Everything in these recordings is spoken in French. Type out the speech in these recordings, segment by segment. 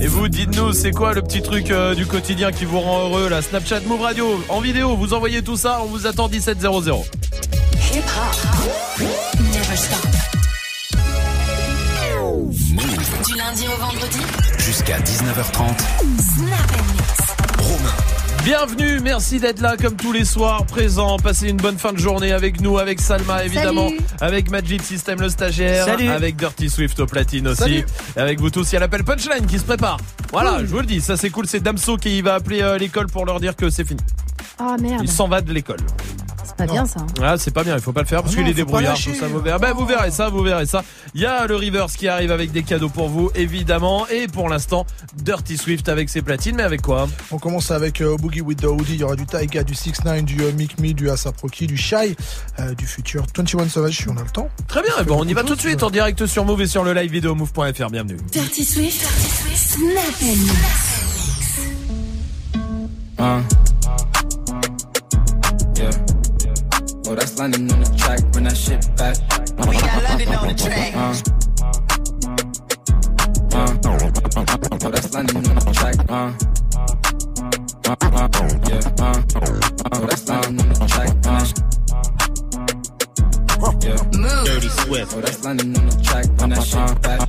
Et vous, dites-nous, c'est quoi le petit truc euh, du quotidien qui vous rend heureux La Snapchat Move Radio en vidéo, vous envoyez tout ça, on vous attend 1700. Du lundi au vendredi Jusqu'à 19h30. Snap Bienvenue, merci d'être là comme tous les soirs, présent. Passez une bonne fin de journée avec nous, avec Salma évidemment, avec Magic System le stagiaire, avec Dirty Swift au platine aussi, avec vous tous. Il y a l'appel punchline qui se prépare. Voilà, je vous le dis, ça c'est cool. C'est Damso qui va appeler euh, l'école pour leur dire que c'est fini. Ah merde. Il s'en va de l'école. C'est pas bien ça. Ah, c'est pas bien, il faut pas le faire parce Ah qu'il est débrouillard, tout ça, vous verrez. Ben, vous verrez ça, vous verrez ça. Il y a le Rivers qui arrive avec des cadeaux pour vous, évidemment. Et pour l'instant, Dirty Swift avec ses platines, mais avec quoi? On commence avec euh, Boogie with the Hoodie. Il y aura du Taiga, du 6 9 du euh, Mick Me, du Asap Rocky, du Shy, euh, du futur 21 Savage si on a le temps. Très bien, eh ben, on y va tout de suite en direct sur Move et sur le live vidéo move.fr. Bienvenue. Dirty Swift, Dirty Swift, Snap Mix. Uh. Oh, that's London on the track. Bring that shit back. We got London on the track. Uh. Uh. Oh, that's London on the track. Uh. Uh, uh, yeah, uh, oh, that's London on the track. Uh. Yeah. Move. Dirty Swift. Oh, that's London on the track. Bring that shit back.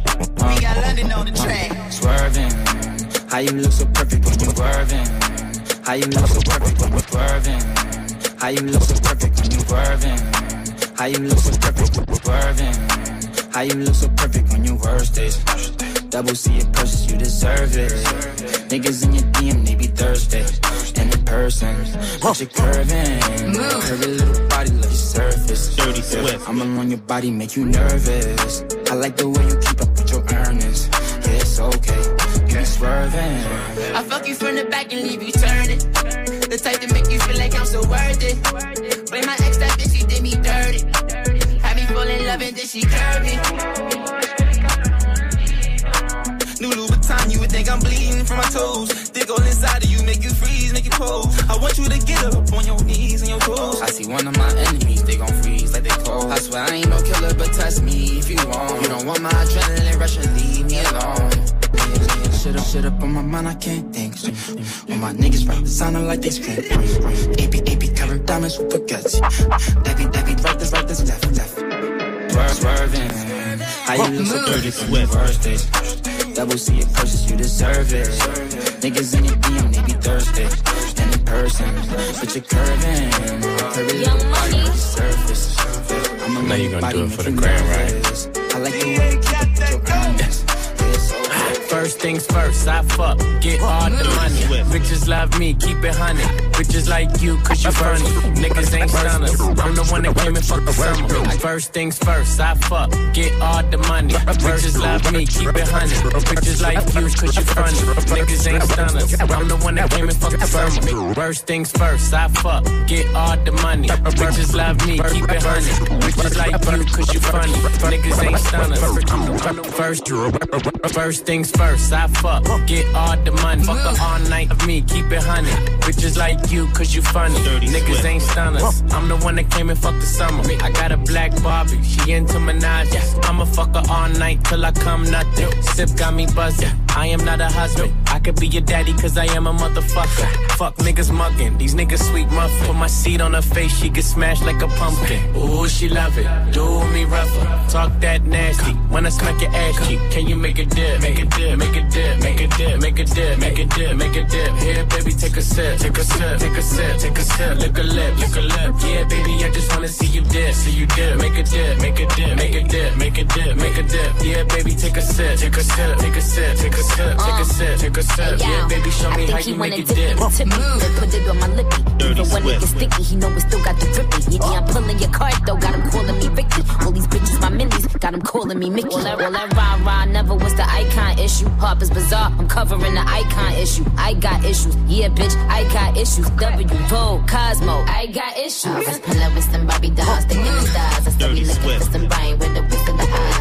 We got London on the track. Swerving. How you look so perfect when you swerving? How you look so perfect when you swerving? How you look so perfect when you swerving? How you look so perfect when you swerving? How you look so perfect when you worst days? Double C in person, you deserve it. Niggas in your DM, they be thirsty. And in person, but you curving. Curvy little body, love your surface. Dirty Swift. I'm along your body, make you nervous. I like the way you keep up with your earnings. Yeah, it's okay. You be swerving. I fuck you from the back and leave you turning. Type to make you feel like I'm so worth it. Blame my ex, that bitch, she did me dirty. Had me fall in love and then she curvy. New Louboutin, you would think I'm bleeding from my toes. Dig all inside of you, make you freeze, make you pose. I want you to get up on your knees and your toes. I see one of my enemies, they gon' freeze like they cold. I swear I ain't no killer, but test me if you want. You don't want my adrenaline rush and leave me alone. Shit up, shit up on my mind, I can't think. When my niggas rap, sounding like they scream. AP, AP covered diamonds with baguettes. That be, that right, this, right, this, left, left. Swerving. How you look so dirty from your first? Double C in purses, you deserve it. Niggas in your DM, they be thirsty. And in person, but you're curving. Curvy little body on the surface. I'm Now you gonna do it for the gram, right? I like the way you keep First things first, I fuck, get all the money. Bitches love me, keep it honey. Bitches like you, cause you funny. Niggas ain't stunners. I'm the one that came and fucked the summer. First things first, I fuck, get all the money. Bitches love me, keep it honey. Bitches like you, cause you funny. Niggas ain't stunners. I'm the one that came and fucked the summer. First things first, I fuck, get all the money. Bitches love me, keep it honey. Bitches like you, cause you funny. Niggas ain't stunners. First, first things first, I fuck, get all the money. Fuck the all night of me, keep it honey. Bitches like you, cause you funny. Niggas ain't stunners. I'm the one that came and fucked the summer. I got a black Barbie, she into Minaj. I'ma fuck her all night till I come nothing. Sip got me buzzing. I am not a husband. I could be your daddy, cause I am a motherfucker. Fuck niggas mugging, these niggas sweet muffin. Put my seed on her face, she get smashed like a pumpkin. Ooh, she love it. Do me rougher. Talk that nasty. When I smack your ass cheek, can you make a dip? Make a dip, make a dip, make a dip, make a dip, make a dip, make a dip. Here, baby, take a sip, take a sip, take a sip, take a sip. Lick a lip, lick a lip. Yeah, baby, I just wanna see you dip, see you dip. Make a dip, make a dip, make a dip, make a dip, make a dip. Yeah, baby, take a sip, take a sip, take a sip, take a sip, take a sip, take a sip. Yeah, baby, show me how you make it dip. To me, put it on my lippy. Even when it gets sticky, he know it still got the drippy. Yeah, I'm pulling your card though, got him calling me Ricky. All these bitches, my minis, got him calling me Mickey. All that, all that rah rah never was the icon issue. Harper's Bazaar, I'm covering the icon issue. I got issues, yeah, bitch, I got issues. W, Vogue, Cosmo, I got issues. I was pulling with some Barbie dolls, thinking the stars. I still be looking for some brain with the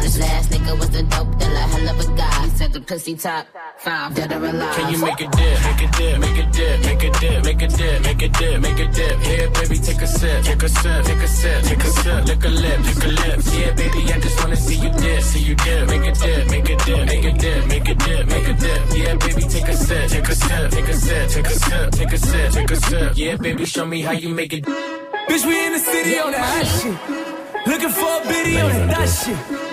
This last nigga was the dope dealer, hell of a guy. He said the pussy top five dead or alive. Can you make a dip, make a dip, make a dip, make a dip, make a dip, make a dip, make a dip? Here, baby, take a sip, take a sip, take a sip, take a sip, lick a lip, lick a lip. Yeah, baby, I just wanna see you dip, see you dip, make a dip, make a dip, make a dip, make a dip, make a dip. Yeah, baby, take a sip, take a sip, take a sip, take a sip, take a sip, take a sip. Yeah, baby, show me how you make it. Bitch, we in the city on that hot shit. Looking for a biddy on that thot shit.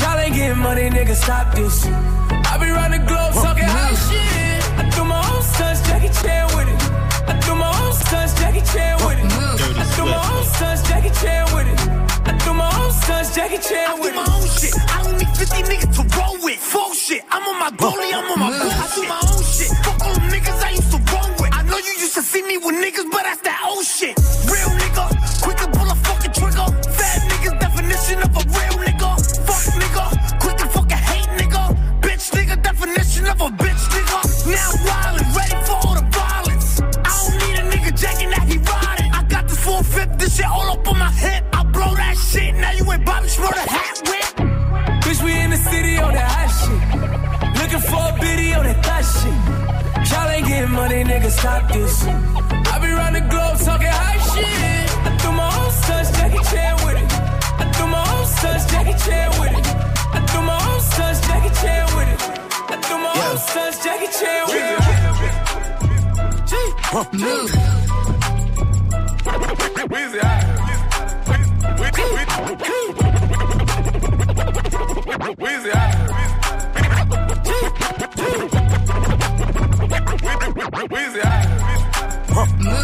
Y'all ain't getting money, nigga, stop this. I be round the globe talking high shit. I do my own stunts, Jackie Chan with it. I do my own stunts, Jackie Chan with it. I do my own stunts, Jackie Chan with it. I do my own stunts, Jackie Chan with it. I do my own shit. I don't need 50 niggas to roll with. Full shit. I'm on my goalie, I'm on my boo. I do my own shit. Fuck all them niggas I used to roll with. I know you used to see me with niggas, but that's that old shit. Real nigga, definition of a bitch nigga. Now wildin', ready for all the violence. I don't need a nigga jacking that he riding. I got this 450, this shit all up on my hip. I blow that shit, now you ain't Bobby Schmurder hat whip. Bitch, we in the city on that hot shit. Looking for a biddy on that thot shit. Y'all ain't getting money, nigga, stop this. I be round the globe talking high shit. I do my own stunts, Jackie Chan with it. I do my own stunts, Jackie Chan with it. I do my own stunts, Jackie Chan with it. I do my own stunts, Jackie Chan with it. Move. Weezy out. Weezy out. Weezy out.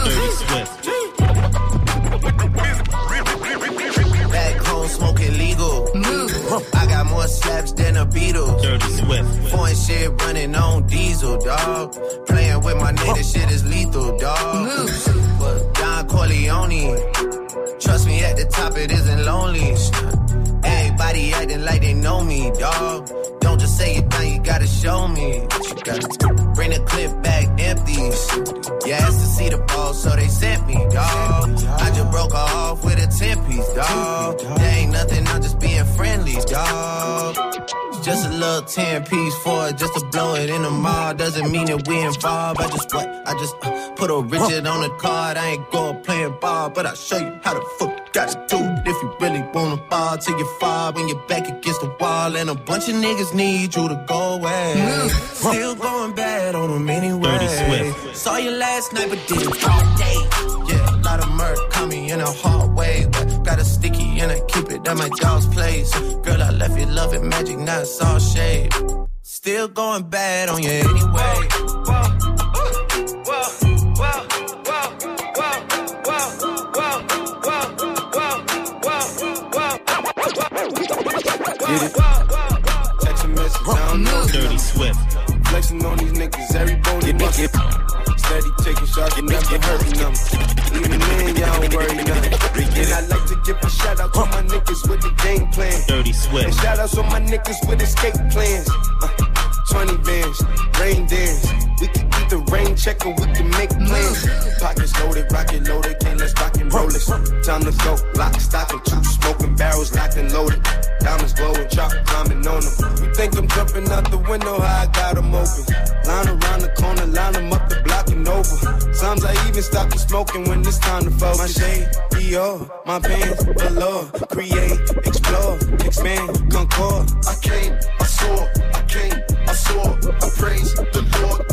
Dirty Swift. Back home smoking legal. I got more slaps than a Beatles. Dirty Swift. Foreign shit running on diesel, dog. Playing with my nigga, shit is lethal, dog. But Don Corleone. Trust me, at the top it isn't lonely. Everybody acting like they know me, dog. Don't just say it now, you gotta show me. what You gotta bring the clip back empty. You asked to see the ball, so they sent me, dog. I just broke off with a 10 piece, dog. There ain't nothing, I'm just being friendly, dog. Just a little 10 piece for it, just to blow it in the mall. Doesn't mean that we involved. I just what? I just uh, put a Richard on the card. I ain't going playing ball, but I'll show you how the fuck you gotta do it. If you really wanna fall till you fall when you're back against the wall. And a bunch of niggas need you to go away. Still going bad on them anyway. Dirty Swift. Saw you last night, but did it all day. Yeah, a lot of murk coming in a hard way. But got a sticky and I keep it at my dog's place. Girl, I left you loving magic, not it's all shade. Still going bad on you anyway. Get it? Text a message, I don't know. Dirty Swift. Flexing on these niggas, every bony muscle. Steady taking shots and never hurting them. Even then, y'all don't worry nothing. And I like to give a shout out to my niggas with the game plan. Dirty And Swift. shout outs on my niggas with escape plans. Uh, 20 bands, rain dance. We can keep the rain check or we can make plans. Pockets loaded, rocket loaded, can't let's rock and roll this. Time to go, lock, stock, and two smoking barrels locked and loaded. Diamonds glowing, chop climbing on them. You think I'm jumping out the window, how I got them open. Line around the corner, line them up the block and over. Sometimes I even stop the smoking when it's time to focus. My shade, Dior, my pants, below. Create, explore, expand, concord. I came, I saw, I came, I saw. I praise the Lord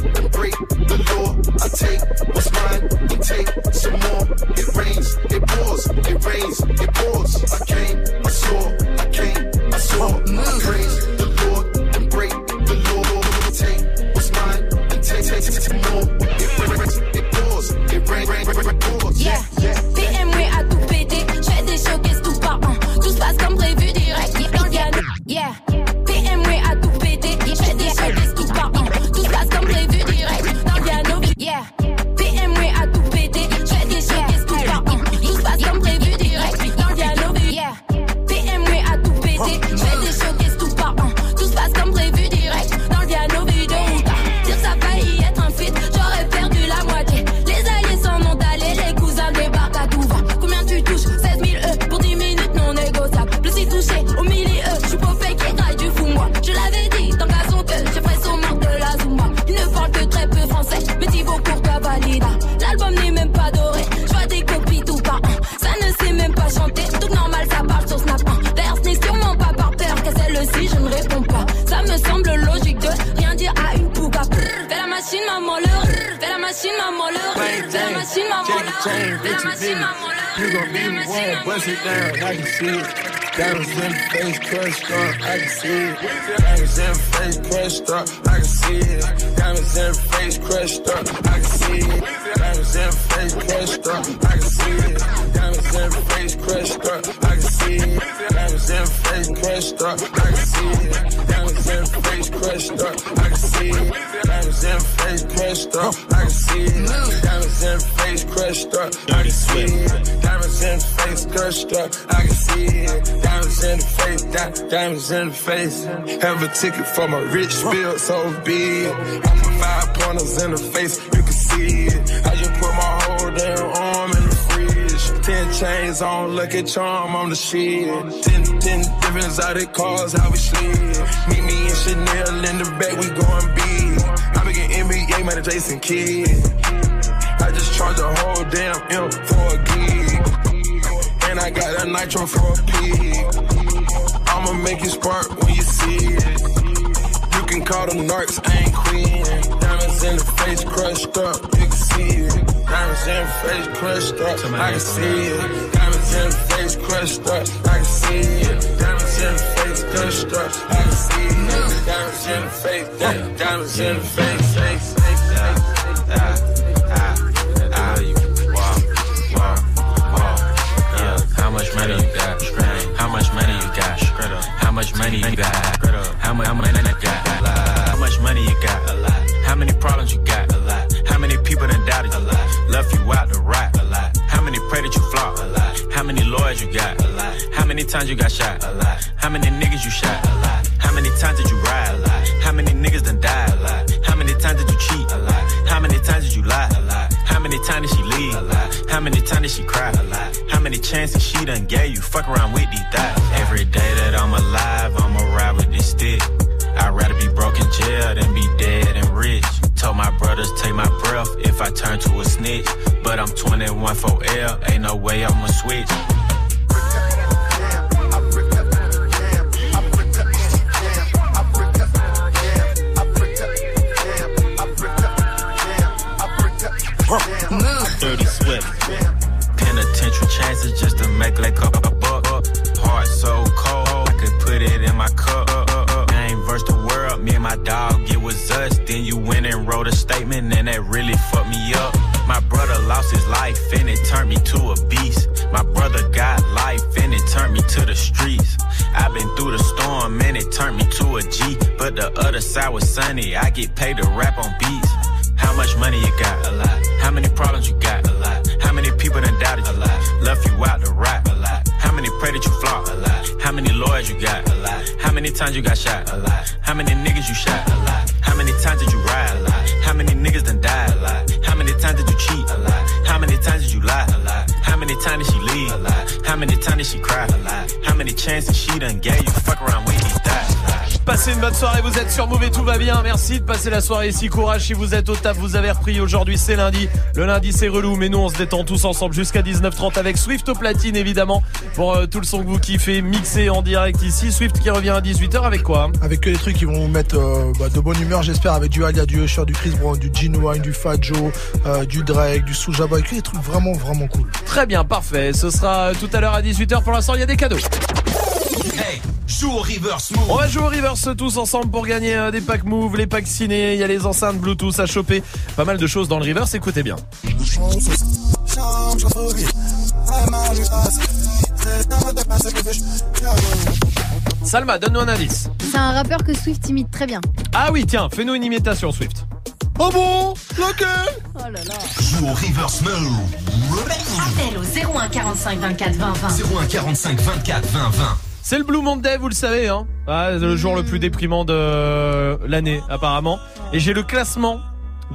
ticket for my rich bill, so big. I put five pointers in the face, you can see it. I just put my whole damn arm in the fridge. Ten chains on, lucky charm on the shit. Ten, ten different of cars, how we slid. Meet me in Chanel in the back, we going big. I be getting NBA, man, Jason Kidd. I just charge a whole damn M for a gig. And I got a nitro for a pig. I'ma make it spark call them narcs, I ain't queen. Diamonds in the face crushed up, you can see it. Diamonds in the face crushed up, I can see it. Diamonds in the face crushed up, I can see it. Diamonds in the face crushed up, I can see it. Diamonds in the face, diamonds in the face, lot. How many chances she done gave you? Fuck around with these thighs. Passez une bonne soirée, vous êtes sur Move et tout va bien. Merci de passer la soirée ici. Courage si vous êtes au taf, vous avez repris. Aujourd'hui c'est lundi. Le lundi c'est relou, mais nous on se détend tous ensemble jusqu'à 19h30 avec Swift au platine évidemment pour euh, tout le son que vous kiffez, mixé en direct ici. Swift qui revient à 18h avec quoi Avec que des trucs qui vont vous mettre euh, bah, de bonne humeur, j'espère, avec du Alia, du Usher, du Chris Brown, du Genuine, du Fat Joe, euh, du Drake, du Soulja Boy, que des trucs vraiment vraiment cool. Très bien, parfait. Ce sera tout à l'heure à 18h. Pour l'instant, il y a des cadeaux. Hey, joue au reverse move. On va jouer au reverse tous ensemble pour gagner euh, des packs move, les packs ciné. Il y a les enceintes Bluetooth à choper. Pas mal de choses dans le reverse. Écoutez bien. Salma, donne-nous un indice. C'est un rappeur que Swift imite très bien. Ah oui, tiens, fais-nous une imitation, Swift. Oh bon? Lequel Oh là là. Joue au reverse move. Appel au 01 45 24 20 20. 01 45 24 20 20. C'est le Blue Monday, vous le savez, hein. Ah, le jour le plus déprimant de l'année, apparemment. Et j'ai le classement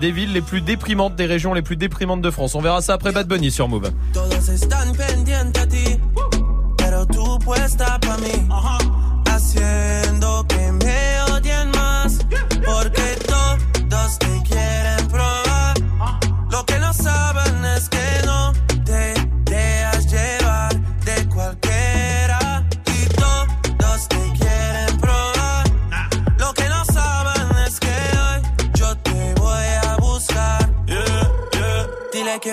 des villes les plus déprimantes, des régions les plus déprimantes de France. On verra ça après Bad Bunny sur Move. Todos están pendientes a ti, pero tú puesta pa' mí, haciendo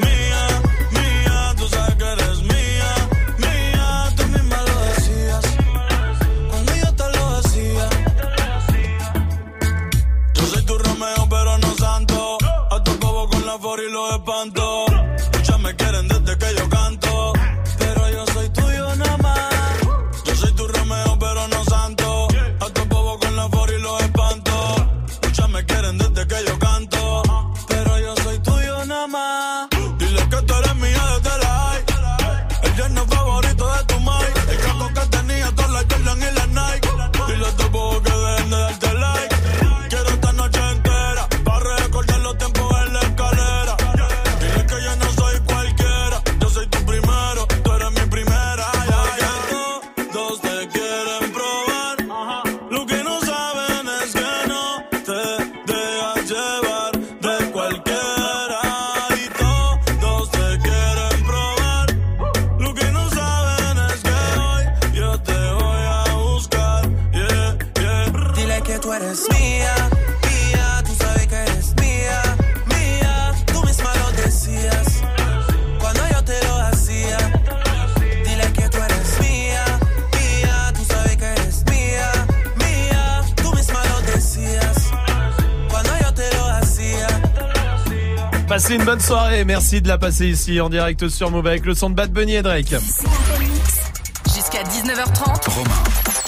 mía, soirée, merci de la passer ici en direct sur Move avec le son de Bad Bunny et Drake. Jusqu'à 19h30.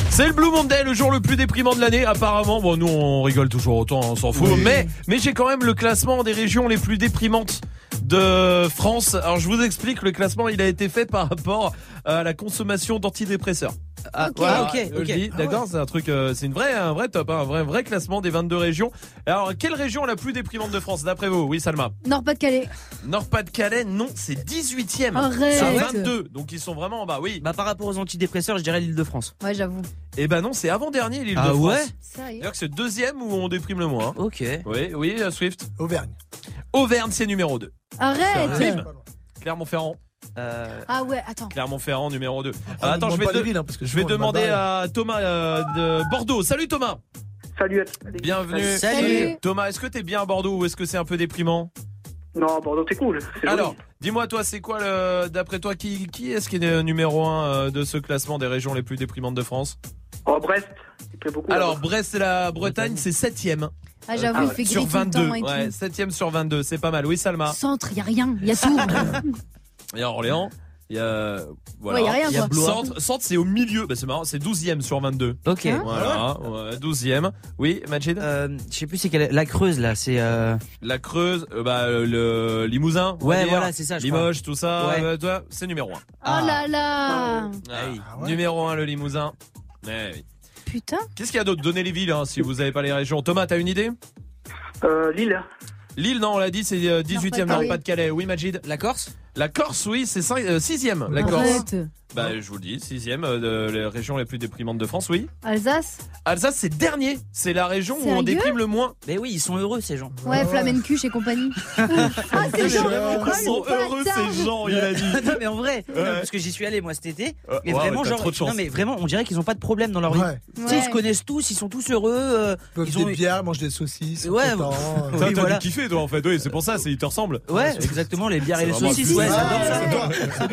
C'est le Blue Monday, le jour le plus déprimant de l'année. Apparemment, bon, nous on rigole toujours autant, on s'en fout. Oui. Mais, mais j'ai quand même le classement des régions les plus déprimantes de France. Alors je vous explique, le classement il a été fait par rapport à la consommation d'antidépresseurs. Ah, Ok. Voilà, ok, je ok. dis, D'accord, c'est un truc, euh, c'est une vraie, un vrai top, hein, un vrai, vrai classement des 22 régions. Alors, quelle région la plus déprimante de France d'après vous? Oui, Salma. Nord-Pas-de-Calais. Nord-Pas-de-Calais, non, c'est 18ème. Arrête. C'est Ah ouais 22, donc ils sont vraiment en bas, oui. Bah par rapport aux antidépresseurs, je dirais l'île de France. Ouais, j'avoue. Et ben non, c'est avant-dernier l'île Ah de France. ouais? Sérieux? C'est-à-dire que c'est deuxième où on déprime le moins. hein. Ok. Oui, oui, euh, Swift. Auvergne. Auvergne, c'est numéro 2. Arrête. Clermont-Ferrand. Euh, Ah ouais, attends. Clermont-Ferrand, numéro 2. Ah, attends, on je vais, de- les villes, hein, parce que je vais demander à Thomas euh, de Bordeaux. Salut Thomas. Salut à Bienvenue. Salut. Thomas, est-ce que t'es bien à Bordeaux ou est-ce que c'est un peu déprimant? Non, Bordeaux, c'est cool. Alors, dis-moi toi, c'est quoi le d'après toi qui qui est-ce qui est numéro 1 de ce classement des régions les plus déprimantes de France? Oh, Brest, il beaucoup. Alors. Brest et la Bretagne, c'est 7ème. Ah, j'avoue, Ah il ouais. fait Sur gris tout le 22. temps et Ouais, tout. 7ème sur 22, c'est pas mal. Oui, Salma. Centre, y a rien, y a tout. Il y a Orléans, il y a voilà. Ouais, y a rien, Il y a quoi. Blois. Centre, Centre, c'est au milieu. Bah, c'est marrant, c'est 12ème sur 22. ok. Hein Voilà, ouais, 12ème. Oui, Majid? Euh, je sais plus c'est quelle la Creuse là, c'est euh... La Creuse, euh, bah, euh, le Limousin. on va Ouais, dire. voilà, c'est ça, je Limoges, tout ça. Ouais. euh, toi, c'est numéro 1. Oh là là. ouais. Numéro 1, le Limousin. Eh oui. Putain. Qu'est-ce qu'il y a d'autre? Donnez les villes hein, si vous n'avez pas les régions. Thomas, t'as une idée? Euh, Lille. Lille, non, on l'a dit, c'est euh, 18ème, Nord-Pas-de-Calais. Nord-Pas-de-Calais. Oui, Majid? La Corse? La Corse, oui, c'est 6ème. La Corse. Arrête. Bah, je vous le dis, 6ème euh, de les régions les plus déprimantes de France, oui. Alsace Alsace, c'est dernier. C'est la région où on Sérieux déprime le moins. Mais oui, ils sont heureux ces gens. Ouais, Flamencuche et compagnie. ah, c'est genre, Ils sont heureux, ces gens, il a dit. non mais en vrai, Ouais. parce que j'y suis allé moi cet été Euh, et ouais, vraiment genre trop de chance. non mais vraiment on dirait qu'ils ont pas de problème dans leur vie. Ouais. Tu sais, ils se connaissent tous, ils sont tous heureux. euh, Ils boivent ils ont des bières, ils mangent des saucisses. Ouais, euh, t'as kiffer, toi, en fait. Oui, c'est pour ça, c'est, il te ressemble. Ouais, exactement les bières et les saucisses. Ouais, j'adore Ah, ça. c'est.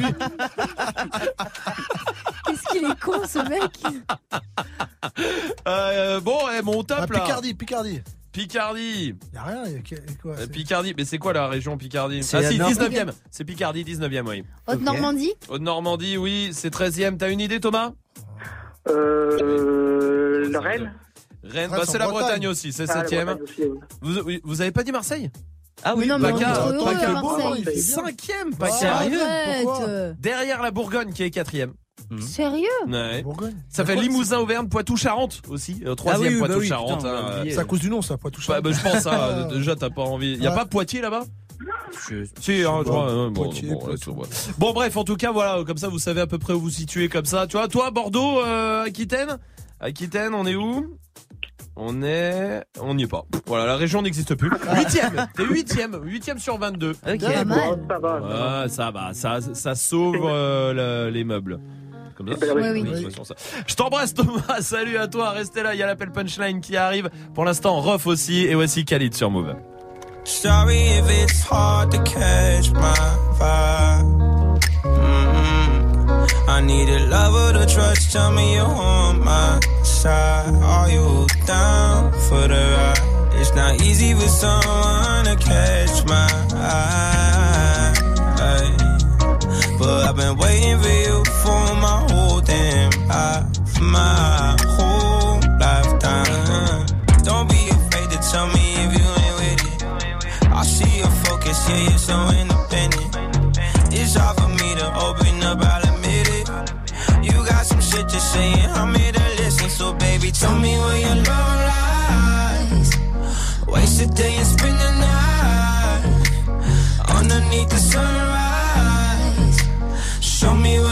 Qu'est-ce qu'il est con, ce mec. Euh, bon, eh, mon top, Ah, là. Picardie, Picardie. Picardie. Y a rien, y a quoi Euh, Picardie, mais c'est quoi la région Picardie C'est Ah la si, Nord- 19e. C'est Picardie, 19e, oui. Haute-Normandie Haute-Normandie, oui, c'est 13e. T'as une idée, Thomas Euh, la Rennes Rennes, bah, c'est c'est en la Bretagne. Bretagne aussi, c'est Ah, la 7e. Bretagne aussi, ouais. Vous, vous avez pas dit Marseille Ah oui, Mais non, mais on Paca, est trop heureux Paca, à bon, Marseille. il fait bien. 5e, Ah, Paca. Sérieux Pourquoi Arrête Derrière la Bourgogne qui est 4e. Sérieux? Ouais. Bourgogne. Ça fait Quoi, Limousin, Auvergne, Poitou, Charente aussi. Euh, Troisième Ah oui, bah Poitou, oui, Charente. putain, on hein, euh. C'est à cause du nom, ça, pas tout bah, bah, je pense, hein, déjà, t'as pas envie. Y a pas Poitiers là-bas? Je- Si, hein, je pas, crois. hein, bon, Poitiers, bon, Poitou. vois. Bon, bref, en tout cas, voilà, comme ça, vous savez à peu près où vous situez comme ça. Tu vois, toi, Bordeaux, euh, Aquitaine? Aquitaine, on est où? On est, on n'y est pas. Voilà, la région n'existe plus. Huitième, t'es huitième, huitième sur 22. Ok. Pas mal. Ça va. Ah, ça va, ça, ça sauve euh, le- les meubles. Comme ça. Eh ben oui. Ouais, oui. De toute façon, ça. Je t'embrasse Thomas, salut à toi, restez là, il y a l'appel punchline qui arrive. Pour l'instant, Ruff aussi, et voici Khalid sur Move. Sorry if it's hard to catch my vibe. Mm-mm. I need a lover to trust. Tell me you're on my side. Are you down for the ride? It's not easy for someone to catch my eye. But I've been waiting for you for my whole damn life, my whole lifetime. Don't be afraid to tell me if you ain't with it. I see your focus, yeah, you're so independent. Tell me where your love lies. Waste a day and spend the night underneath the sunrise. Show me where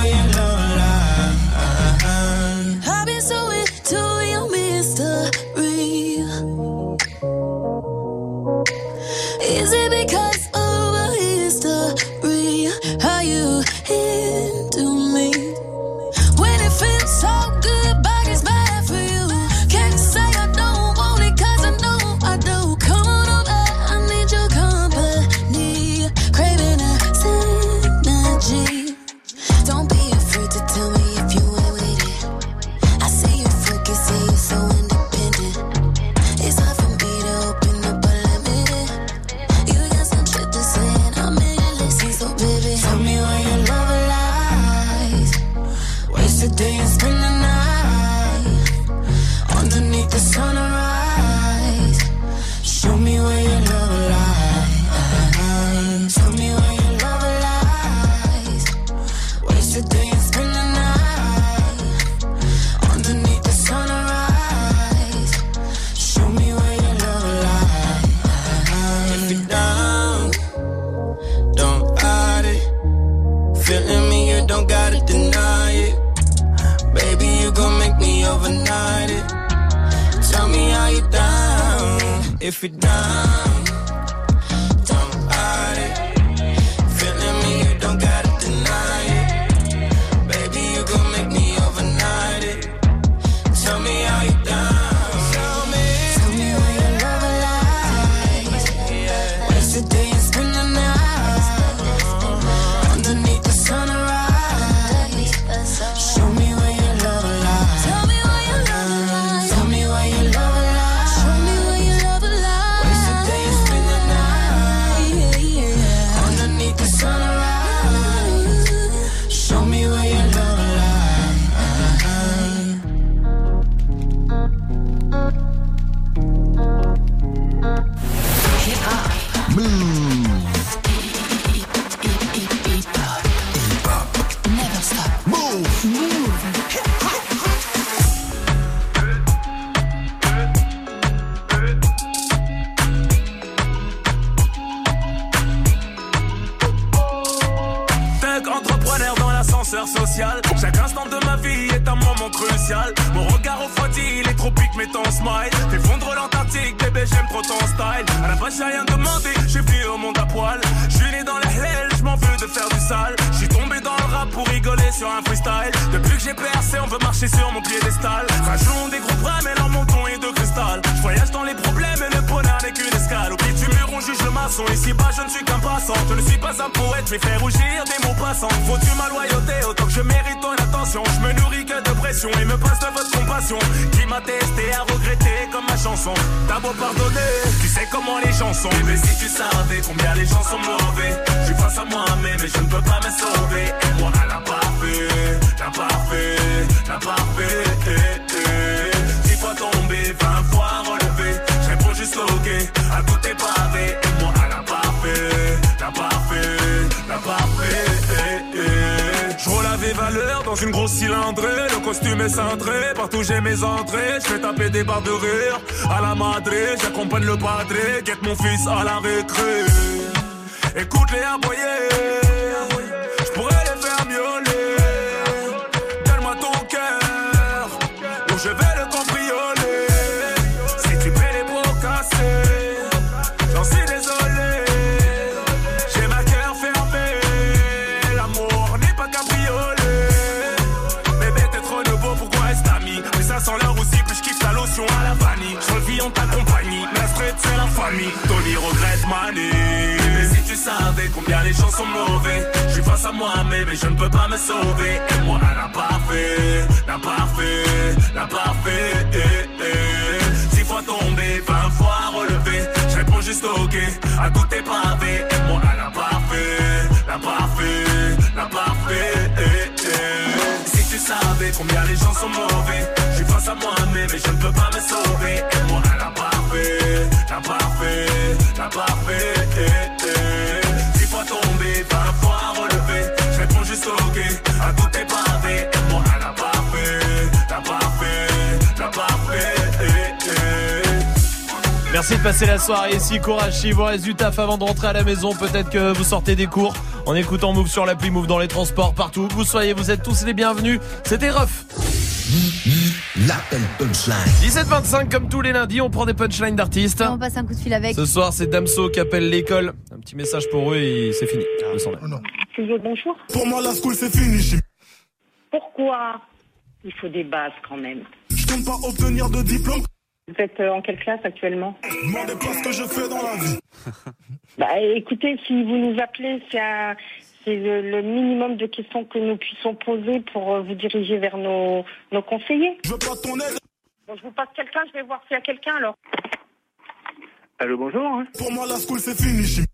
soirée ici, courage si vous reste du taf avant de rentrer à la maison, peut-être que vous sortez des cours en écoutant Move sur l'appli Move dans les transports, partout où vous soyez, vous êtes tous les bienvenus. C'était Ruff. L'appel punchline. 17-25 comme tous les lundis, on prend des punchlines d'artistes. On passe un coup de fil avec. Ce soir, c'est Damso qui appelle l'école. Un petit message pour eux et c'est fini. Le son là. bonjour? Pour moi, la school, c'est fini. Pourquoi? Il faut des bases quand même. Je compte pas obtenir de diplôme. Vous êtes euh, en quelle classe actuellement? Demandez pas ce que je fais dans la vie. Bah écoutez, si vous nous appelez, c'est un- c'est le, le minimum de questions que nous puissions poser pour euh, vous diriger vers nos, nos conseillers. Je veux pas ton aide. Bon, je vous passe quelqu'un, je vais voir s'il y a quelqu'un alors. Allô, bonjour. Pour moi, la school, c'est fini.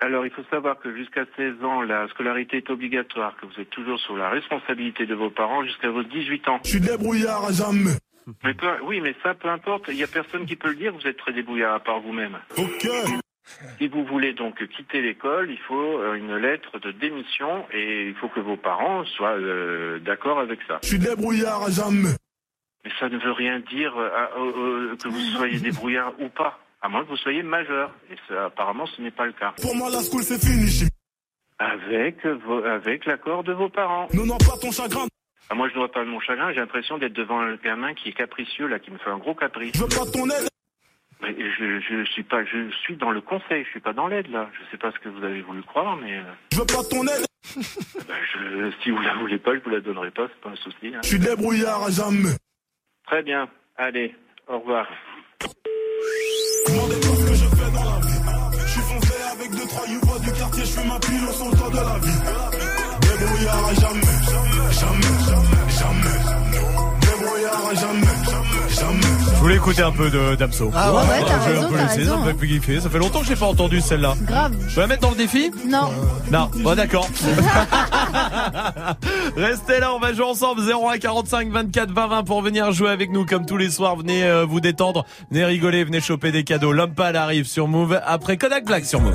Alors, il faut savoir que jusqu'à 16 ans, la scolarité est obligatoire, que vous êtes toujours sous la responsabilité de vos parents jusqu'à vos 18 ans. Je suis débrouillard à jamais. Mais peu- oui, mais ça, peu importe, il n'y a personne qui peut le dire, vous êtes très débrouillard à part vous-même. Ok. Si vous voulez donc quitter l'école, il faut euh, une lettre de démission et il faut que vos parents soient euh, d'accord avec ça. Je suis débrouillard à jamais. Mais ça ne veut rien dire euh, à- que vous soyez débrouillard ou pas, à moins que vous soyez majeur. Et ça, apparemment, ce n'est pas le cas. Pour moi, la school, c'est fini. Avec, vos- avec l'accord de vos parents. Non, non, pas ton chagrin. Ah, moi, je ne dois pas de mon chagrin. J'ai l'impression d'être devant un gamin qui est capricieux, là, qui me fait un gros caprice. Je veux pas ton aide. Mais je, je suis pas, je suis dans le conseil. Je suis pas dans l'aide, là. Je sais pas ce que vous avez voulu croire, mais euh, Je veux pas ton aide. bah, je, si vous la voulez pas, je vous la donnerai pas. C'est pas un souci. hein. Je suis débrouillard à jamais. Très bien. Allez, au revoir. Demandez pas ce que je fais dans la vie? Je suis foncé avec deux, trois youvois du quartier. Je fais ma pile au de la vie. Débrouillard à jamais. Jamais. Jamais. Débrouillard à jamais. Jamais. Je voulais écouter un peu de Damso. Ah ouais, ouais, t'as je vais raison, un peu t'as laisser, ça raison. me fait plus kiffer. Ça fait longtemps que j'ai pas entendu celle-là. Grave. Je peux la mettre dans le défi Non. Non, bon d'accord. Restez là, on va jouer ensemble 01 45 24 20 20 pour venir jouer avec nous comme tous les soirs. Venez euh, vous détendre, venez rigoler, venez choper des cadeaux. L'homme pâle arrive sur Move après Kodak Black sur Move.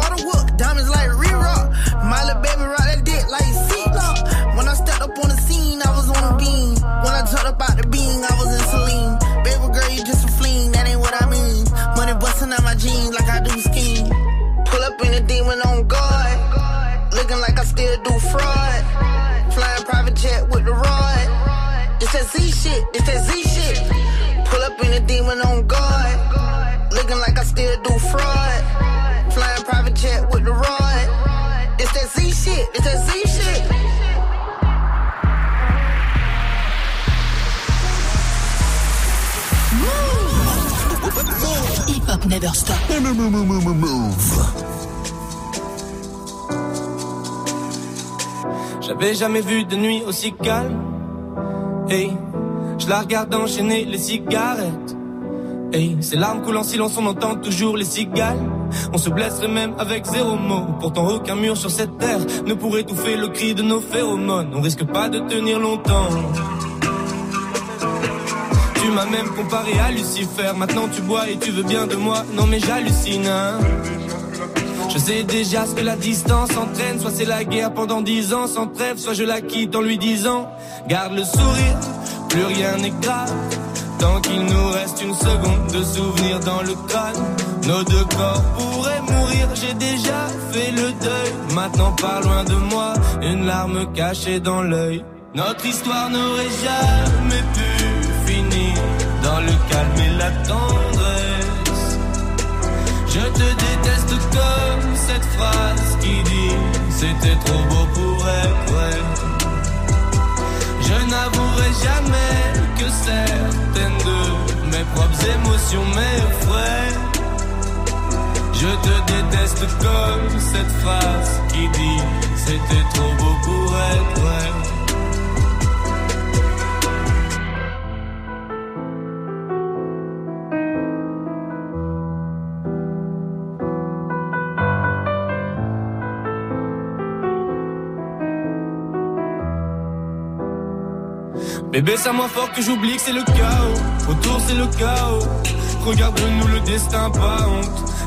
beam, I was. Baby girl, you just a fleen, that ain't what I mean. Money busting out my jeans like I do skiing. Pull up in a demon on guard. Looking like I still do fraud. Flying private jet with the rod. It's that Z shit, it's that Z shit. Pull up in a demon on guard. Looking like I still do fraud. Flying private jet with the rod. It's that Z shit, it's that Z shit. Hip Hop Never Stop. J'avais jamais vu de nuit aussi calme. Hey, je la regarde enchaîner les cigarettes. Hey, ces larmes coulent en silence, on entend toujours les cigales. On se blesserait même avec zéro mot. Pourtant, aucun mur sur cette terre ne pourrait étouffer le cri de nos phéromones. On risque pas de tenir longtemps. Tu m'as même comparé à Lucifer. Maintenant, tu bois et tu veux bien de moi. Non, mais j'hallucine, hein. Je sais déjà ce que la distance entraîne. Soit c'est la guerre pendant dix ans sans trêve, soit je la quitte en lui disant Garde le sourire, plus rien n'est grave. Tant qu'il nous reste une seconde de souvenir dans le crâne, nos deux corps pourraient mourir. J'ai déjà fait le deuil. Maintenant, pas loin de moi, une larme cachée dans l'œil. Notre histoire n'aurait jamais pu dans le calme et la tendresse. Je te déteste comme cette phrase qui dit C'était trop beau pour être vrai. Je n'avouerai jamais que certaines de mes propres émotions m'effraient. Je te déteste comme cette phrase qui dit C'était trop beau pour être vrai. Bébé, c'est moins fort que j'oublie que c'est le chaos. Autour, c'est le chaos. Regarde-nous le destin, pas honte.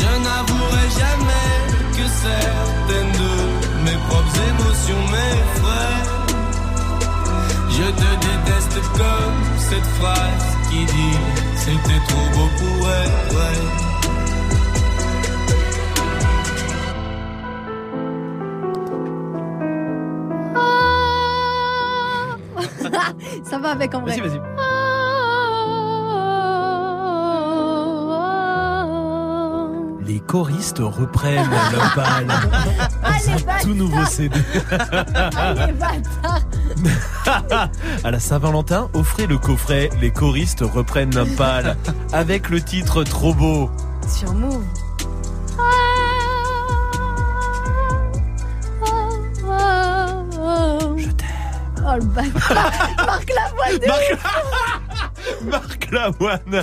Je n'avouerai jamais que certaines de mes propres émotions m'effraient. Je te déteste comme cette phrase qui dit c'était trop beau pour être vrai. Ça va avec en vrai. Vas-y, vas-y. Les choristes reprennent l'opale Ah, dans un tout nouveau CD. Ah, les bâtards. à la Saint-Valentin, offrez le coffret Les choristes reprennent l'opale avec le titre Trop beau. Sur Move. Je t'aime. Oh le bâtard. Marc Lavoine de Marc-. Marc Lavoine.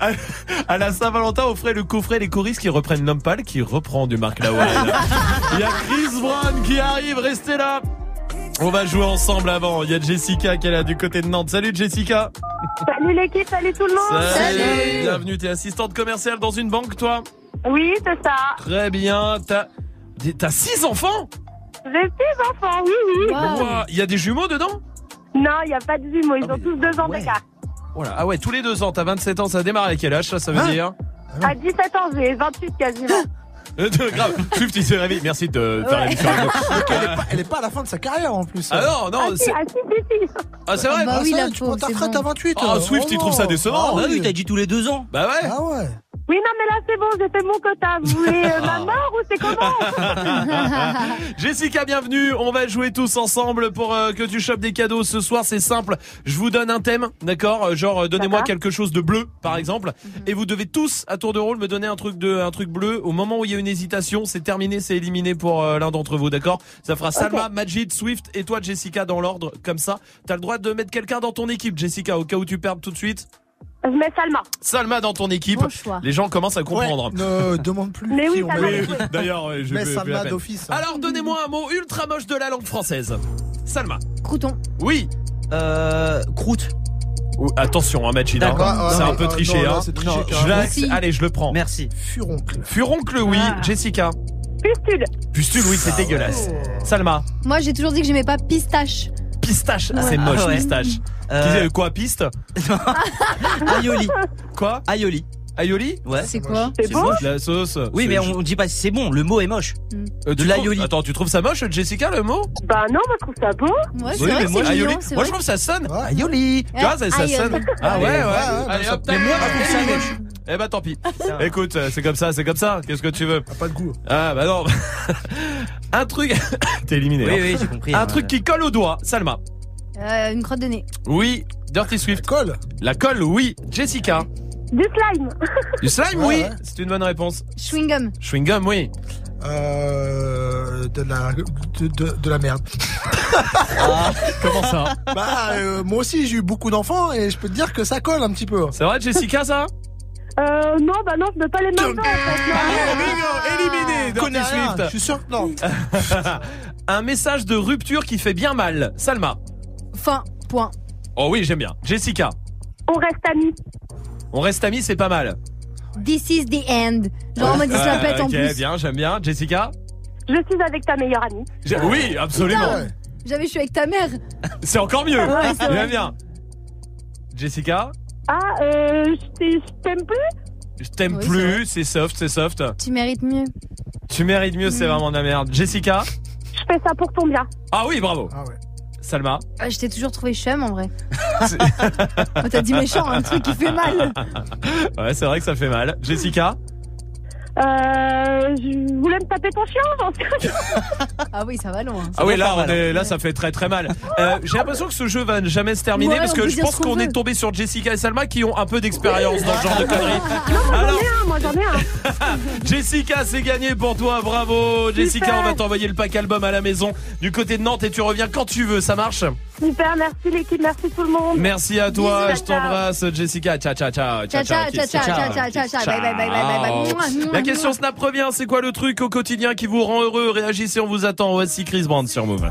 À, à la Saint-Valentin, offrez le coffret Les choristes qui reprennent l'opale qui reprend du Marc Lavoine. Il y a Chris Brown qui arrive, restez là. On va jouer ensemble avant. Il y a Jessica qui est là du côté de Nantes. Salut Jessica. Salut l'équipe, salut tout le monde. Salut. Bienvenue, t'es assistante commerciale dans une banque, toi Oui, c'est ça. Très bien. T'as, t'as six enfants J'ai six enfants, oui, oui. Il y a des jumeaux dedans? Non, il n'y a pas de jumeaux, ils ont tous deux ans d'écart. Voilà. Ah ouais, tous les deux ans. T'as 27 ans, ça démarre à quel âge, ça, ça veut Hein dire À 17 ans, j'ai 28 quasiment. Euh, Grave. Swift, il s'est réveillé. Merci de faire nous. Donc, elle, est pas, elle est pas à la fin de sa carrière en plus. Ah non, non, ah, c'est- ah, si, si, si. Ah, c'est vrai Bah oui, Ah, la ça, tu prends ta retraite à 28. Ah, euh, Swift, il trouve ça décevant. Ah Ah oui, oui. t'as dit tous les deux ans. Bah ouais. Ah ouais. Oui, non, mais là, c'est bon, j'ai fait mon quota. Vous voulez euh, ma mort ou c'est comment Jessica, bienvenue. On va jouer tous ensemble pour euh, que tu chopes des cadeaux ce soir. C'est simple. Je vous donne un thème, d'accord? Euh, Genre, euh, donnez-moi quelque chose de bleu, par exemple. Et vous devez tous, à tour de rôle, me donner un truc de, un truc bleu. Au moment où il y a une hésitation, c'est terminé, c'est éliminé pour l'un d'entre vous, d'accord? Ça fera Salma, Majid, Swift et toi, Jessica, dans l'ordre, comme ça. T'as le droit de mettre quelqu'un dans ton équipe, Jessica, au cas où tu perds tout de suite. Je mets Salma. Salma dans ton équipe. Bon choix. Les gens commencent à comprendre. Ne demande plus. Mais oui. D'ailleurs, je Mais vais- Salma d'office. Alors, donnez-moi un mot ultra moche de la langue française. Salma. Crouton. Oui. Euh, croûte. Attention, hein, Majid. hein. D'accord, ouais, c'est ouais, un peu triché. non, hein. triché, Non, je. Allez, je le prends. Merci. Furoncle. Furoncle, oui. Ah. Jessica. Pustule. Pustule, oui, c'est dégueulasse. Salma. Moi, j'ai toujours dit que j'aimais pas pistache. Pistache. Ah, c'est moche, Ah ouais. pistache. Euh, Qui- Quoi, piste Aioli. Quoi Aioli. Aioli Ouais. C'est quoi C'est bon la sauce. Oui, mais on dit pas si c'est bon. Le mot est moche. Euh, de l'aioli. Attends, tu trouves ça moche, Jessica, le mot Bah non, moi je trouve ça beau. Ouais, c'est Oui, vrai mais moi, mignon, aioli. Moi, je trouve ça sonne. Ouais. Aioli. Tu vois, ça, ça Aïe, sonne. Ah ouais, ouais. Ouais, ouais, Allez, mais hop, Mais moi, je trouve ça moche. Eh bah tant pis. Écoute, euh, c'est comme ça, c'est comme ça. Qu'est-ce que tu veux Ah, pas de goût. Ah bah non. un truc. T'es éliminé. Oui, hein. oui, j'ai compris. Un hein. truc qui colle au doigt. Salma. Euh, une crotte de nez. Oui. Dirty Swift. Colle. La colle, oui. Jessica. Du slime. Du slime, Ouais, oui. ouais. C'est une bonne réponse. Chewing gum. Chewing gum, oui. Euh, de la de, de, de la merde. Comment ça bah euh, moi aussi j'ai eu beaucoup d'enfants et je peux te dire que ça colle un petit peu. C'est vrai, Jessica, ça? Euh, non, bah non, je mets pas les mêmes en fait. non. Ah, bingo, éliminé. Dirty Swift. Je suis sûr que non. un message de rupture qui fait bien mal. Salma. Fin. Point. Oh oui, j'aime bien. Jessica. On reste amis. On reste amis, c'est pas mal. This is the end. Genre en mode il se la pète en ok, plus. bien, j'aime bien. Jessica. Je suis avec ta meilleure amie. J'ai- Oui, absolument. Ouais. J'avais, je suis avec ta mère. C'est encore mieux. Ouais, c'est vrai. J'aime bien. Jessica. Ah, euh, je t'ai- je t'aime plus Je t'aime Oui, plus, c'est soft, c'est soft. Tu mérites mieux. Tu mérites mieux, Mm. c'est vraiment de la merde. Jessica? Je fais ça pour ton bien. Ah oui, bravo. Ah ouais. Salma? Ah, je t'ai toujours trouvé chum en vrai. Oh, T'as dit méchant, un truc qui fait mal. Ouais, c'est vrai que ça fait mal. Jessica? Euh, je voulais me taper ton chien. ah oui, ça va loin. Ah ça ah oui, là, hein. là, ça fait très très mal. Euh, j'ai l'impression que ce jeu va jamais se terminer parce que je pense qu'on est tombé sur Jessica et Salma qui ont un peu d'expérience dans ce genre de ah, conneries. Ah, non, moi j'en ai un, moi j'en ai un. Jessica, c'est gagné pour toi, bravo. Jessica, on va t'envoyer le pack album à la maison du côté de Nantes et tu reviens quand tu veux, ça marche? Super, merci l'équipe, merci tout le monde. Merci à toi, Bisous, je t'embrasse Jessica. Ciao ciao ciao. Ciao ciao ciao. Bye. La question Snap revient, c'est quoi le truc au quotidien qui vous rend heureux? Réagissez, on vous attend. Voici Chris Brand sur Move.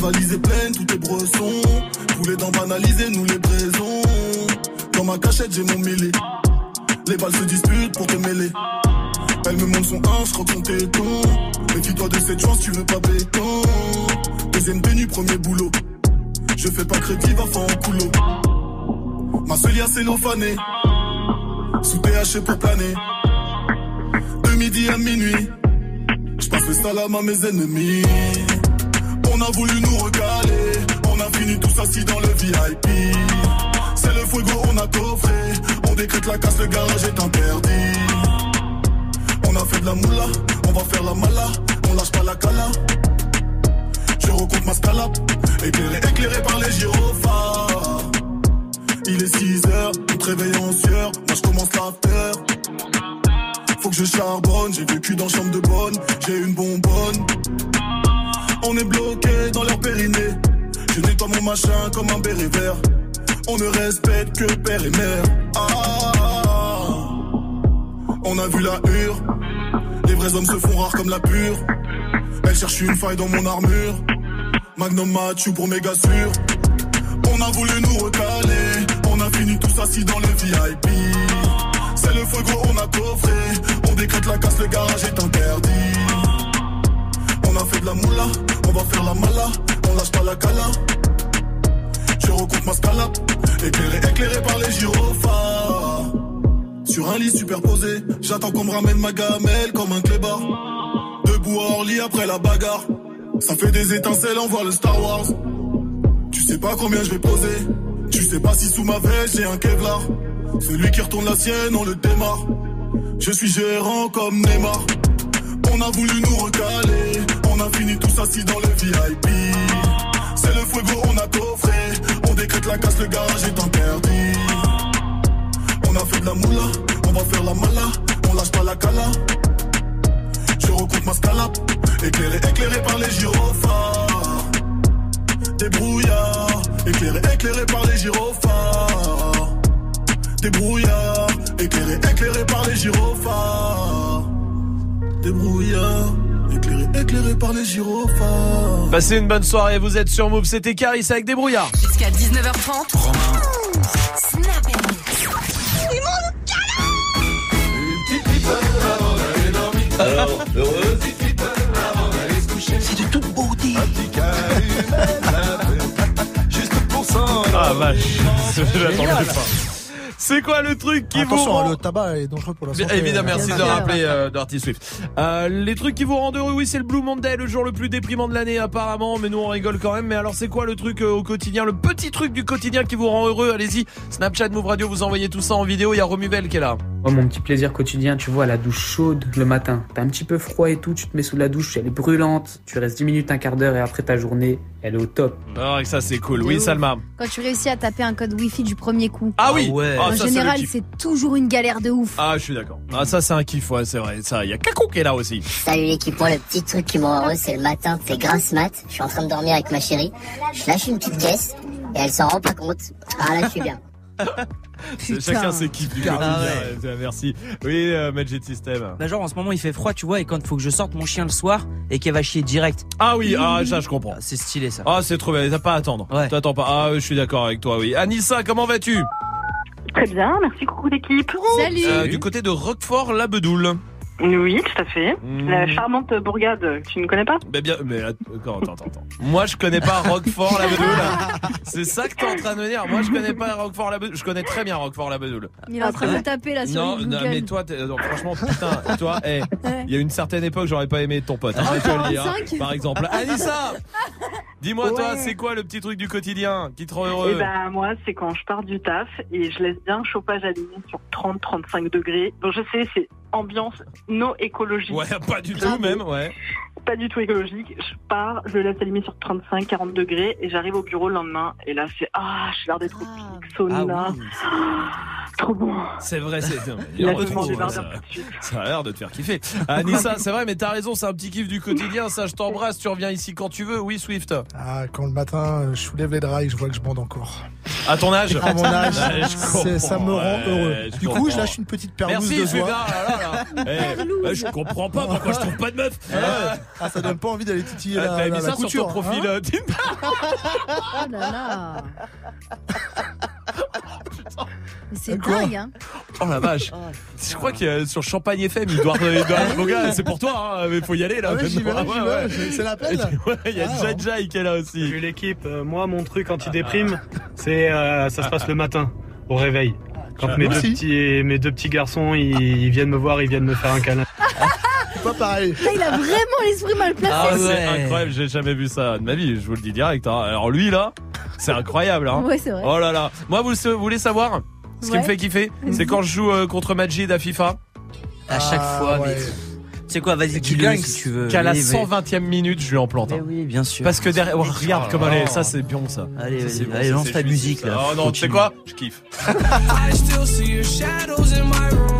Valise est pleine, tout est bresson. Tous les dents banalisés, nous les braisons. Dans ma cachette, j'ai mon mêlé. Les balles se disputent pour te mêler. Elle me montre son 1, je crois son téton. Méfie-toi de cette chance, tu veux pas béton. Deuxième tenue, premier boulot. Je fais pas crédit, va faire en coulo. Ma seule cellophanée. Sous THC pour planer. De midi à minuit. Je passe le salam à mes ennemis. On a voulu nous recaler. On a fini tous assis dans le VIP. C'est le fuego, on a coffré. On décrète la casse, le garage est interdit. On a fait de la moula, on va faire la mala. On lâche pas la cala. Je recompte ma scalap. Éclairé, éclairé par les gyrophares. Il est 6 heures, on te réveille. Moi je commence l'after. Faut que je charbonne, j'ai vécu dans chambre de bonne, j'ai une bonbonne. On est bloqué dans leur périnée. Je nettoie mon machin comme un béret vert. On ne respecte que père et mère. Ah, on a vu la hure. Les vrais hommes se font rares comme la pure. Elle cherche une faille dans mon armure. Magnum Mathieu pour méga sûr. On a voulu nous recaler. On a fini tous assis dans le VIP. C'est le fuego, on a coffré. On décrète la casse, le garage est interdit. A fait de la moula, on va faire la mala. On lâche pas la cala. Je recompte ma scalap. Éclairé, éclairé par les gyrophares. Sur un lit superposé, j'attends qu'on me ramène ma gamelle comme un clébard. Debout à Orly après la bagarre. Ça fait des étincelles, on voit le Star Wars. Tu sais pas combien je vais poser. Tu sais pas si sous ma veste j'ai un Kevlar. Celui qui retourne la sienne, on le démarre. Je suis gérant comme Neymar. On a voulu nous recaler. On a fini tous assis dans le VIP. C'est le fuego, on a coffré. On décrète la casse, le garage est interdit. On a fait de la moula, on va faire la mala. On lâche pas la cala. Je recompte ma scalap. Éclairé, éclairé par les gyrophares. Des brouillards. Éclairé, éclairé par les gyrophares. Des brouillards. Éclairé, éclairé par les gyrophares. Des brouillards. Éclairé, éclairé par les gyrophares. Passez une bonne soirée, vous êtes sur Move, c'était Caris avec des brouillards. Jusqu'à 19h30. Snap Alors, heureux C'est de toute beauté. Juste pour ça. Ah vache, j'attendais pas. C'est quoi le truc qui vous Attention, rend... le tabac est dangereux pour la santé. évidemment, merci de rappeler euh, Dirty Swift. Euh, les trucs qui vous rendent heureux, oui, c'est le Blue Monday, le jour le plus déprimant de l'année apparemment, mais nous on rigole quand même. Mais alors c'est quoi le truc euh, au quotidien, le petit truc du quotidien qui vous rend heureux? Allez-y, Snapchat, Move Radio, vous envoyez tout ça en vidéo. Il y a Romuvel qui est là. Moi, mon petit plaisir quotidien, tu vois, la douche chaude le matin. T'as un petit peu froid et tout, tu te mets sous la douche, elle est brûlante. Tu restes 10 minutes, un quart d'heure et après ta journée, elle est au top. Ah, ouais, ça c'est cool. Oui. Salma. Quand tu réussis à taper un code Wi-Fi du premier coup. Ah oui. ouais. Ah, En ça, général, c'est toujours une galère de ouf. Ah, je suis d'accord. Ah, ça c'est un kiff, ouais, c'est vrai. Ça, il y a Kakou qui est là aussi. Salut l'équipe, moi le petit truc qui me rend heureux c'est le matin, c'est grasse mat, je suis en train de dormir avec ma chérie, je lâche une petite caisse et elle s'en rend pas compte. Ah là je suis bien. Chacun ses kiffs du. Ah Ouais, Merci. Oui, euh, Magic System. Bah genre en ce moment il fait froid tu vois et quand faut que je sorte mon chien le soir et qu'elle va chier direct. Ah oui, ah ça je comprends. C'est stylé ça. Ah, c'est trop bien. T'as pas à attendre. T'attends pas. Ah, je suis d'accord avec toi. Oui. Anissa, comment vas-tu? Très bien, merci, coucou l'équipe. Salut. Euh, Du côté de Roquefort, la Bedoule. Oui, tout à fait. La charmante bourgade, tu ne connais pas Mais bien, mais attends, attends, attends, attends. Moi, je connais pas Roquefort la Bedoule. C'est ça que t'es en train de me dire. Moi, je connais pas Roquefort la Bedoule. Je connais très bien Roquefort la Bedoule. Il est en train de me taper là sur Non, non, mais toi, non, franchement, putain, toi, eh, Ouais. il y a une certaine époque, j'aurais pas aimé ton pote. hein, je te le dis, hein, 45. par exemple. Anissa, dis-moi, toi, c'est quoi le petit truc du quotidien qui te rend Eh heureux ben moi, c'est quand je pars du taf et je laisse bien le chauffage allumé sur 30-35 degrés. Donc je sais, c'est ambiance no écologique. Ouais, pas du tout, même, ouais. Pas du tout écologique. Je pars, je le laisse allumer sur 35-40 degrés et j'arrive au bureau le lendemain et là c'est ah, je suis l'air des tropiques, sauna. Trop bon. C'est vrai, c'est. bars ça, ça a l'air de te faire kiffer. Anissa, c'est vrai, mais t'as raison, c'est un petit kiff du quotidien. Ça, je t'embrasse. Tu reviens ici quand tu veux. Oui, Swift. Ah, quand le matin, euh, je soulève les draps et que je vois que je bande encore. À ton âge À mon âge, Ouais, ça me rend ouais, heureux. Du coup, je lâche une petite perlouse Merci, de Swift. joie. Ah, là, là, là. Eh, eh, je comprends pas pourquoi je trouve pas de meuf. Ouais. Ah, ça donne pas envie d'aller titiller Ah, la, T'as la, mis la ça sur couture. ton profil hein. euh, Tinder Oh là là. Mais c'est Quoi dingue, hein. Oh la vache. Je crois qu'il y a sur Champagne FM, il doit, il doit mon gars, c'est pour toi, hein, mais faut y aller là. Ah ouais, vais, c'est l'appel, là. Ouais, il y a Ah, Jai Jai qui est là aussi. Salut l'équipe, Euh, moi mon truc anti-déprime, c'est euh, ça se passe le matin au réveil. Quand mes deux, petits, mes deux petits garçons ils, ils viennent me voir, ils viennent me faire un câlin. C'est pas pareil. Là, il a vraiment l'esprit mal placé. Ah, c'est incroyable, j'ai jamais vu ça de ma vie, je vous le dis direct. hein. Alors lui là, c'est incroyable. Hein. Ouais, c'est vrai. Oh là là. Moi, vous, vous voulez savoir ce qui Ouais. me fait kiffer? C'est quand je joue euh, contre Majid à FIFA. À chaque Ah, fois, ouais. mais. C'est quoi, vas-y, Tu gagnes si tu veux. qu'à la Oui, oui. 120e minute, je lui en plante. hein. Eh oui, bien sûr. Parce que derrière, oh, regarde Oh comme elle est, ça c'est bon ça. Allez, Ça, bon, allez, lance ta musique, là. Oh non, tu sais quoi? Je kiffe.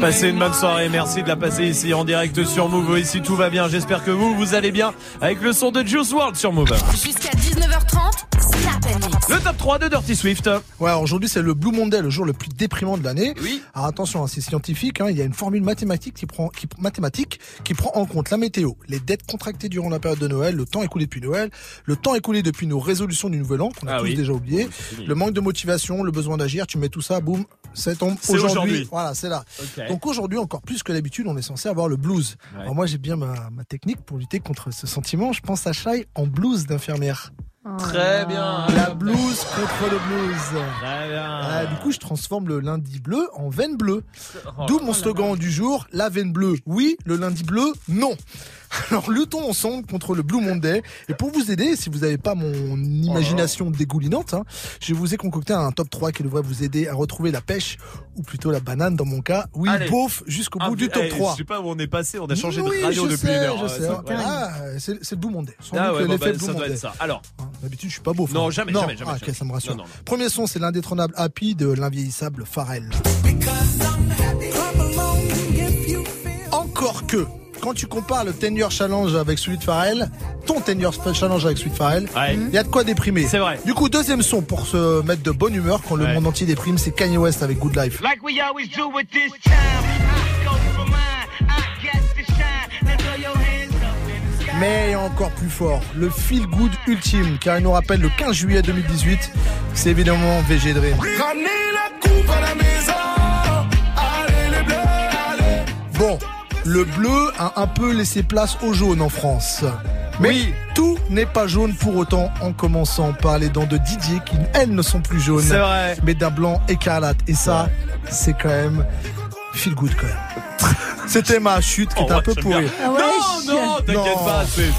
Passez une bonne soirée, merci de la passer ici en direct sur Move. Ici tout va bien, j'espère que vous, vous allez bien avec le son de Juice World sur Move. Jusqu'à 19h30, Snap. Le top 3 de Dirty Swift. Ouais, aujourd'hui c'est le Blue Monday, le jour le plus déprimant de l'année. Oui. Alors attention, hein, c'est scientifique. hein, il y a une formule mathématique qui prend, qui, mathématique qui prend en compte la météo, les dettes contractées durant la période de Noël, le temps écoulé depuis Noël, le temps écoulé depuis nos résolutions du Nouvel An qu'on a Ah tous oui. déjà oublié, Oui, fini. le manque de motivation, le besoin d'agir. Tu mets tout ça, boum, ça tombe C'est aujourd'hui. aujourd'hui. Voilà, c'est là. Donc aujourd'hui encore plus que d'habitude, on est censé avoir le blues. Ouais. Alors moi j'ai bien ma, ma technique pour lutter contre ce sentiment. Je pense à Shai en blues d'infirmière. Très bien. La blues contre le blues. Très bien. Ah, du coup, je transforme le lundi bleu en veine bleue. Oh D'où mon slogan du jour, la veine bleue, oui, le lundi bleu, non. Alors luttons ensemble contre le Blue Monday. Et pour vous aider, si vous n'avez pas mon imagination dégoulinante, hein, je vous ai concocté un top 3 qui devrait vous aider à retrouver la pêche, ou plutôt la banane dans mon cas. Oui, Allez. beauf, jusqu'au Ah, bout du mais, top eh, 3. Je sais pas où on est passé, on a changé Oui, de radio je depuis sais, une heure. Je hein, sais. ça, ouais. Ah, c'est le Blue Monday. Sans Ah ouais, bah, Blue ça doit Monday. être ça. Alors, D'habitude, je suis pas beau. Non, jamais, non. jamais, jamais, Ah, jamais. ok, ça me rassure. Non, non, Premier son, c'est l'indétrônable Happy de l'invieillissable Pharrell. Encore que, quand tu compares le 10 year challenge avec celui de Pharrell, ton 10 year challenge avec celui de Pharrell, il y a de quoi déprimer. C'est vrai. Du coup, deuxième son pour se mettre de bonne humeur quand le Ouais. monde entier déprime, c'est Kanye West avec Good Life. Like we always do with this. Mais encore plus fort, le feel good ultime, car il nous rappelle le 15 juillet 2018, c'est évidemment VG Dream. Ramenez la coupe à la maison. Allez les bleus, allez. Bon, le bleu a un peu laissé place au jaune en France. Mais tout n'est pas jaune pour autant, en commençant par les dents de Didier qui, elles, ne sont plus jaunes. C'est vrai. Mais d'un blanc écarlate. Et ça, c'est quand même feel good quand même. C'était ma chute qui Oh, était un ouais, peu pourrie. bien. non, non, t'inquiète Non. pas. c'est-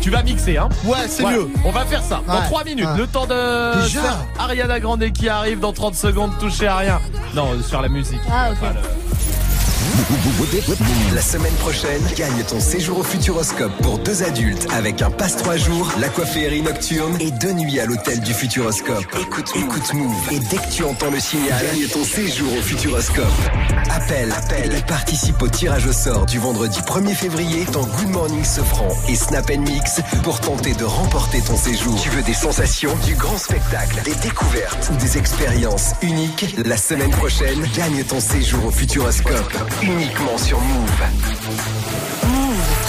Tu vas mixer, hein Ouais, c'est mieux. On va faire ça dans Ouais. 3 minutes. Ouais. Le temps de Déjà faire Ariana Grande qui arrive dans 30 secondes. Toucher à rien. Non, sur la musique. Ah, ok. La semaine prochaine, gagne ton séjour au Futuroscope pour deux adultes avec un passe trois jours, l'aquaférie nocturne et deux nuits à l'hôtel du Futuroscope. Écoute, écoute Move et dès que tu entends le signal, gagne ton séjour au Futuroscope. Appelle, appelle et participe au tirage au sort du vendredi 1er février dans Good Morning Sofran et Snap Mix pour tenter de remporter ton séjour. Tu veux des sensations, du grand spectacle, des découvertes ou des expériences uniques? La semaine prochaine, gagne ton séjour au Futuroscope uniquement sur Move.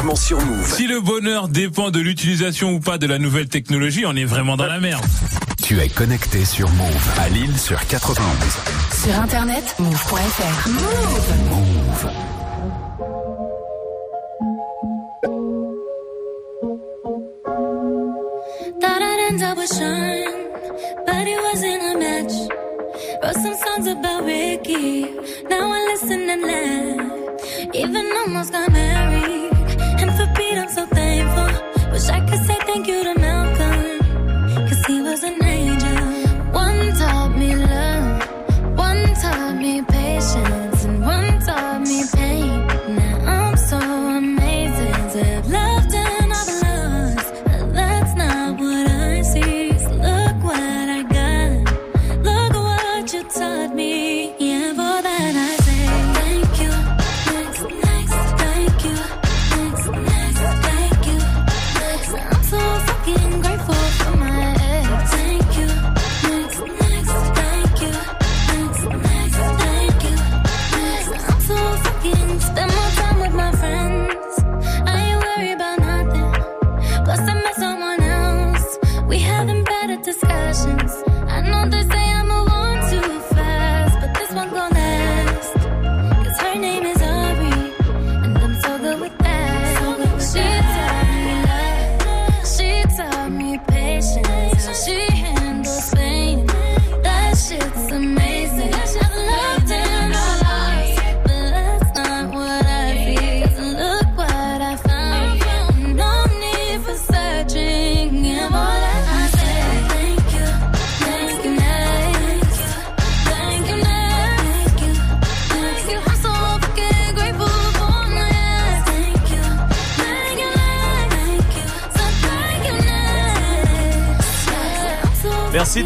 uniquement sur Move. Si le bonheur dépend de l'utilisation ou pas de la nouvelle technologie, on est vraiment dans la merde. Tu es connecté sur Move à Lille sur 91. Sur internet, move.fr. Move. Thought I'd end up with Sean, but it wasn't a match. Wrote some songs about Ricky, now I listen and laugh. Even almost got married,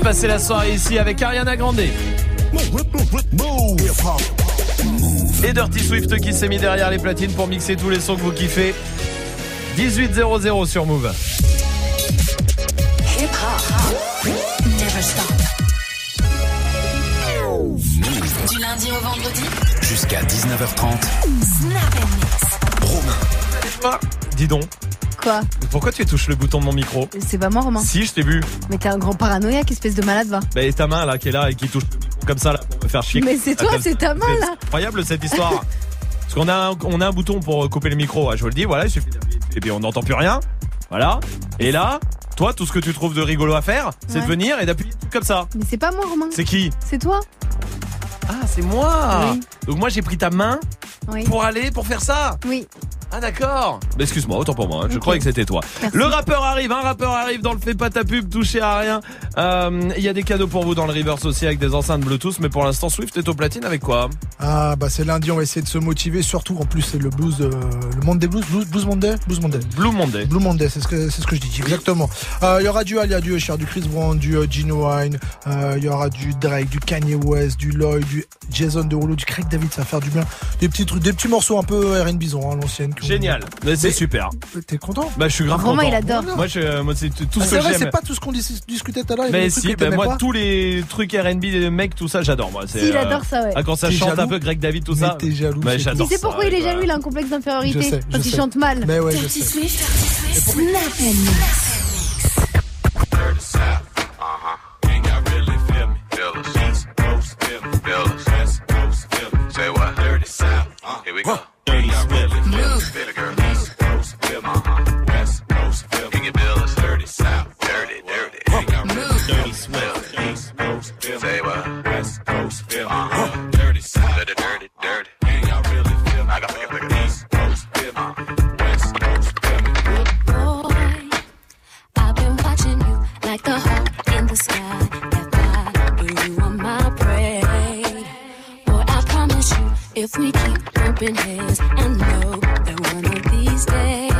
passer la soirée ici avec Ariana Grande. Et Dirty Swift qui s'est mis derrière les platines pour mixer tous les sons que vous kiffez. 18.00 sur Move. Hip hop. Never stop. Du lundi au vendredi. Jusqu'à 19h30. Snap and mix. Ah, dis donc, Quoi pourquoi tu touches le bouton de mon micro C'est pas moi, Romain. Si, je t'ai vu. Mais t'es un grand paranoïaque, espèce de malade, va. Bah, et ta main là qui est là et qui touche le micro comme ça là pour me faire chier. Mais c'est toi, c'est ta main, là. incroyable cette histoire. Parce qu'on a, un, on a un bouton pour couper le micro, je vous le dis, voilà, il suffit et puis on n'entend plus rien. Voilà. Et là, toi, tout ce que tu trouves de rigolo à faire, c'est de venir et d'appuyer comme ça. Mais c'est pas moi, Romain. C'est qui C'est toi. Ah, c'est moi Oui. Donc moi j'ai pris ta main Oui. pour aller, pour faire ça Oui. Ah d'accord Bah, Excuse-moi, autant pour moi, hein, je croyais que c'était toi. Merci. Le rappeur arrive, un rappeur arrive dans le fait pas ta pub, touché à rien. Euh, Il y a des cadeaux pour vous dans le reverse aussi avec des enceintes Bluetooth, mais pour l'instant Swift est au platine avec quoi? Ah bah c'est lundi, on va essayer de se motiver. Surtout en plus c'est le blues, euh, le monde des blues, blues, blues Monday, blues Monday. Blue Monday. Blue Monday, c'est ce que c'est ce que je dis exactement. Euh, Il y aura du Alia, du Usher, du Chris Brown, du Gino Wine. euh, Il y aura du Drake, du Kanye West, du Lloyd, du Jason Derulo, du Craig David. Ça va faire du bien. Des petits trucs, des petits morceaux un peu R&B bison, hein, l'ancienne. Génial, Mais c'est super. T'es content? Bah je suis grave Romain, content. il adore. Moi, je, moi c'est tout Ah, ce C'est que vrai, c'est pas tout ce qu'on dis- discutait tout à l'heure. il y avait Mais des trucs si, que bah, t'aimais moi pas. tous les trucs R&B des mecs, tout ça j'adore moi. C'est, Si, il adore ça, ouais. Ah, quand ça T'es chante un jaloux peu Greg David tout Mais ça. t'es jaloux, Bah, c'est j'adore Tu sais ça, pourquoi il est ouais, jaloux. Il a un complexe d'infériorité. Je sais, chante mal. Mais ouais, je Dirty sais. Swift. Snap and mix. Say what? Dirty South. Here we go. Dirty Swift. Baby West Coast. Uh-huh. Dirty South. Dirty, dirty, dirty. I got pick it, pick it. East Coast. Uh-huh. West Coast. Boy, I've been watching you like the hawk in the sky. That fly, you are my prey. Boy, I promise you, if we keep bumping heads, I know that one of these days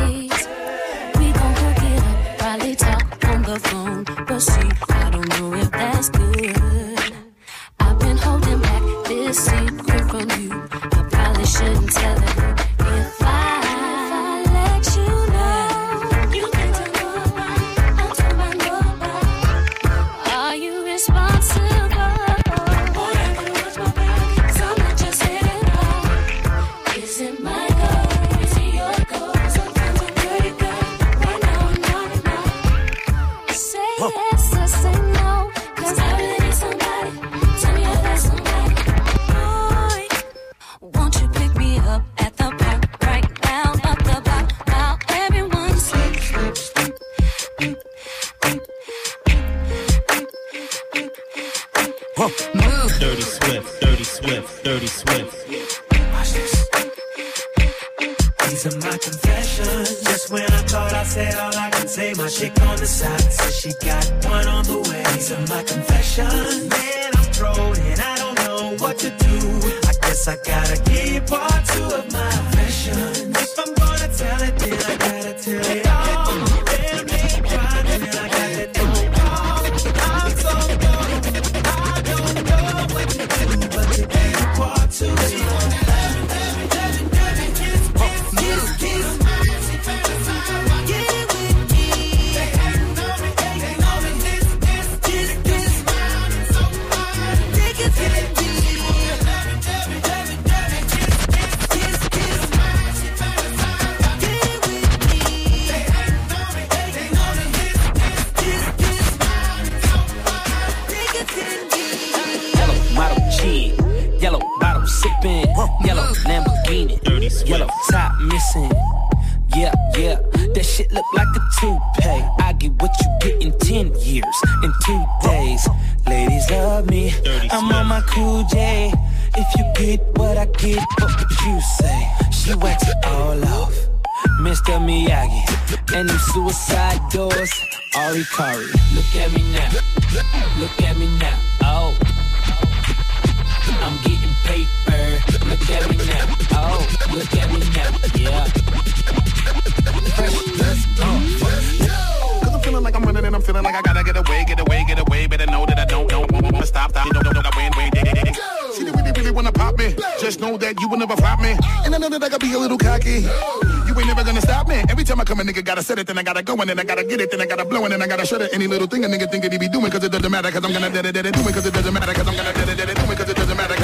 Mr. Miyagi, and them suicide doors, Ari Kari. Look at me now, look at me now, oh. I'm getting paper. Look at me now. Oh, look at me now. Yeah. Uh. Cause I'm feeling like I'm running and I'm feeling like I gotta get away, get away, get away. Better know Return wanna pop me. Just know that you will never flop me. And I know that I gotta be a little cocky. You ain't never gonna stop me. Every time I come, a nigga gotta set it, then I gotta go, and then I gotta get it, then I gotta blow, and then I gotta shut it. Any little thing a nigga think that he be doing, cause it doesn't matter, cause I'm gonna da da da do it, cause it doesn't matter, cause I'm gonna da da da do it, cause it doesn't matter.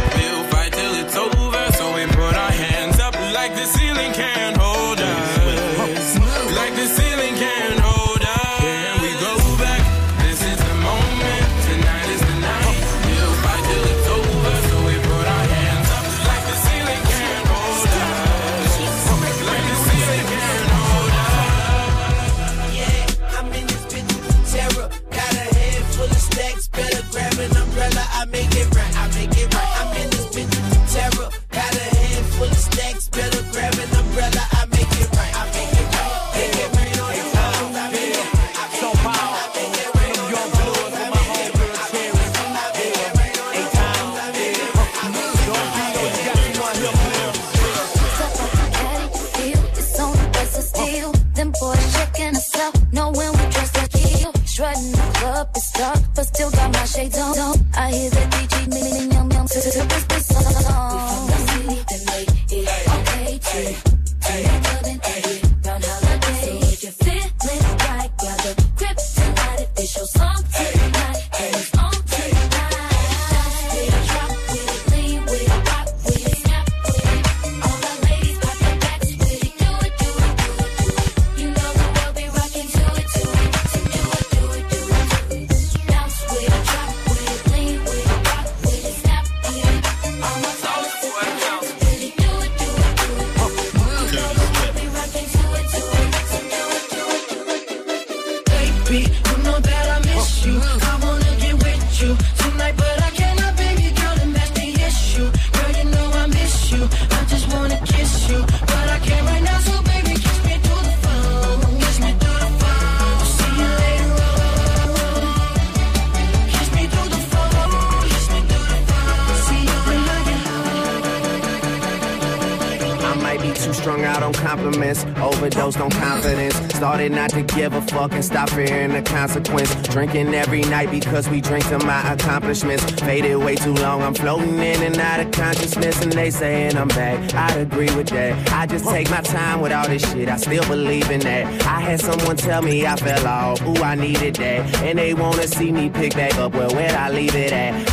And stop fearing the consequence. Drinking every night because we drink to my accomplishments. Faded way too long, I'm floating in and out of consciousness, and they saying I'm back. I'd agree with that. I just take my time with all this shit. I still believe in that. I had someone tell me I fell off. Ooh, I needed that, and they wanna see me pick back up. Well, where'd I leave it at?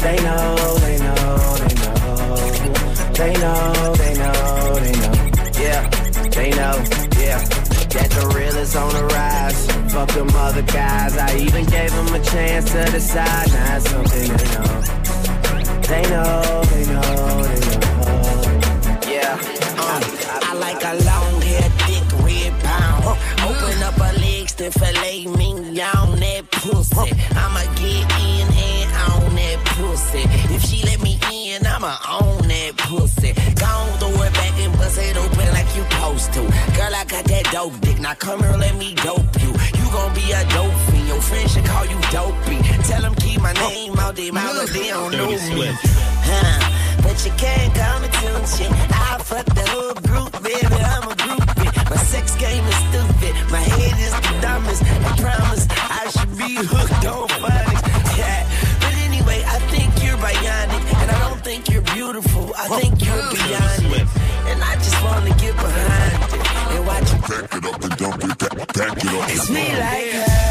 They know, they know, they know. They know, they know, they know. Yeah, they know, yeah. That the real is on the rise. Fuck them other guys. I even gave them a chance to decide. Now it's something they know. They know, they know, they know. Yeah. Uh. I like a long hair, thick red, pound. Open up my legs and fillet me on that pussy. I'ma get in I'ma own that pussy. Gon' throw it back and bust it open like you supposed to. Girl, I got that dope dick. Now come here, let me dope you. You gon' be a dope fiend. Your friends should call you dopey. Tell them keep my name out their mouth, they don't know me. Huh. But you can't call me tune. I fuck the whole group, baby. I'm a groupie. My sex game is stupid. My head is the dumbest. I promise I should be hooked on phonics. I think you're beyond it. And I just wanna get behind it. And watch you back it up and dump it, back, back it up. it's me like her,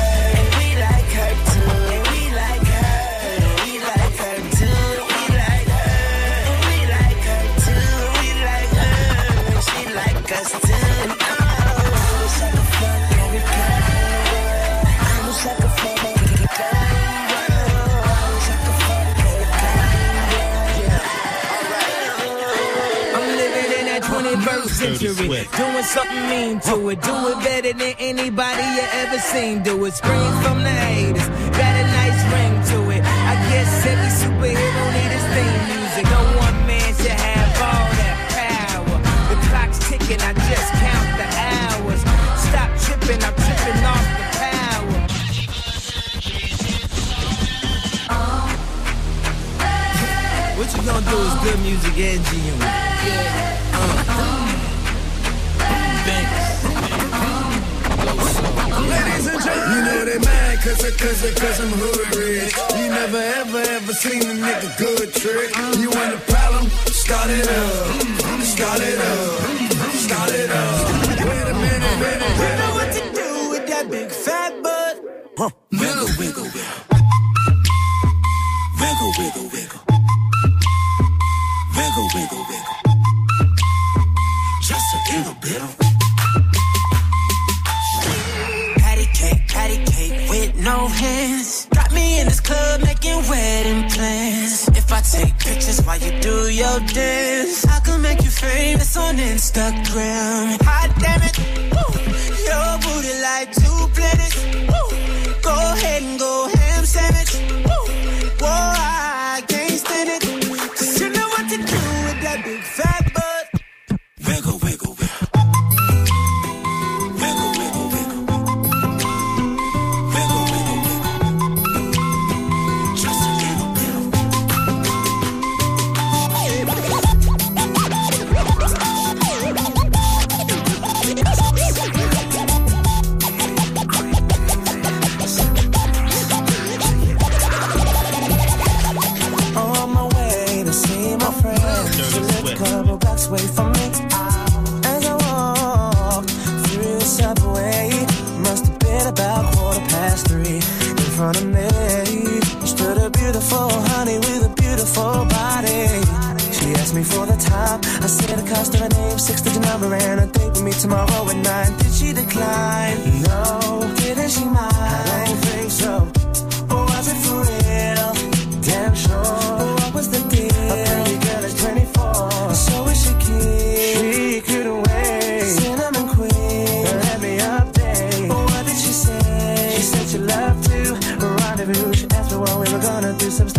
century, doing something mean to it. Do it better than anybody you ever seen. Do it spring from the haters, got a nice ring to it. I guess every superhero need his theme music. No one man should have all that power. The clock's ticking, I just count the hours. Stop tripping, I'm tripping off the power. What you gonna do is good music and genuine. Yeah. Cause, I- cause, I- cause I'm hood rich. You never ever ever seen a nigga good trick. You want a problem? Start it up. Start it up. Start it up. Wait a minute, minute. You know what to do with that big fat butt. Wiggle, wiggle, wiggle. Wiggle, wiggle, wiggle. Wiggle, wiggle, wiggle. Just a little bit of no hands. Got me in this club making wedding plans. If I take pictures while you do your dance, I can make you famous on Instagram. Hot damn it, woo. your booty like for. I said the cost of her name, six digit number, and a date with me tomorrow at nine. Did she decline? No. Didn't she mind? I don't think so. Or was it for real? Damn sure. What was the deal? A pretty girl is 24. So is she cute? She couldn't wait. Cinnamon queen. Let me update. What did she say? She said she loved to rendezvous. She asked me what we were gonna do. Some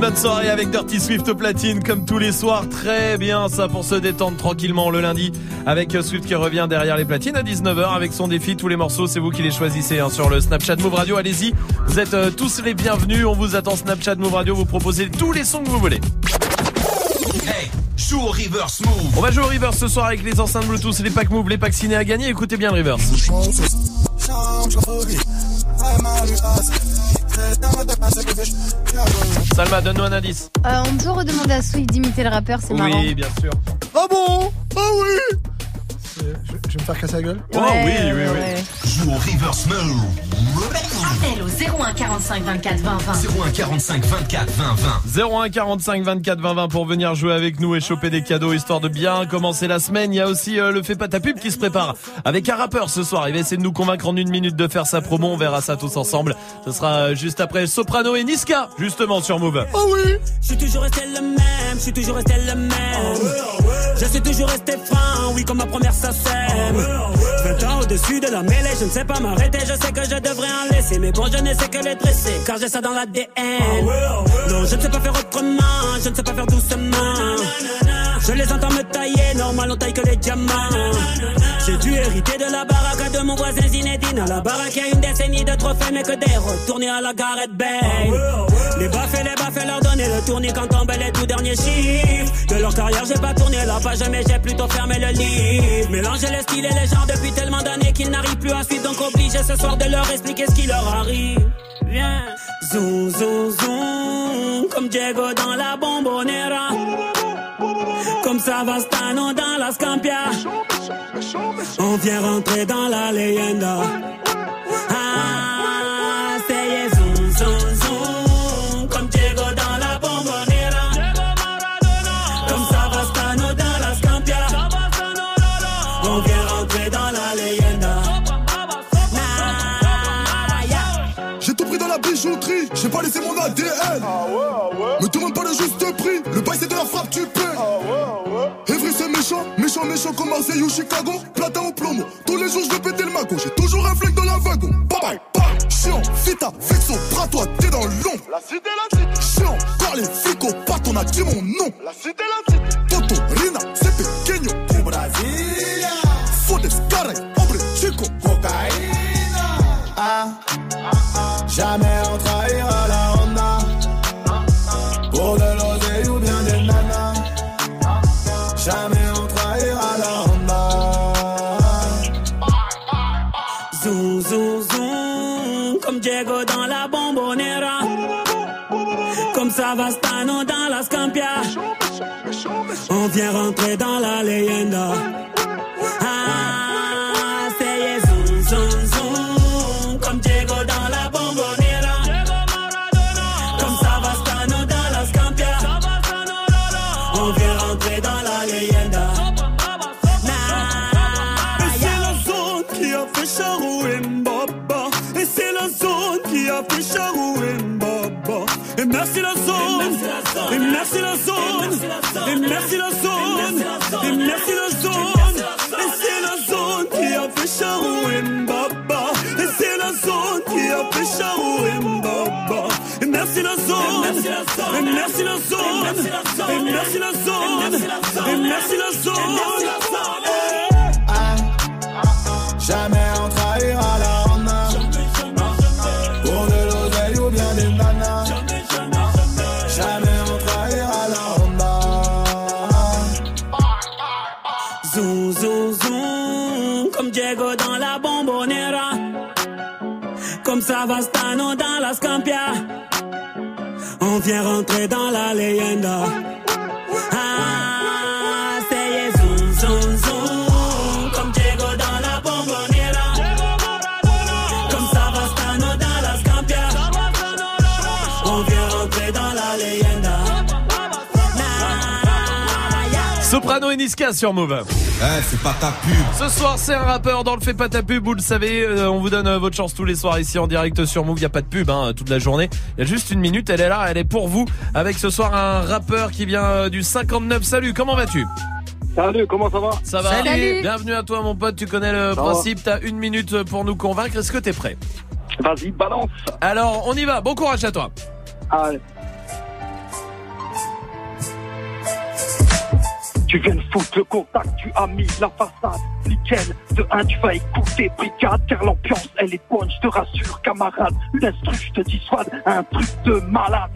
une bonne soirée avec Dirty Swift au platine comme tous les soirs. Très bien ça pour se détendre tranquillement le lundi avec Swift qui revient derrière les platines à 19h avec son défi. Tous les morceaux, c'est vous qui les choisissez hein, sur le Snapchat Move Radio. Allez-y, vous êtes euh, tous les bienvenus. On vous attend Snapchat Move Radio. Vous proposez tous les sons que vous voulez. Hey, joue au reverse move. On va jouer au reverse ce soir avec les enceintes Bluetooth, les packs Move, les packs ciné à gagner. Écoutez bien le reverse. Salma, donne-nous un indice. Euh, on peut redemander à Swift d'imiter le rappeur, c'est marrant. Oui, bien sûr. Ah bon? Ah oui Je, je vais me faire casser la gueule Oh oui, oui, oui. Joue au reverse mode. Appel au 01 45 24 20 20. 01 45 24 20 20. 01 45 24 20 20 pour venir jouer avec nous et choper des cadeaux histoire de bien commencer la semaine. Il y a aussi euh, le fait pas ta pub qui se prépare avec un rappeur ce soir. Il va essayer de nous convaincre en une minute de faire sa promo. On verra ça tous ensemble. Ce sera euh, juste après Soprano et Niska justement sur Move. Oh oui Je suis toujours resté le même, je suis toujours resté le même. Je suis toujours resté franc, oui, comme ma première ça sème. 20 ans au-dessus de la mêlée, je ne sais pas m'arrêter, je sais que je devrais en laisser. Mais bon, je ne sais que les dresser, car j'ai ça dans l'ADN. Non, je ne sais pas faire autrement, je ne sais pas faire doucement. Je les entends me tailler, normal on taille que les diamants. J'ai dû hériter de la baraque de mon voisin Zinedine. À la baraque, il y a une décennie de trophées, mais que des retournés à la Gareth Bay. Les baffes et les baffes, leur donner le tournis quand tombent les tout derniers chiffres. De leur carrière, j'ai pas tourné la page, mais j'ai plutôt fermé le livre. Mélanger les styles et les genres depuis tellement d'années qu'ils n'arrivent plus à suivre, donc obligé ce soir de leur expliquer ce qui leur arrive. Viens, zoom, zoom, zoom, comme Diego dans la bombonera. Comme Savastano dans la Scampia. On vient rentrer dans la leyenda. Ah, c'est zoom, zoom, zoom. Comme Diego dans la bombonera. Comme Savastano dans la Scampia. On vient rentrer dans la leyenda. J'ai tout pris dans la bijouterie, j'ai pas laissé mon ADN. Me demande pas le méchant, comme Marseille ou Chicago. Platin ou plomo, tous les jours je vais péter le mago. J'ai toujours un flingue dans la wagon. Bye bye, bye. Chiant, fita, fixo, bras toi, t'es dans l'ombre. La cité, la cité. Chiant, car les flics pas on a dit mon nom. La cité, la cité. Toto, Rina, c'est pequeño. Du Brasilia. Fodes, carré, hombre, chico. Cocaïna. Ah, jamais on trahira la Honda. Pour de Diego dans la bombonera. Comme Savastano dans la Scampia. On vient rentrer dans la leyenda. Merci la zone. Et merci la zone. Jamais on trahira la Honda. Pour de l'oseille ou bien des nanas. Jamais on trahira la Honda. Zoom, zoom, zoom, comme Diego dans la bombonera. Comme Savastano dans la Scampia. On vient rentrer dans la leyenda. Ah, Soprano et Niska sur Move. Eh, c'est pas ta pub. Ce soir, c'est un rappeur dans le fait pas ta pub, vous le savez. euh, on vous donne euh, votre chance tous les soirs ici en direct sur Move. Il y a pas de pub hein, toute la journée. Il y a juste une minute. Elle est là, elle est pour vous. Avec ce soir un rappeur qui vient euh, du 59. Salut, comment vas-tu? Salut, comment ça va? Ça va Bienvenue à toi mon pote, tu connais le Ça principe, t'as une minute pour nous convaincre, est-ce que t'es prêt? Vas-y, balance Alors on y va, bon courage à toi Allez. Tu viens de foutre le contact, tu as mis la façade nickel. De un, tu vas écouter brigade, car l'ambiance elle est bonne, je te rassure camarade. Une instru, je te dissuade, un truc de malade.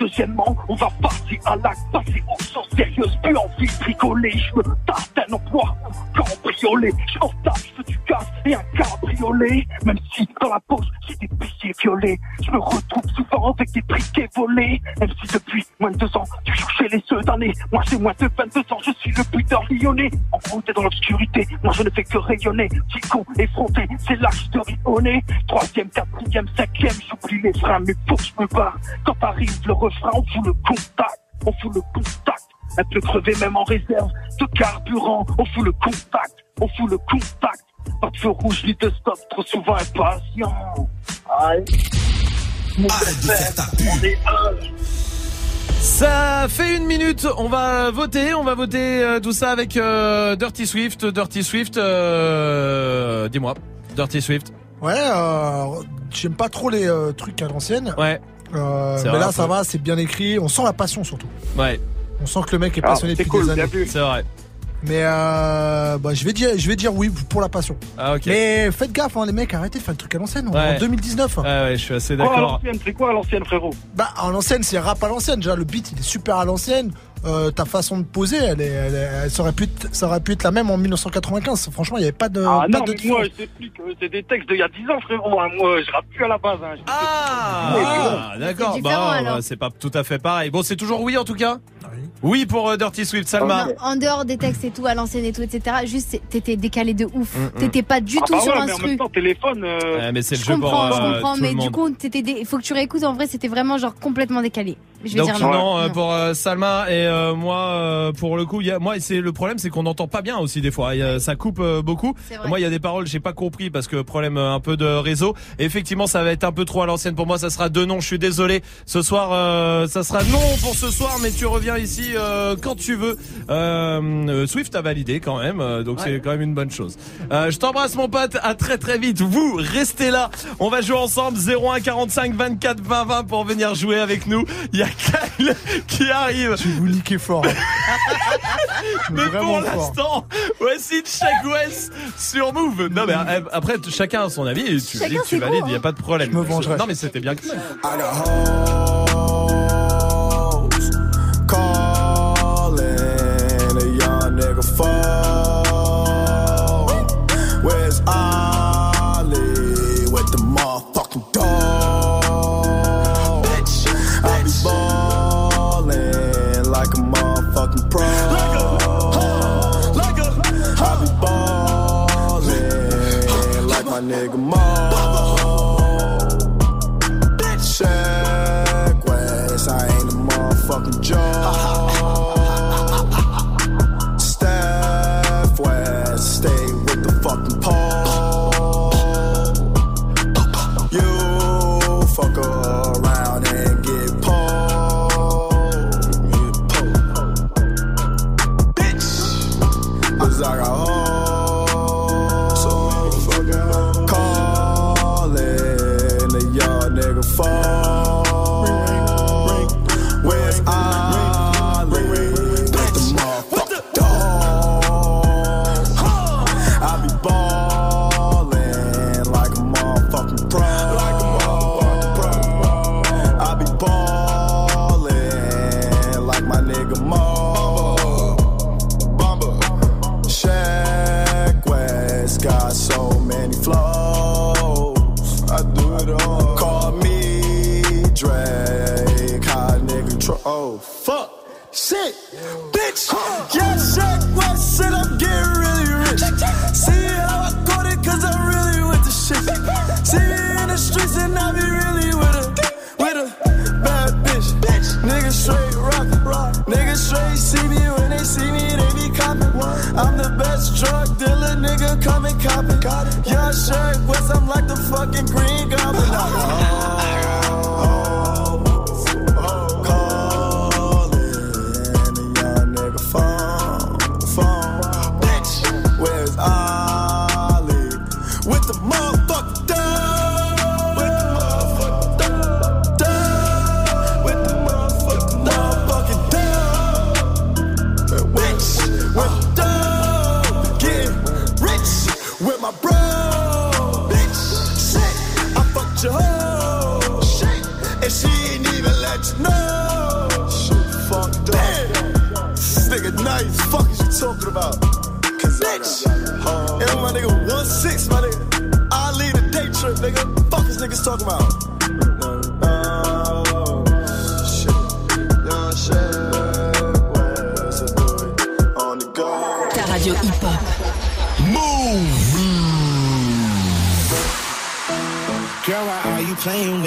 Deuxièmement, on va passer à l'acte, passer aux choses sérieuses, plus envie de rigoler. Je me tâte un emploi cambriolé. Je m'en tape, du gaz et un cabriolet. Même si dans la poche, j'ai des billets violets. Je me retrouve souvent avec des briquets volés. Même si depuis moins de deux ans, tu cherchais les ceux d'année. Moi j'ai moins de 22 ans, je suis le buteur lyonnais. En gros, t'es dans l'obscurité, moi je ne fais que rayonner. Petit con effronté, c'est je te rionner. Troisième, quatrième, cinquième, j'oublie les freins, mais faut que je me barre. Quand arrive le refrain, on fout le contact, on fout le contact. Elle peut crever même en réserve de carburant, on fout le contact, on fout le contact. Pas de feu rouge ni de stop, trop souvent impatient. Aïe. Ça fait une minute, on va voter, on va voter euh, tout ça avec euh, Dirty Swift. Dirty Swift, euh, dis-moi, Dirty Swift. Ouais, euh, j'aime pas trop les euh, trucs à l'ancienne. Ouais. Euh, mais là, ça va, c'est bien écrit. On sent la passion surtout. Ouais. On sent que le mec est Ah, passionné c'est depuis cool, des années. C'est vrai. Mais euh, bah, je vais dire, je vais dire oui pour la passion. Ah ok. Mais faites gaffe, hein, les mecs, arrêtez de faire le truc à l'ancienne. On est Ouais. En 2019. Ouais, ouais, je suis assez Oh, à d'accord. l'ancienne, c'est quoi à l'ancienne, frérot? Bah, à l'ancienne, c'est rap à l'ancienne. Déjà, le beat, il est super à l'ancienne. Euh, ta façon de poser, elle, est, elle, est- elle aurait pu être, ça aurait pu être la même en 1995. Franchement, il n'y avait pas de, Ah pas non, de mais moi, je t'explique, euh, c'est des textes d'il y a 10 ans, frérot. hein. Moi, je rappe plus à la base. Hein. Ah, d'accord. C'est différent, Bah, bah, c'est pas tout à fait pareil. Bon, c'est toujours oui en tout cas? Oui pour euh, Dirty Swift, Salma. Non, en dehors des textes et tout, à l'ancienne et tout, etc. Juste, t'étais décalé de ouf. Mm, mm. T'étais pas du Ah tout bah sur ouais, mais en instru. même temps, téléphone. euh, Ouais, mais c'est le Je jeu pour comprends, je euh, comprends, tout mais le du coup, t'étais dé- il faut que tu réécoutes. En vrai, c'était vraiment genre complètement décalé. Je vais Donc dire non, euh, pour euh, Salma et euh, moi euh, pour le coup, il y a, moi c'est le problème c'est qu'on n'entend pas bien aussi des fois, Il y a- ça coupe euh, beaucoup. Moi il y a des paroles j'ai pas compris parce que problème euh, un peu de réseau. Et effectivement ça va être un peu trop à l'ancienne pour moi, ça sera deux noms. Je suis désolé. Ce soir euh, ça sera non pour ce soir, mais tu reviens ici euh, quand tu veux. Euh, euh, Swift a validé quand même, donc c'est quand même une bonne chose. Euh, je t'embrasse mon pote, à très très vite. Vous restez là, on va jouer ensemble 01 45 24 20 20 pour venir jouer avec nous. Il y a Kyle qui arrive. Je vais vous niquer fort. Mais pour l'instant, voici Check West sur Move. Non mais après chacun a son avis et tu Chacun dis que tu valides, il y a pas de problème. Je me vengerai. Non mais c'était bien que fall. Where's Ollie with the motherfucking dog? I be ballin' like a motherfucking pro. I be ballin' like my nigga Mo. Check West, I ain't a motherfucking joke.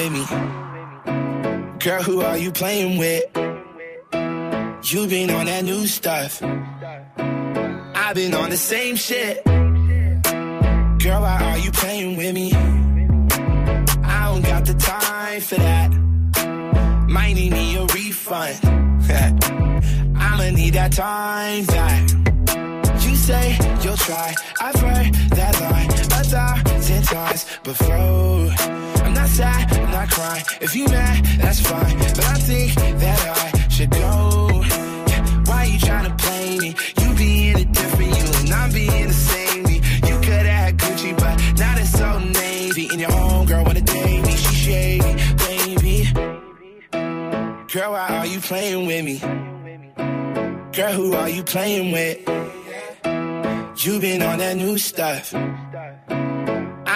With me? Girl, who are you playing with? You been on that new stuff. I've been on the same shit. Girl, why are you playing with me? I don't got the time for that. Might need me a refund. I'ma need that time back. You say you'll try. I've heard that line thousand times before. I'm not sad, I'm not crying. If you mad, that's fine. But I think that I should go. Yeah, Why you tryna play me? You being a different you and I'm being the same me. You coulda had Gucci, but now it's so navy. And your homegirl wanna date me, she shady, baby. Girl, why are you playing with me? Girl, who are you playing with? You been on that new stuff.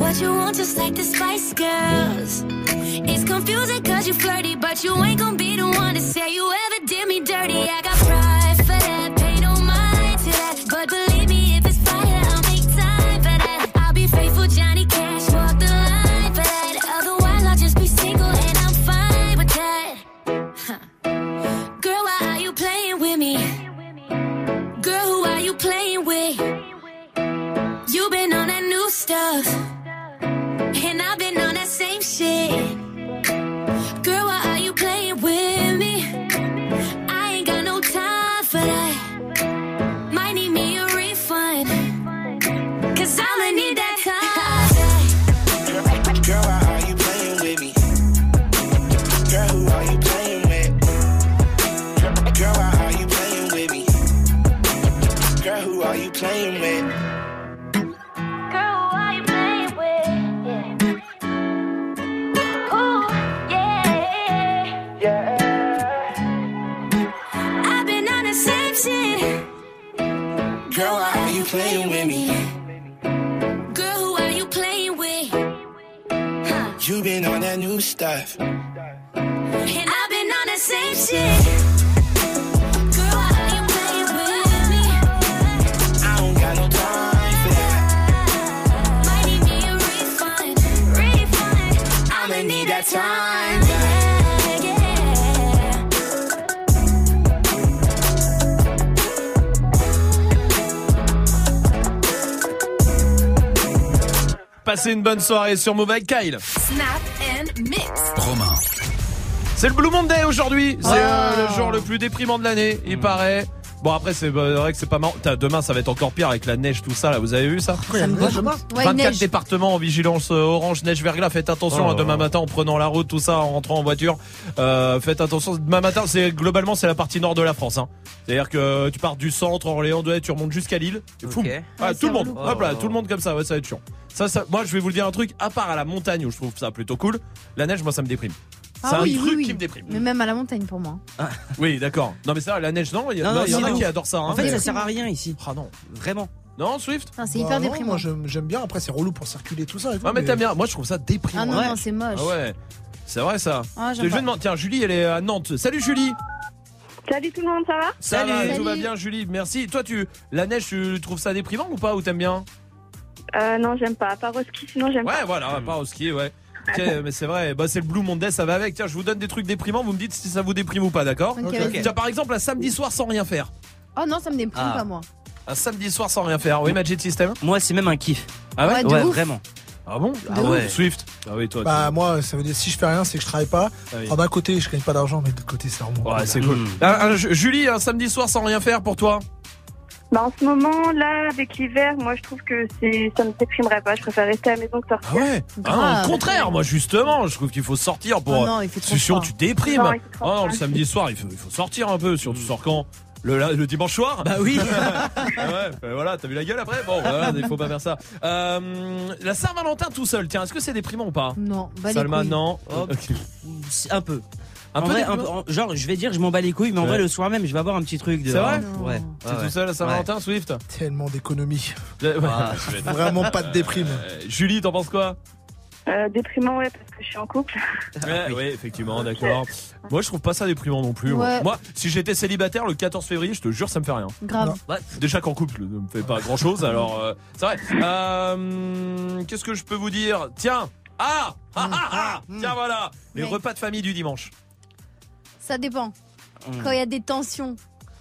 what you want, just like the Spice Girls. It's confusing cause you flirty, but you ain't gonna be the one to say you ever did me dirty. I got pride shit. Playing with me? Girl, who are you playing with? Huh. You been on that new stuff. And I've been on the same shit. Passez une bonne soirée sur Move avec Kyle. Snap and mix. Romain. C'est le Blue Monday aujourd'hui. C'est Ah. euh, le jour le plus déprimant de l'année, il paraît. Bon après c'est euh, vrai que c'est pas marrant. Demain ça va être encore pire avec la neige tout ça là. Vous avez vu ça Quoi, il y a une neige demain Ouais, 24 neige. départements en vigilance euh, orange neige verglas. Faites attention Oh. hein, demain matin en prenant la route tout ça en rentrant en voiture. Euh, faites attention demain matin c'est globalement c'est la partie nord de la France. Hein. C'est-à-dire que tu pars du centre Orléans de tu remontes jusqu'à Lille. Ah, Ouais, tout le monde. Hop là tout le monde comme ça. Ouais ça va être chiant. Ça, ça moi je vais vous le dire un truc. À part à la montagne où je trouve ça plutôt cool. La neige moi ça me déprime. Ah c'est un oui, truc oui, oui. qui me déprime. Mais même à la montagne pour moi. Oui, d'accord. Non, mais ça, la neige, non. Il y, a- Non, non, non, il y en a qui adorent ça. hein, En fait, mais- ça sert à rien ici. Ah non. Vraiment. Non, Swift Enfin, c'est Bah hyper non, déprimant. Moi j'aime bien. Après c'est relou pour circuler tout ça. et tout, Ah, mais t'aimes bien. Moi, je trouve ça déprimant. Ah non, Ouais. non, c'est moche. Ah ouais. C'est vrai, ça. Ah, Je demande- Tiens, Julie, elle est à Nantes. Salut, Julie. Salut tout le monde, ça va? Ça va, Salut. tout va bien, Julie. Merci. Toi, tu, la neige, tu trouves ça déprimant ou pas Ou t'aimes bien? Euh, Non, j'aime pas. À part au ski, sinon j'aime Ouais, pas. voilà, à part au ski, ouais. Ok, mais c'est vrai, bah, c'est le Blue Monday, ça va avec. Tiens, je vous donne des trucs déprimants, vous me dites si ça vous déprime ou pas, d'accord. Tiens, par exemple, un samedi soir sans rien faire. Oh non, ça me déprime Ah. pas moi. Un samedi soir sans rien faire. Oui, Magic System Moi, c'est même un kiff. Ah ouais Ouais, Ouais, vraiment. Ah bon Ah ouais. Swift Ah oui, toi. Bah moi ça veut dire si je fais rien c'est que je travaille pas. Ah oui. Alors d'un côté je gagne pas d'argent mais de l'autre côté c'est vraiment. Ouais, cool. c'est cool. Mm. Un- un- Julie, un samedi soir sans rien faire pour toi Bah, en ce moment, là, avec l'hiver, moi, je trouve que c'est, ça me déprimerait pas. Je préfère rester à la maison que sortir. Ah ouais? Ah, Au contraire, moi justement, je trouve qu'il faut sortir pour. Ah non, il fait trop sinon tu déprimes. Non, Oh non, le samedi soir, il faut, il faut sortir un peu, surtout sors quand? Le, la- le dimanche soir? Bah oui. Ah ouais, bah voilà, t'as vu la gueule après? Bon, voilà, il faut pas faire ça. Euh, la Saint-Valentin tout seul, tiens, est-ce que c'est déprimant ou pas? Non, bah Salma, non? Oh, Un peu. Un En peu vrai, déprimant un peu- en- genre, je vais dire, je m'en bats les couilles, mais en Ouais. vrai, le soir même, je vais avoir un petit truc de. C'est vrai Ouais. T'es Ouais, tout seul à Saint-Valentin, Swift Tellement d'économie. Ah, je vais Vraiment pas de déprime. Euh, Julie, t'en penses quoi? Euh, déprimant, ouais, parce que je suis en couple. Ouais, ouais, effectivement, d'accord. Moi, je trouve pas ça déprimant non plus. moi. Ouais. Moi, si j'étais célibataire le 14 février, je te jure, ça me fait rien. Grave. Déjà qu'en couple ne me fait pas grand chose, alors euh, c'est vrai. Euh, Qu'est-ce que je peux vous dire? Tiens Ah Ah ah ah Tiens voilà Les Ouais. repas de famille du dimanche. Ça dépend. Mm. Quand il y a des tensions.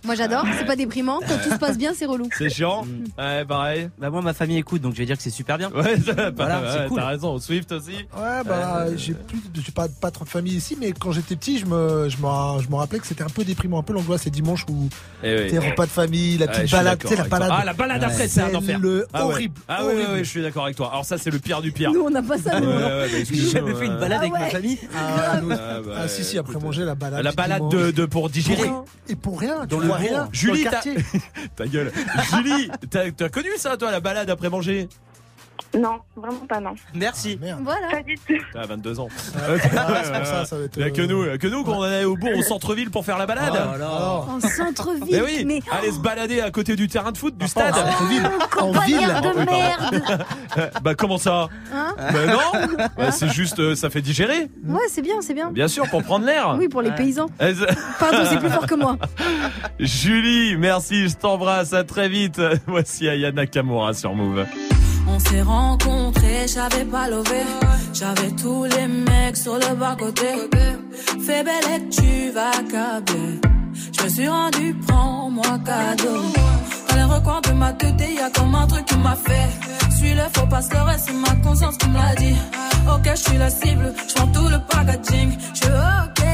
Moi j'adore, c'est pas déprimant. Quand tout se passe bien, c'est relou. C'est chiant Ouais, pareil. Bah, moi, ma famille écoute, donc je vais dire que c'est super bien. Ouais, ça- Voilà, ouais, c'est cool. t'as raison. Swift aussi Ouais, bah, j'ai plus, j'ai pas, pas trop de famille ici, mais quand j'étais petit, je me, je me, je me rappelais que c'était un peu déprimant, un peu l'angoisse ces dimanches où Eh oui. tes repas de famille, la petite balade, tu sais, la balade. Ah, la balade après, c'est un enfer. le Ah ouais. horrible. Ah ouais, horrible. ouais, ouais, je suis d'accord avec toi. Alors ça, c'est le pire du pire. Nous on n'a pas ça. Bah, J'ai jamais fait une balade avec Ah ma famille. Ah, Ah, bah, ah, si, si, après manger la balade. La balade de, pour digérer. Et pour rien, Dans tu le rien. Julie. Ta gueule. Julie, t'as connu ça, toi, la balade après manger? Non, vraiment pas, non. Merci. Merde. Voilà. Pas du tout. T'as 22 ans. Ah, c'est pour ça, ça va être, Il y a que euh, nous, il y a que nous qu'on allait au bourg, au centre-ville pour faire la balade. Oh là là. Alors, En centre-ville. Mais oui, mais allez se balader à côté du terrain de foot, du stade. en centre-ville. En ville. De merde. bah comment ça? Hein? Bah non Bah, C'est juste, euh, ça fait digérer. Ouais, c'est bien, c'est bien. Bien sûr, pour prendre l'air. Oui, pour les Ouais. paysans. Pardon, c'est plus fort que moi. Julie, merci, je t'embrasse, à très vite. Voici Ayana Nakamura sur Move. On s'est rencontrés, j'avais pas levé. J'avais tous les mecs sur le bas-côté. Fais belle et tu vas câbler. Je me suis rendu, prends-moi cadeau. Dans les recoins de ma tête, y a comme un truc qui m'a fait. Suis le faux pasteur et c'est ma conscience qui me l'a dit. Ok, je suis la cible, je tout le packaging. Je ok.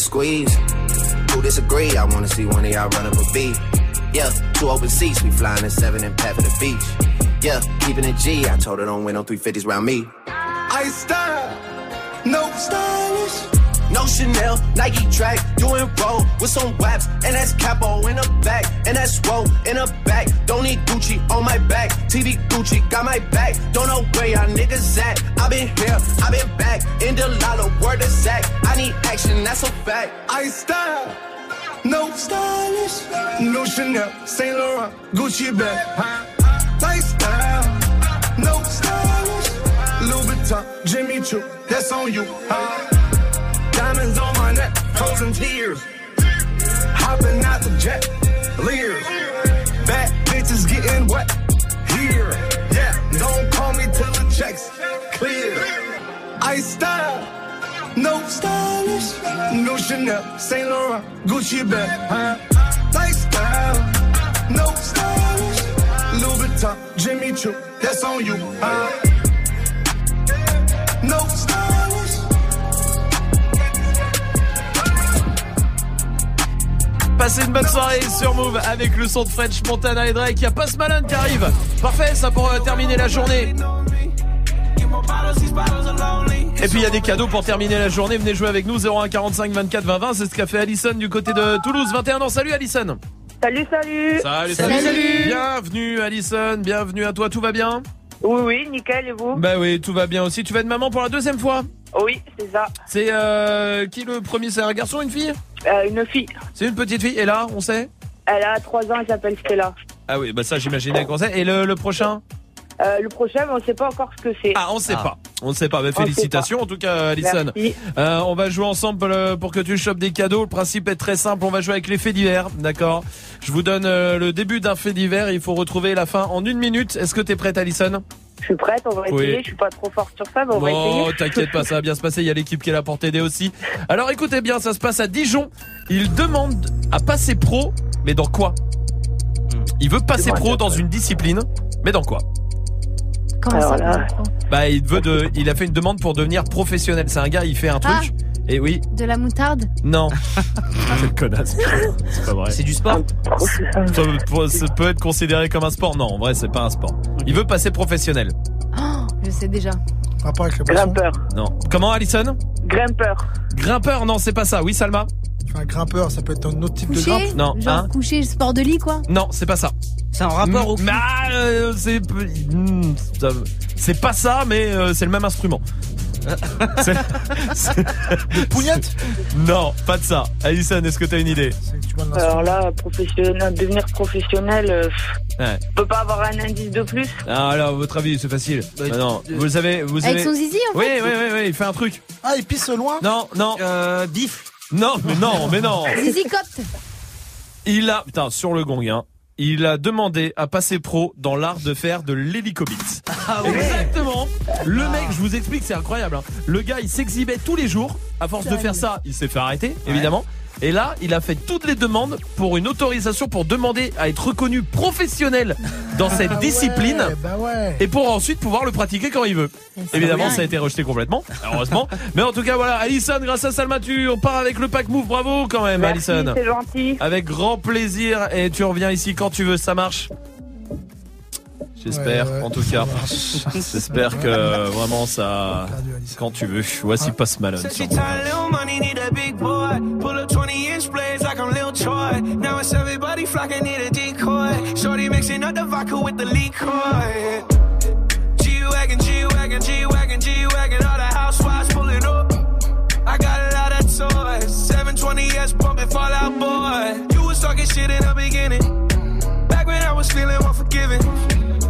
Squeeze. Who disagree? I wanna see one of y'all run up a beat. Yeah, two open seats, we flying in seven and pat for the beach. Yeah, keeping it G. I told her don't win no 350s round me. I style, no stylish. No Chanel, Nike track, doing roll with some waps, and that's capo in the back, and that's roll in the back. Don't need Gucci on my back, TV Gucci got my back. Don't know where y'all niggas at. I been here, I been back, in the lala, word of Zach. I need action, that's a fact. I style, no stylish, no Chanel, Saint Laurent, Gucci bag, huh? Lifestyle, no stylish, Louis Vuitton, Jimmy Choo, that's on you, huh? Diamonds on my neck, frozen tears, hopping out the jet, Chanel, Saint Laurent, Gucci bag, huh? Lifestyle, no stylish, Louis Vuitton, Jimmy Choo, that's on you, huh? No stylish. Passez une bonne soirée sur Move avec le son de French Montana et Drake. Il y a Post Malone qui arrive. Parfait, ça pour euh, terminer la journée. Et puis il y a des cadeaux pour terminer la journée. Venez jouer avec nous 01 45 24 20 20. C'est ce qu'a fait Alison du côté de Toulouse. 21 ans. Salut Alison. Salut, salut. Salut, salut, salut. Bienvenue Alison. Bienvenue à toi. Tout va bien? Oui, oui, nickel, et vous? Bah oui, tout va bien aussi. Tu vas être maman pour la deuxième fois? Oui, c'est ça. C'est euh, qui le premier? C'est un garçon ou une fille? Euh, une fille. C'est une petite fille. Et là, on sait? Elle a 3 ans, elle s'appelle Stella. Ah oui, bah ça j'imaginais qu'on sait. Et le, le prochain? Euh, le prochain, on sait pas encore ce que c'est. Ah, on sait pas. On ne sait pas. Mais On félicitations en tout cas, Alison. Merci. Euh, on va jouer ensemble pour que tu chopes des cadeaux. Le principe est très simple. On va jouer avec les faits divers, d'accord? Je vous donne euh, le début d'un fait divers. Il faut retrouver la fin en une minute. Est-ce que t'es prête, Alison? Je suis prête, on va Oui. essayer. Je suis pas trop forte sur ça, mais on va Bon, essayer. t'inquiète pas, ça va bien se passer. Il y a l'équipe qui est là pour t'aider aussi. Alors écoutez bien, ça se passe à Dijon. Il demande à passer pro, mais dans quoi? Il veut passer pro dans une discipline, mais dans quoi? Comment Alors ça là- Bah, il veut de, il a fait une demande pour devenir professionnel. C'est un gars, il fait un truc. Et oui, De la moutarde? Non. Quelle connasse. C'est pas vrai. C'est du sport? Ça, peut- ça peut être considéré comme un sport? Non, en vrai, c'est pas un sport. Il veut passer professionnel. Oh, Je sais déjà. Rapport avec boisson. Grimpeur. Non. Comment, Alison? Grimpeur. Grimpeur, non, c'est pas ça. Oui, Salma? Un grimpeur, ça peut être un autre type de grimpe. Non, Genre hein coucher, sport de lit, quoi Non, c'est pas ça. C'est un rapport au Mais ah, euh, c'est ça- c'est pas ça, mais euh, c'est le même instrument. C'est- Pougnette Non, pas de ça. Alison, est-ce que t'as une idée Alors là, professionnel, devenir professionnel, euh, Ouais. on peut pas avoir un indice de plus? Ah, alors, à votre avis, c'est facile. Bah, non, vous savez, vous Avec savez. son zizi, en Oui, fait oui, oui, oui, il fait un truc. Ah, il pisse loin? Non, non, Euh, bif. Non, mais non, mais non. Zizi copte Il a, putain, sur le gong, hein, il a demandé à passer pro dans l'art de faire de l'hélicobite. Ah Exactement. Le mec, je vous explique, c'est incroyable. hein. Le gars, il s'exhibait tous les jours. À force de faire ça, il s'est fait arrêter, évidemment. Et là, il a fait toutes les demandes pour une autorisation pour demander à être reconnu professionnel dans cette Ah ouais, discipline bah ouais. et pour ensuite pouvoir le pratiquer quand il veut. Évidemment, bien. ça a été rejeté complètement, heureusement. Mais en tout cas, voilà, Alison, grâce à Salma, tu on part avec le pack move. Bravo quand même, Merci, Alison. c'est gentil. Avec grand plaisir et tu reviens ici quand tu veux, ça marche. J'espère, Ouais, ouais, en tout cas. J'espère que vraiment ça. Quand tu veux. Voici Post Malone. Said sur she Move. tired, little money, need a big boy. Pull up 20 inch blades like I'm Lil Troy. Now it's everybody flocking, need a decoy. Shorty mixing up the vodka with the liquor. G-Wagon, G-Wagon, G-Wagon, G-Wagon. All the housewives pulling up. I got a lot of toys. 720S bumping Fallout Boy. You was talking shit in the beginning. Back when I was feeling unforgiving.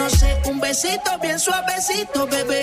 No sé, un besito bien suavecito, bebé.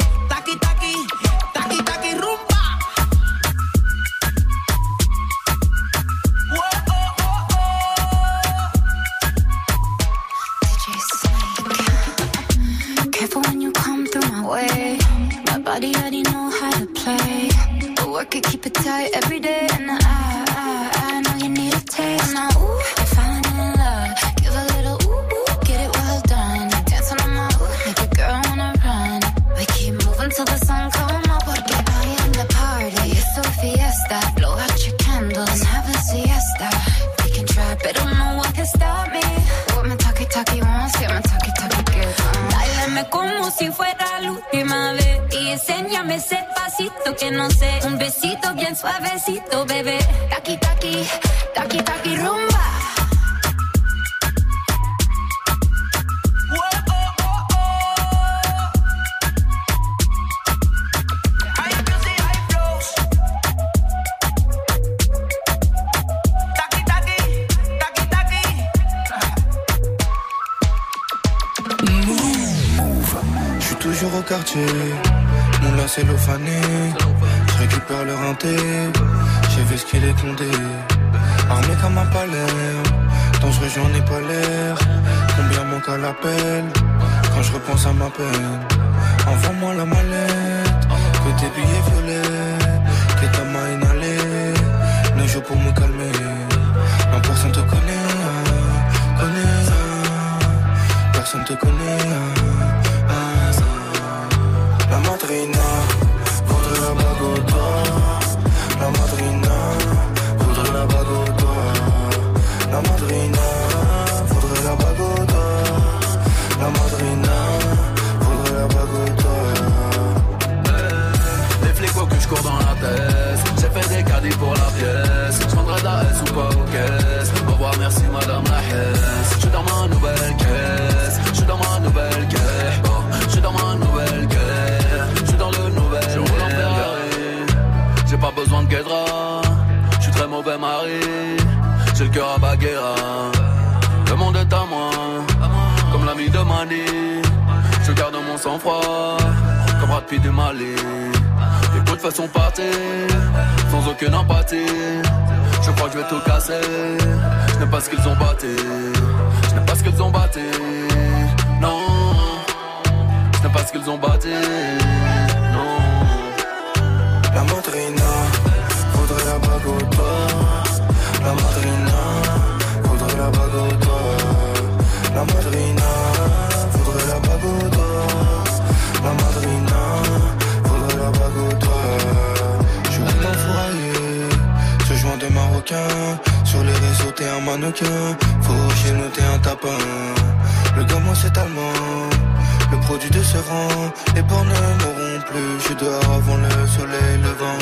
Les bornes ne mourront plus. Je dehors avant le soleil levant.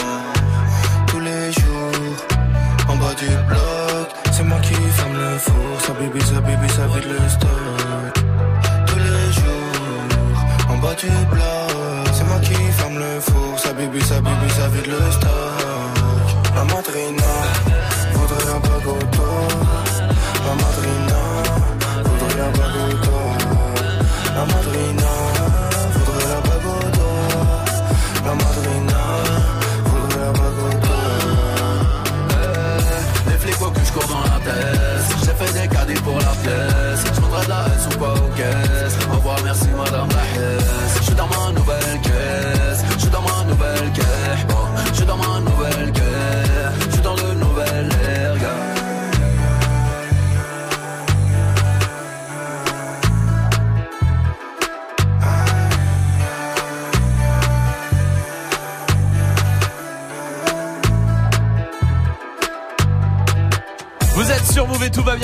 Tous les jours, en bas du bloc, c'est moi qui ferme le four. Sa bibi, sa bibi, ça vide le stock. Tous les jours, en bas du bloc, c'est moi qui ferme le four. Sa bibi, sa bibi, ça vide le stock.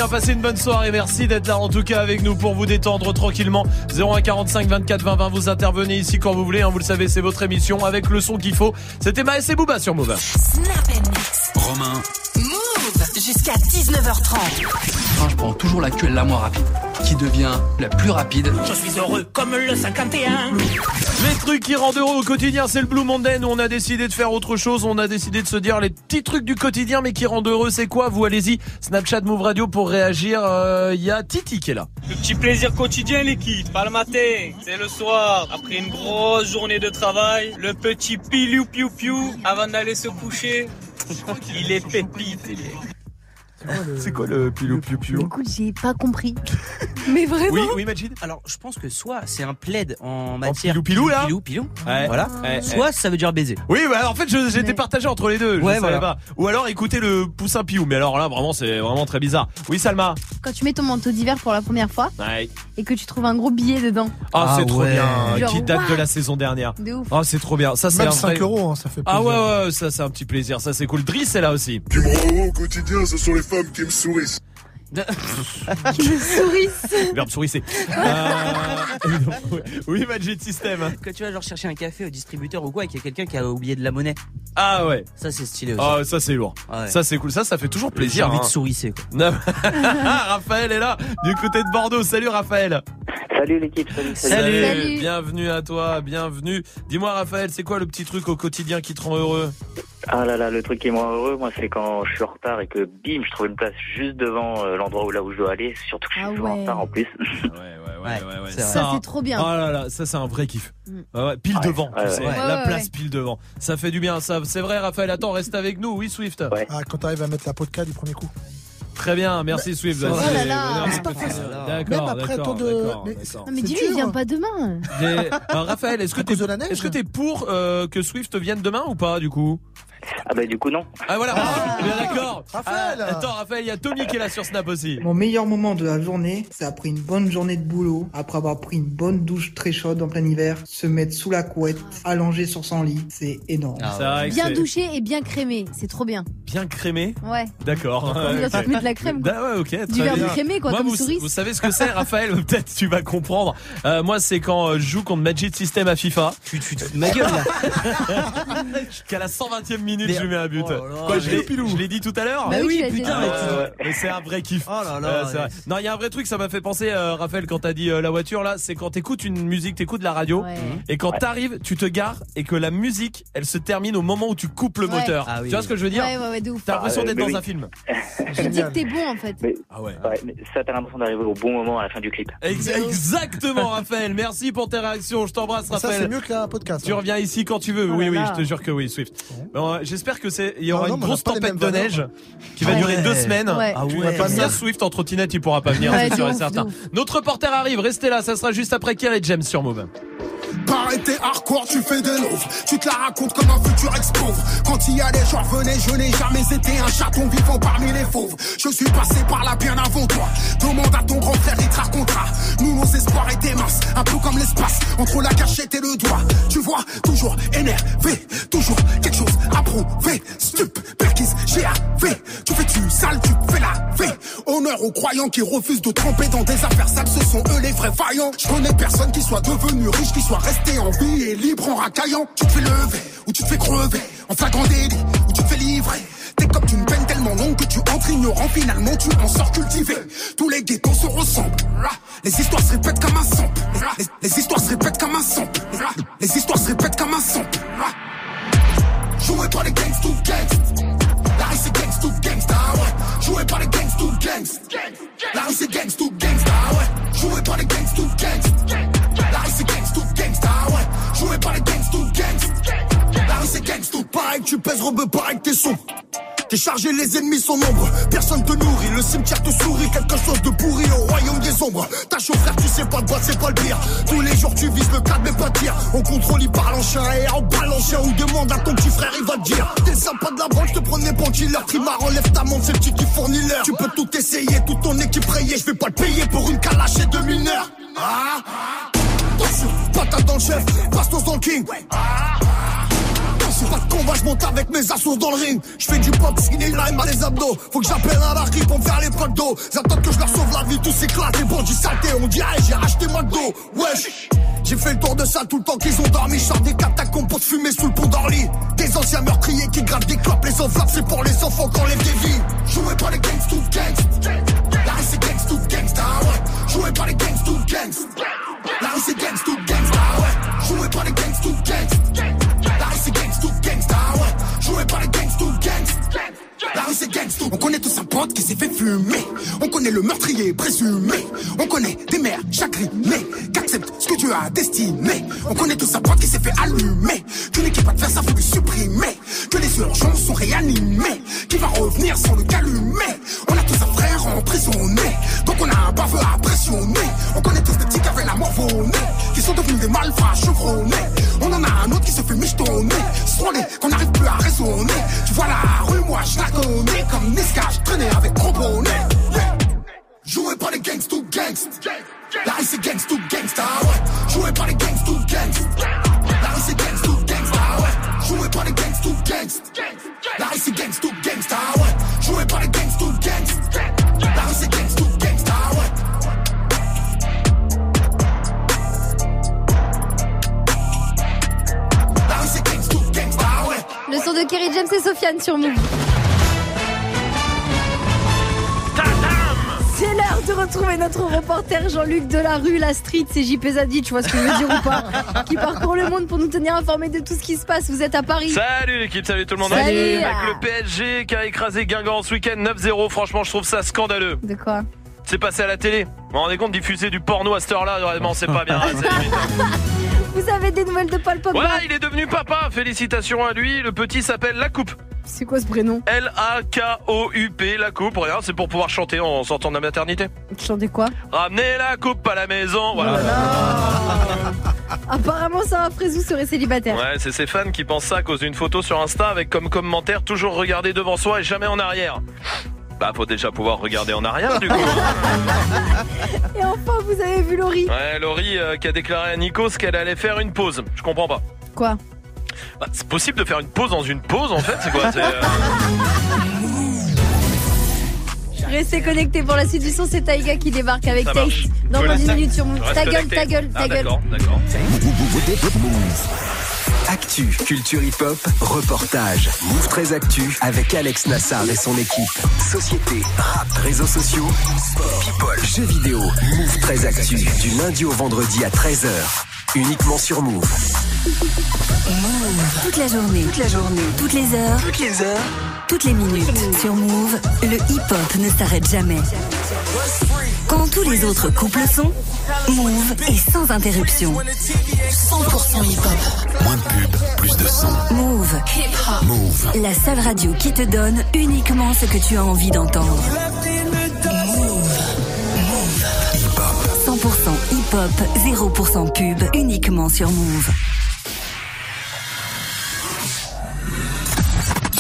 Bien, passez une bonne soirée. Merci d'être là en tout cas avec nous pour vous détendre tranquillement. 0145 24 20 20, vous intervenez ici quand vous voulez. hein, vous le savez, c'est votre émission avec le son qu'il faut. C'était Maës et Booba sur Move. Snap Mix. Romain, Move jusqu'à 19h30. Je prends toujours la queue la moins rapide, qui devient la plus rapide. Je suis heureux comme le 51. Les trucs qui rendent heureux au quotidien, c'est le Blue Monday. Nous, on a décidé de faire autre chose. On a décidé de se dire les petits trucs du quotidien, mais qui rendent heureux. C'est quoi? Vous allez-y. Snapchat Move Radio pour réagir. Euh, Il y a Titi qui est là. Le petit plaisir quotidien, l'équipe. Pas le matin, c'est le soir. Après une grosse journée de travail, le petit pilou piou piou avant d'aller se coucher. Il est pépite. il est. C'est quoi le pilou piou piou Écoute, j'ai pas compris. Mais vraiment? Oui, oui, Majid? Alors, je pense que soit c'est un plaid en matière pilou-pilou, là? pilou, pilou, Ouais. voilà. Ouais, soit ouais. ça veut dire baiser. Oui, bah, en fait, j'étais partagé entre les deux. Je savais voilà. pas. Ou alors écoutez le poussin piou. Mais alors là, vraiment, c'est vraiment très bizarre. Oui, Salma? Quand tu mets ton manteau d'hiver pour la première fois Ouais. et que tu trouves un gros billet dedans. Ah, c'est trop bien. Genre, qui date de la saison dernière. De ouf. Ah, c'est trop bien. Ça, c'est Même un 5 vrai- euros, hein, ça fait Ah plaisir. ouais, ouais, ça c'est un petit plaisir, ça c'est cool. Driss est là aussi. Rend au quotidien, ce sont les femmes qui me sourissent. Qui me sourissent. Verbe sourisser. Euh, oui, Magic System. Quand tu vas genre chercher un café au distributeur ou quoi et qu'il y a quelqu'un qui a oublié de la monnaie. Ah ouais. Ça c'est stylé aussi. Ah, ça c'est lourd. Ouais. Ça c'est cool. Ça, ça fait toujours plaisir. J'ai envie de hein. sourisser quoi. Non. Raphaël est là, du côté de Bordeaux. Salut Raphaël. Salut l'équipe, salut, Salut. Salut. Bienvenue à toi, bienvenue. Dis-moi Raphaël, c'est quoi le petit truc au quotidien qui te rend heureux? Ah là là, le truc qui est moins heureux, moi, c'est quand je suis en retard et que bim, je trouve une place juste devant euh, l'endroit où là où je dois aller, surtout que je suis Ah souvent en ouais. retard en plus. Ça, c'est trop bien. Oh là là, ça c'est un vrai kiff. Mm. Ouais, ouais, pile Ouais, devant, ouais, tu sais, ouais. la Ouais, place ouais. pile devant. Ça fait du bien, ça. C'est vrai, Raphaël. Attends, reste avec nous. Oui, Swift. Ah, quand t'arrives à mettre la podcast du premier coup. Très bien, merci Swift. Oh là C'est- là, c'est- pas facile. D'accord, Même après d'accord, tant de- d'accord, mais- d'accord. Non, mais C'est dis-lui, il dur. vient pas demain. Des- Alors, Raphaël, est-ce que À t'es cause de la neige est-ce que t'es pour euh, que Swift vienne demain ou pas du coup? Ah bah du coup non. Ah voilà, bien d'accord. Raphaël. Ah, attends, Raphaël, il y a Tommy qui est là sur Snap aussi. Mon meilleur moment de la journée, c'est après une bonne journée de boulot, après avoir pris une bonne douche très chaude en plein hiver, se mettre sous la couette, allongé sur son lit, c'est énorme. Que Bien douché et bien crémé. C'est trop bien. Bien crémé. Ouais. D'accord. On doit Ok. se mettre de la crème. quoi. Bah ouais, ok. très Du verre crémé, quoi, Moi, comme vous, vous savez ce que c'est, Raphaël? Peut-être tu vas comprendre. Euh, moi, c'est quand euh, je joue contre Magic System à FIFA. Tu, tu te fous de ma gueule là. Qu'à la 120e minute, Mais- je lui mets un but. Oh là là, Quoi, je l'ai je dit tout à l'heure Bah oui, putain, mais c'est un vrai kiff. Oh là là, Euh, c'est ouais. vrai. Non, il y a un vrai truc, ça m'a fait penser, euh, Raphaël, quand t'as dit euh, la voiture là, c'est quand t'écoutes une musique, t'écoutes la radio, Ouais. et quand t'arrives, tu te gares et que la musique, elle se termine au moment où tu coupes le Ouais. moteur. Ah oui, tu vois ce que je veux dire. T'as l'impression Ah, d'être dans oui. un film. Tu dis que t'es bon en fait. Mais, Ah ouais. ça t'as l'impression d'arriver au bon moment à la fin du clip. Ex- Exactement, Raphaël. Merci pour tes réactions. Je t'embrasse, Ça, c'est Raphaël. mieux que la podcast. Tu hein. reviens ici quand tu veux. Oh oui, oui, je te jure que oui, Swift. J'espère que c'est. Il y aura Ah non, une grosse tempête de valeurs. neige qui va Ouais. durer deux semaines. Ouais. Ah ouais. pas venir. Swift en trottinette, il pourra pas venir, Ouais, c'est sûr et certain. Notre reporter arrive. Restez là. Ça sera juste après Kerry James sur Move. Pareil, t'es hardcore, tu fais des loaves. Tu te la racontes comme un futur ex-pauvre. Quand il y a des gens revenaient, je n'ai jamais été un chaton vivant parmi les fauves. Je suis passé par là bien avant toi. Demande à ton grand frère, il te racontera. Nous, nos espoirs étaient minces, un peu comme l'espace entre la cachette et le doigt. Tu vois, toujours énervé, toujours quelque chose à prouver. Stup, perquise, GAV. Tu fais tu sale, tu fais la V. Honneur aux croyants qui refusent de tremper dans des affaires sales, ce sont eux les vrais vaillants. Je connais personne qui soit devenu riche, qui soit resté en vie et libre en racaillant. Tu te fais lever, ou tu te fais crever, en flagrant délit, ou tu te fais livrer. T'es comme une peine tellement longue que tu entres ignorant, finalement tu en sors cultivé. Tous les ghettos se ressemblent. Les histoires se répètent comme un sample. Les, histoires se répètent comme un sample. Les histoires se répètent comme un sample. Joué par les gangs to gangs. La rue c'est gangs to gangsta, ouais. Joué par les gangs to gangs. La rue c'est gangs to gangsta, ouais. Joué par les gangs to gangs. Ouais. Joué par les gangs to gangs. La rue c'est gangs to pareil tu pèses robe pareil que t'es sombre. T'es chargé, les ennemis sont nombreux. Personne te nourrit, le cimetière te sourit. Quelque chose de pourri au royaume des ombres. Ta chaud frère, tu sais pas de boîte, c'est pas le pire. Tous les jours tu vises le cadre, mais pas de tir. On contrôle, il parle en chien et en balle en demande à ton petit frère, il va te dire. T'es sympa de la branche, te prenais bon killer. Trimar, enlève ta montre, c'est le petit qui fournit l'heure. Tu peux tout essayer, toute ton équipe rayée. Je vais pas te payer pour une calache et deux mineurs. Ah, attention, patate dans le chef, bastos dans le king. Pas de combat, je monte avec mes assos dans le ring. Je fais du pop, skinny lime à les abdos. Faut que j'appelle un larry pour me faire les potes d'eau. J'attends que je leur sauve la vie, tous s'éclatent. Les bandits saletés, on dirait j'ai racheté McDo. Wesh. J'ai fait le tour de ça tout le temps qu'ils ont dormi. Je des catacombes pour te fumer sous le pont d'Orly. Des anciens meurtriers qui gravent des clopes. Les enveloppes, c'est pour les enfants qu'on lève des vies. Joué par les gangs to gangs. Rue c'est gangs to gangsta, ouais. Joué par les gangs to gangs. La rue c'est gangs to gangsta, ouais. Joué par les gangs to gangs. La rue c'est gangs to gangsta, ouais. Joué par les gangs to gangs. La rue c'est gangs. On connaît tous un pote qui s'est fait fumer. On connaît le meurtrier présumé. On connaît des mères chagrinées qu'acceptent ce que Dieu a destiné. On connaît tous un pote qui s'est fait allumer. Qu'une équipe va te faire ça, faut le supprimer. Que les urgences sont réanimées. Qui va revenir sans le calumer. On a tous un frère emprisonné. Donc on a un baveux à pressionner. On connaît tous qui avaient la mort. Qui sont devenus des malfrats chevronnés. On en a un autre qui se fait michetonner. Strolé, qu'on n'arrive plus à raisonner. Tu vois la rue, moi je la connais. Comme Niska, je traînais avec gros bonnet. Yeah. Joué par les gangs to gangs. La rue c'est gangs to gangsta, ouais. Joué par les gangs to gangs. La rue c'est gangs to gangsta, ouais. Joué par les gangs to gangs. La rue c'est gangs to gangsta, ouais. Joué par les gangs to gangs. Le son de Kerry James et Sofiane sur Move. C'est l'heure de retrouver notre reporter Jean-Luc Delarue, la street, c'est JP Zadi, tu vois ce que je veux dire ou pas Qui parcourt le monde pour nous tenir informés de tout ce qui se passe. Vous êtes à Paris. Salut l'équipe, salut tout le monde. Salut. Avec le PSG qui a écrasé Guingamp ce week-end 9-0. Franchement, je trouve ça scandaleux. De quoi C'est passé à la télé. Vous vous rendez compte, diffuser du porno à cette heure-là, vraiment, c'est pas bien. Vous avez des nouvelles de Paul Pogba Voilà, il est devenu papa. Félicitations à lui. Le petit s'appelle La Coupe. C'est quoi ce prénom L-A-K-O-U-P, La Coupe. Rien, c'est pour pouvoir chanter en sortant de la maternité. Chantez quoi Ramenez la coupe à la maison. Voilà. Apparemment, Sarah Frézou serait célibataire. Ouais, c'est ses fans qui pensent ça à cause d'une photo sur Insta avec comme commentaire toujours regarder devant soi et jamais en arrière. Bah, faut déjà pouvoir regarder en arrière du coup. Et enfin, vous avez vu Laurie Ouais, Laurie euh, qui a déclaré à Nikos qu'elle allait faire une pause. Je comprends pas. Quoi Bah, c'est possible de faire une pause dans une pause en fait C'est quoi c'est, euh, Restez connectés pour la suite du son, c'est Taïga qui débarque avec Ça Tate. marche. Dans Voilà. une minute sur Move. Reste Ta gueule, connecté. ta gueule, ta Ah, gueule. D'accord, d'accord. Actu, culture hip-hop, reportage. Move très actu avec Alex Nassar et son équipe. Société, rap, réseaux sociaux, sport, people, jeux vidéo. Move très actu du lundi au vendredi à 13h. Uniquement sur Move. Move. Toute la journée. Toute la journée. Toutes les heures. Toutes les heures. Toutes les minutes. Sur Move, le hip-hop ne s'arrête jamais. Quand tous les autres couples sont, Move est sans interruption. 100% hip-hop. Moins de pub, plus de son. Move. Hip-hop. Move. La seule radio qui te donne uniquement ce que tu as envie d'entendre. Move. 100% hip-hop, 0% pub, uniquement sur Move.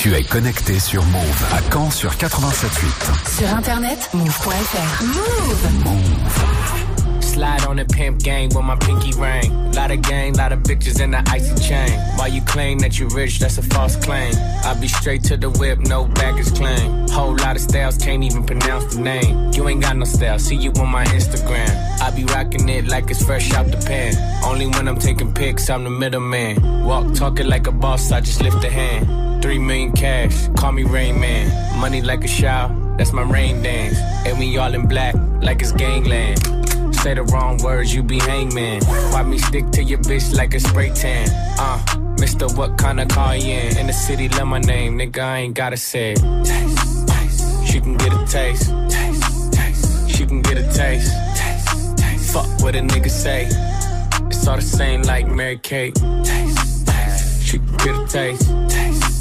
Tu es connecté sur Move à Caen sur 87.8. Sur internet, move.fr. Move. Slide on the pimp gang with my pinky ring. Lot of gang, lot of bitches in the icy chain. While you claim that you rich, that's a false claim. I be straight to the whip, no baggage claim. Whole lot of styles, can't even pronounce the name. You ain't got no style, see you on my Instagram. I be rocking it like it's fresh out the pan. Only when I'm taking pics, I'm the middleman. Walk talking like a boss, I just lift a hand. Three million cash, call me Rain Man. Money like a shower, that's my rain dance. And we all in black, like it's gangland. Say the wrong words, you be hangman. Why me stick to your bitch like a spray tan? Uh, Mister, what kind of car you in? In the city, love my name, nigga, I ain't gotta say it. Taste, taste. She can get a taste. Taste, taste. She can get a taste. Taste, taste. Fuck what a nigga say. It's all the same like Mary Kate. Taste, taste. She can get a taste. Taste, taste.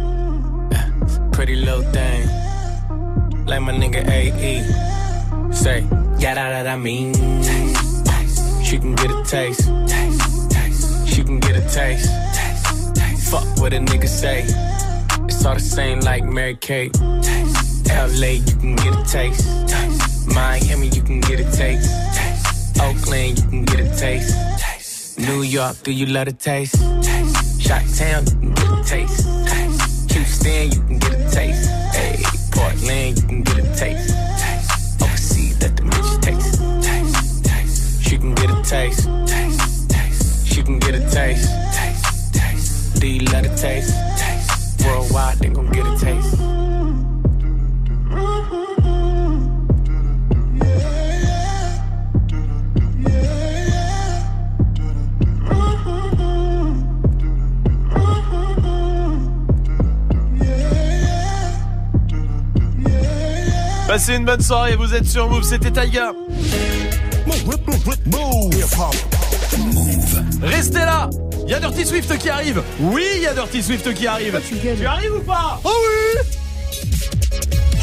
Pretty little thing. Like my nigga AE. Say, yeah, that, that I mean. Taste, taste. She can get a taste. Taste, taste. She can get a taste. Taste, taste. Fuck what a nigga say. It's all the same like Mary Kate. Taste, LA, you can get a taste. taste. Miami, you can get a taste. taste. Oakland, you can get a taste. taste. New York, do you love a taste? taste. Shot Town, you can get a taste. taste. Houston, you can get a taste. Hey, Portland, you can get a taste. Overseas, let the bitch taste. taste. taste. She can get a taste. taste. taste. She can get a taste. taste. taste. Do you love taste? taste. Worldwide, they gon' get a taste. Passez une bonne soirée, vous êtes sur Move, c'était Taiga. Restez là Il y a Dirty Swift qui arrive Oui, il y a Dirty Swift qui arrive Tu arrives ou pas? Oh oui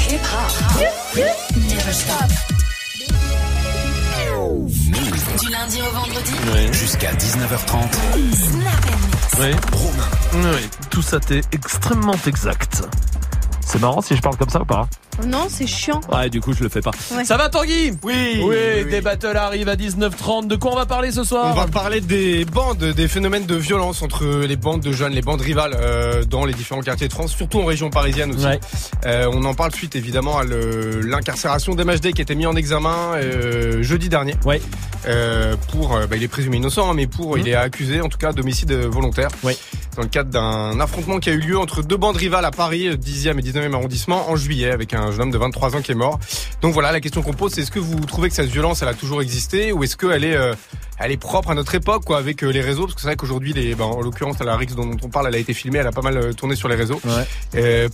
Hip hop. Never stop. Du lundi au vendredi. Jusqu'à 19h30. Oui. Oui, tout ça t'est extrêmement exact. C'est marrant si je parle comme ça ou pas Non, c'est chiant. Ouais, du coup, je le fais pas. Ouais. Ça va, Tanguy? Oui. Oui, des battles arrivent à 19h30. De quoi on va parler ce soir? On va parler des bandes, des phénomènes de violence entre les bandes de jeunes, les bandes rivales euh, dans les différents quartiers de France, surtout en région parisienne aussi. Ouais. Euh, on en parle suite évidemment à l'incarcération d'MHD qui a été mis en examen euh, jeudi dernier. Ouais. Euh, pour, euh, bah, il est présumé innocent, hein, mais pour, Mhm. il est accusé en tout cas d'homicide volontaire. Ouais. Dans le cadre d'un affrontement qui a eu lieu entre deux bandes rivales à Paris, 10e et 19e arrondissement, en juillet, avec un jeune homme de 23 ans qui est mort. Donc voilà, la question qu'on pose, c'est est-ce que vous trouvez que cette violence, elle a toujours existé, ou est-ce qu'elle est, euh, elle est propre à notre époque, quoi, avec euh, les réseaux, parce que c'est vrai qu'aujourd'hui, les, ben, en l'occurrence, la Rix dont on parle, elle a été filmée, elle a pas mal euh, tourné sur les réseaux.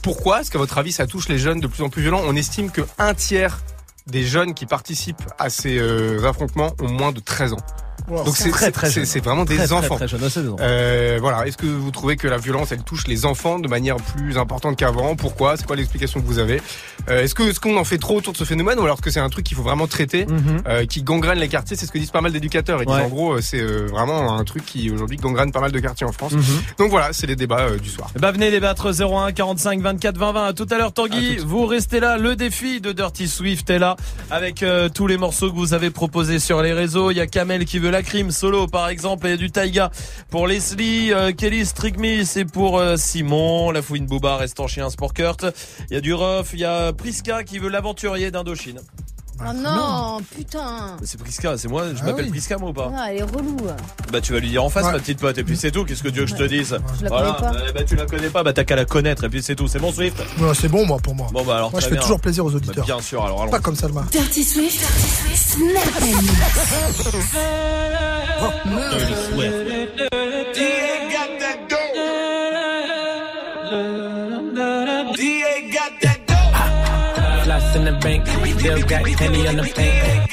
Pourquoi Est-ce qu'à votre avis, ça touche les jeunes de plus en plus violents? On estime que un tiers des jeunes qui participent à ces affrontements ont moins de 13 ans. Wow. Donc c'est Très, très c'est- jeune. c'est vraiment des Très, très, enfants. très jeune, des enfants. Euh, voilà. Est-ce que vous trouvez que la violence elle touche les enfants de manière plus importante qu'avant? Pourquoi? C'est quoi l'explication que vous avez? Euh, Est-ce que est-ce qu'on en fait trop autour de ce phénomène ou alors est-ce que c'est un truc qu'il faut vraiment traiter, Mhm. euh, qui gangrène les quartiers? C'est ce que disent pas mal d'éducateurs. Ils Ouais. disent en gros euh, c'est euh, vraiment un truc qui aujourd'hui gangrène pas mal de quartiers en France. Mhm. Donc voilà, c'est les débats euh, du soir. Bah venez débattre 01 45 24 20 20 à tout à l'heure Tanguy vous restez là le défi de Dirty Swift est là avec euh, tous les morceaux que vous avez proposés sur les réseaux il y a Kamel qui veut la crime solo par exemple et du Taiga. Pour Leslie euh, Kelly Strick Me c'est pour euh, Simon la fouine Booba restant chien Sport Kurt il y a du Ruff il y a Priska qui veut l'aventurier d'Indochine Oh non, putain. c'est Priska c'est moi je Ah m'appelle oui. Priska moi ou pas Ah, elle est relou. bah tu vas lui dire en face ma petite pote et puis c'est tout qu'est-ce que tu veux que je te dise Je la voilà connais pas. bah, bah, tu la connais pas bah t'as qu'à la connaître et puis c'est tout c'est bon Swift Ouais, c'est bon, moi, pour moi. Bon bah alors Moi, je très fais bien. toujours plaisir aux auditeurs. Bah, bien sûr, alors allons. Pas comme Salma. Dirty Swift, Snap Dirty Swift. DA got that dope. DA got that dope. Floss in the bank, still got penny on the paint.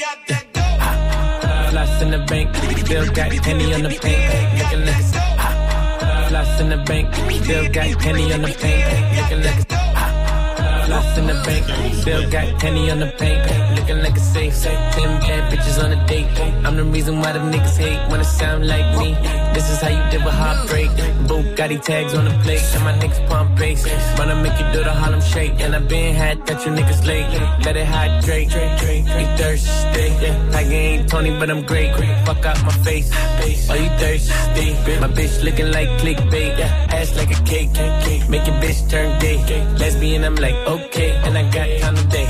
Floss ah, in the bank, still got penny on the paint. Looking like a ah, Floss in the bank, still got penny on the paint. Looking like a ah, Floss in the bank, still got penny on the paint. Looking like a safe, ten bad bitches on a date. I'm the reason why the niggas hate when it sound like me. This is how you deal with heartbreak. Bugatti tags on the plate, and my niggas pump bass. Wanna make you do the Harlem shake, and I been had that you niggas late. Let it hydrate, you thirsty. Like you ain't Tony, but I'm great. Fuck out my face, are you thirsty? My bitch looking like clickbait, ass like a cake. Make your bitch turn gay. Lesbian, I'm like okay, and I got time today.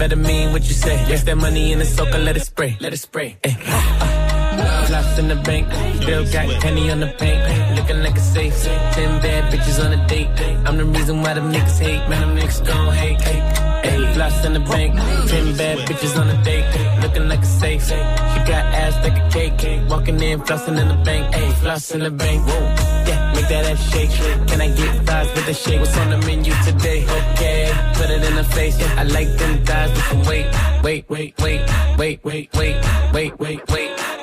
Better mean what you say. Yes, that money in the soaker, let it spray, let it spray. Eh. Ay. Floss in the bank, still got penny on the paint. Looking like a safe, ten bad bitches on a date. I'm the reason why them niggas hate, man. Them niggas gon' hate. Floss in the bank, ten bad bitches on a date. Looking like a safe, she got ass like a cake. Walking in, flossing in the bank. Hey, floss in the bank. Whoa, yeah, make that ass shake. Can I get fries with the shake? What's on the menu today? Okay, put it in the face. I like them thighs, but wait, wait, wait, wait, wait, wait, wait, wait, wait, wait.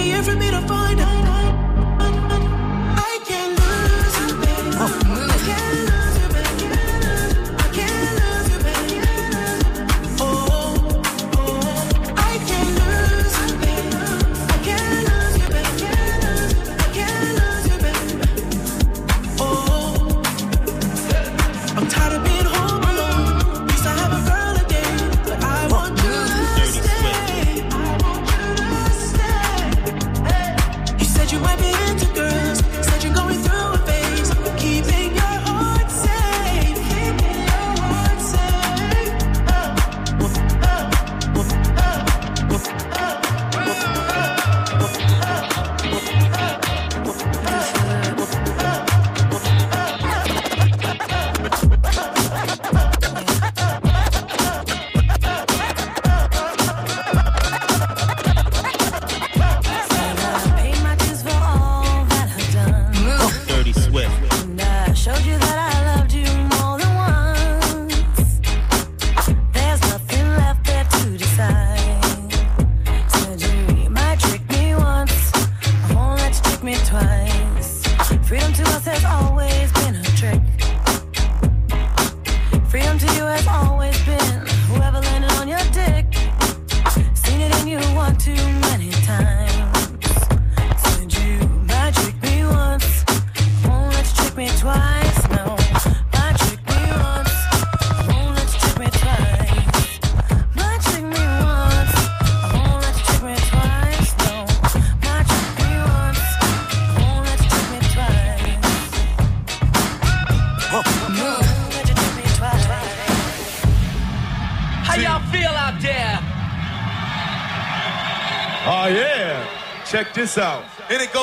here for me to find out.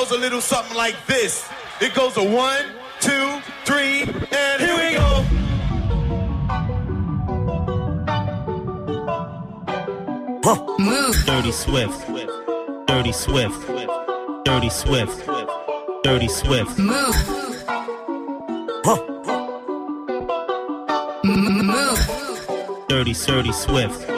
Goes a little something like this. It goes a one, two, three, and here we go. Move. Dirty Swift. Dirty Swift. Dirty Swift. Dirty Swift. Move. Move. Dirty, dirty Swift.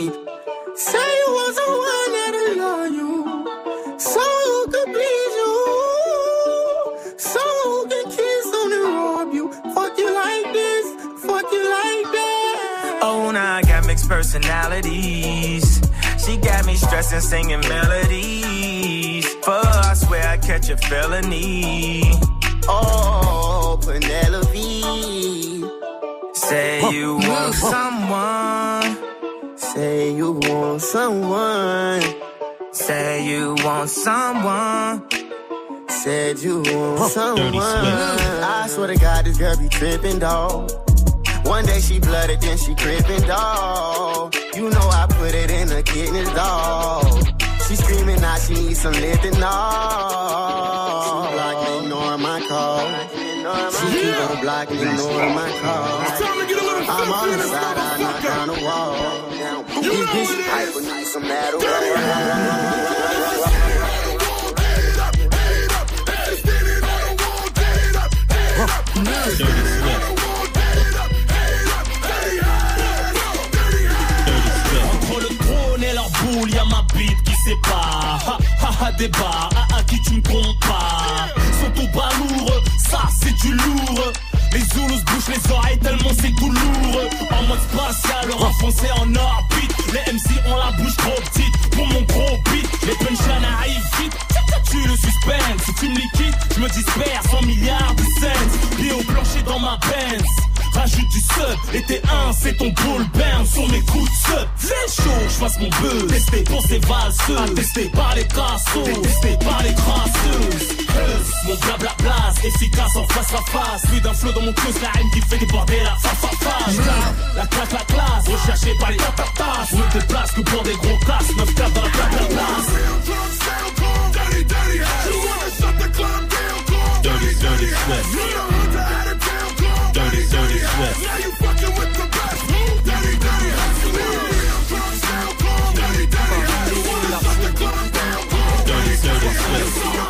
Got me singing melodies. Fuck, I swear I catch a felony. Oh, Penelope. Say you want someone. Say you want someone. Say you want someone. Said you want someone. I swear to God, this girl be tripping, dog. One day she blooded, then she crippin', dog. You know I put it in the kidneys, dog. She screaming now she needs some lifting, dog. She block me, ignoring my call. She keep on blocking, ignoring my call. I'm on the side, I knock on the wall. These bitches hyper, need some metal. Dirty Swift. Ha, débat, à, à qui tu me compares. Sont au balourd, ça c'est du lourd. Les Zoulous bouchent les oreilles tellement c'est tout lourd. En mode spatial, renfoncé en orbite. Les MC ont la bouche trop petite pour mon gros beat. Les punchlines arrivent vite. Tu le suspense, si tu me liquides, je me disperse en milliards de cents. Pieds au plancher dans ma Benz. Rajoute du sub, et t'es un, c'est ton bull burn sur mes coups de sub. Fais chaud, je fasse mon buzz. Testé pour ces valseuses, testé par les cassos, testé par les crasseuses. Buzz, mon blabla blase, efficace en face à face. Plus d'un flot dans mon cruise, la haine qui fait déborder la face à face. La classe, la classe, recherché par les tatatas. Je me déplace que pour des gros casses, 9 4 dans la plaque, la place. Dirty, dirty Swift. Dirty, dirty Swift. Dirty, dirty Swift. Dirty,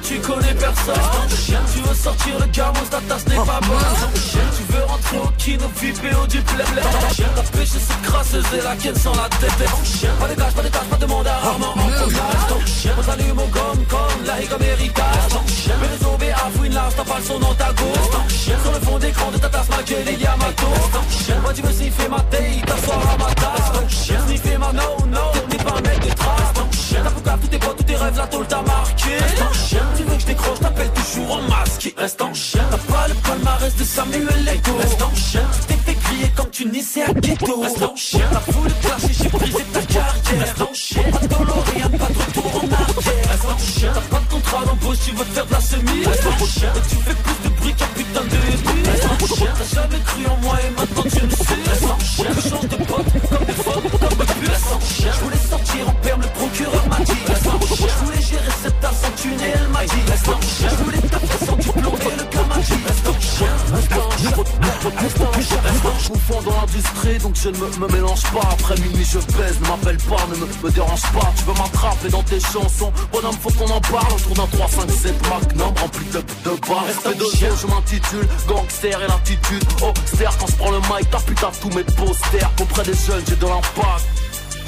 mais tu connais personne. Tu veux sortir le gamos, ta tasse n'est pas bonne. Tu veux rentrer au kino, VIP au du blé La pêche c'est crasseuse et la ken sans la tête. Pas de gage, pas de tâche, pas de monde à rarement en collage On s'allume au gomme comme la higue héritage Mais les zombies avouent là, t'as pas le son dans ta gauche Sur le fond d'écran de ta tasse, ma gueule, il y a ma toast Moi tu veux sniffer ma taille, t'asseoir à ma tasse. Sniffer ma no, no, t'es pas un mec de trace T'as pour tous tes potes, tous tes rêves, la tôle t'a marqué. Tu veux que je décroche, t'appelles toujours en masque. Reste en chien, t'as pas le palmarès de Samuel Eto'o. Reste en chien, t'es fait crier comme tu naissais à ghetto. Reste en chien, t'as voulu clasher, j'ai brisé ta carrière. Reste en chien, pas de DeLorean, pas de retour en arrière. Reste en chien, t'as pas de contrat d'embauche, tu veux faire de la semi Reste en chien, tu fais plus de bruit qu'un putain de Reste en chien, t'as jamais cru en moi et maintenant tu le sais. Reste en chien, change de pote, Reste en chien, je voulais et le Reste en chien, reste en chien, reste en chien, reste chien dans l'industrie donc je ne me, mélange pas Après minuit je baise, ne m'appelle pas, ne me, dérange pas Tu veux m'attraper dans tes chansons, bonhomme faut qu'on en parle Autour d'un 3, 5, 7 magnum rempli de, de barres Respect de jeu, je m'intitule Gangster et l'attitude Oh, ster quand je prends le mic, t'as putain tous mes posters Auprès des jeunes j'ai de l'impact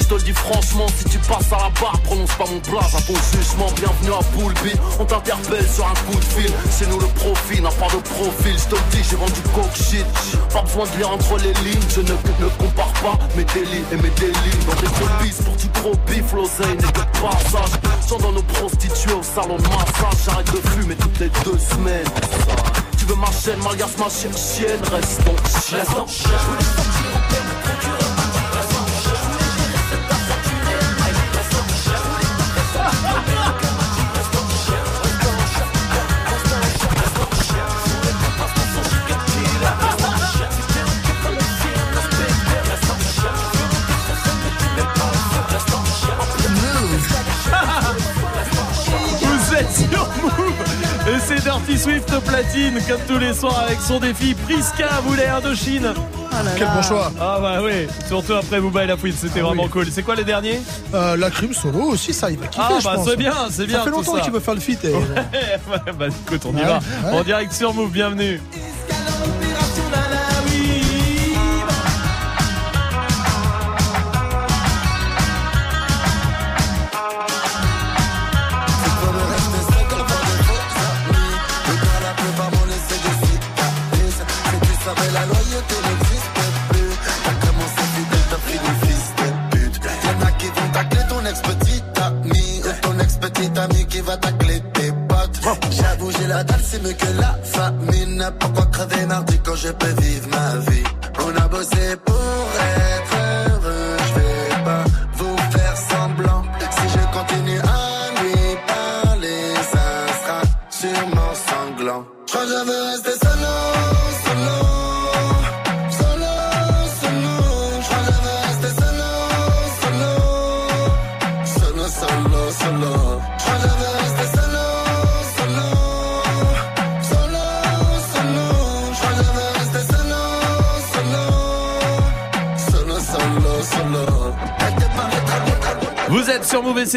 Je te le dis franchement, si tu passes à la barre, prononce pas mon plat à ton jugement. Bienvenue à Poulby, on t'interpelle sur un coup de fil. Chez nous, le profil n'a pas de profil. Je te le dis, j'ai vendu coke shit. Pas besoin de lire entre les lignes, je ne, ne compare pas mes délits et mes délits. Dans des bis pour du gros bif, l'oseille n'est que de passage. J'en donne aux prostituées au salon de massage. J'arrête de fumer toutes les deux semaines. Tu veux ma chaîne, Marias, ma chienne, chienne, reste donc chienne. Vous Et c'est Dirty Swift platine Comme tous les soirs avec son défi Priska voulait Indochine Quel bon choix. Ah bah oui Surtout après Booba et la Fouine C'était Ah vraiment oui. cool C'est quoi les derniers? Euh, la crime solo aussi, ça, il va kiffer. Ah bah c'est bien C'est bien Ça fait longtemps qu'il veut faire le feat. Et... Ouais, bah écoute on y Ouais, va ouais. En direct sur Move Bienvenue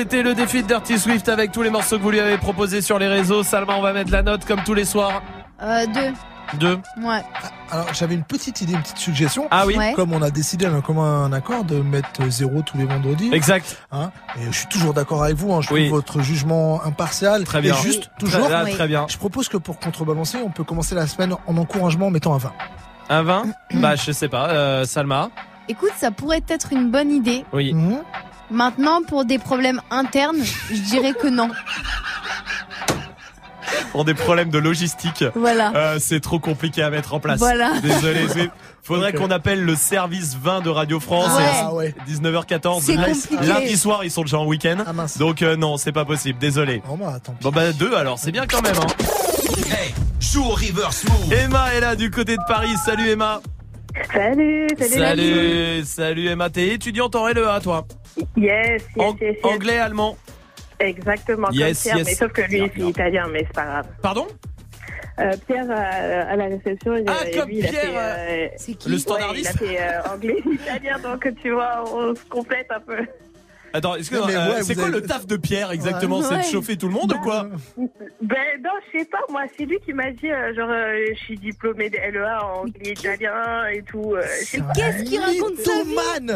c'était le défi de Dirty Swift avec tous les morceaux que vous lui avez proposés sur les réseaux. Salma, on va mettre la note comme tous les soirs. Euh, deux. Deux. Ouais. Alors j'avais une petite idée, une petite suggestion. Ah oui. Ouais. Comme on a décidé d'un commun accord de mettre zéro tous les vendredis. Exact. Hein, et je suis toujours d'accord avec vous. Hein, je Oui. trouve votre jugement impartial Très bien. et juste toujours. Très, Oui. très bien. Je propose que pour contrebalancer, on peut commencer la semaine en encouragement en mettant un 20. Un 20 Bah je sais pas. Euh, Salma Écoute, ça pourrait être une bonne idée. Oui. Mhm. Maintenant, pour des problèmes internes, je dirais que non. Pour des problèmes de logistique. Voilà. Euh, c'est trop compliqué à mettre en place. Voilà. Désolé. Faudrait qu'on appelle le service 20 de Radio France. Ah ouais. 19h14. C'est Lundi- compliqué. Lundi soir, ils sont déjà en week-end. Ah mince. Donc euh, non, c'est pas possible. Désolé. Oh bah tant pis. Bon bah deux alors, c'est bien quand même. Hein. Hey, joue au reverse move. Emma est là du côté de Paris. Salut Emma. Salut, salut. Salut, salut Emma. T'es étudiante en LEA toi Yes, yes, Ang- yes, yes. Anglais, allemand. Exactement, Yes, comme Pierre, yes. mais sauf que lui, c'est italien, mais c'est pas grave. Pardon? Euh, Pierre, euh, à la réception, il, Ah, comme lui, il a Pierre, fait, euh, C'est qui? Le ouais, standardiste il a fait euh, anglais, italien, donc tu vois, on se complète un peu. Attends, est-ce que euh, ouais, c'est quoi avez- le taf de Pierre exactement C'est de Ouais. chauffer tout le monde ou quoi Ben non, je sais pas, moi, c'est lui qui m'a dit, euh, genre, euh, je suis diplômée de LEA en anglais, italien et tout. euh. Qu'est-ce qu'il raconte sa vie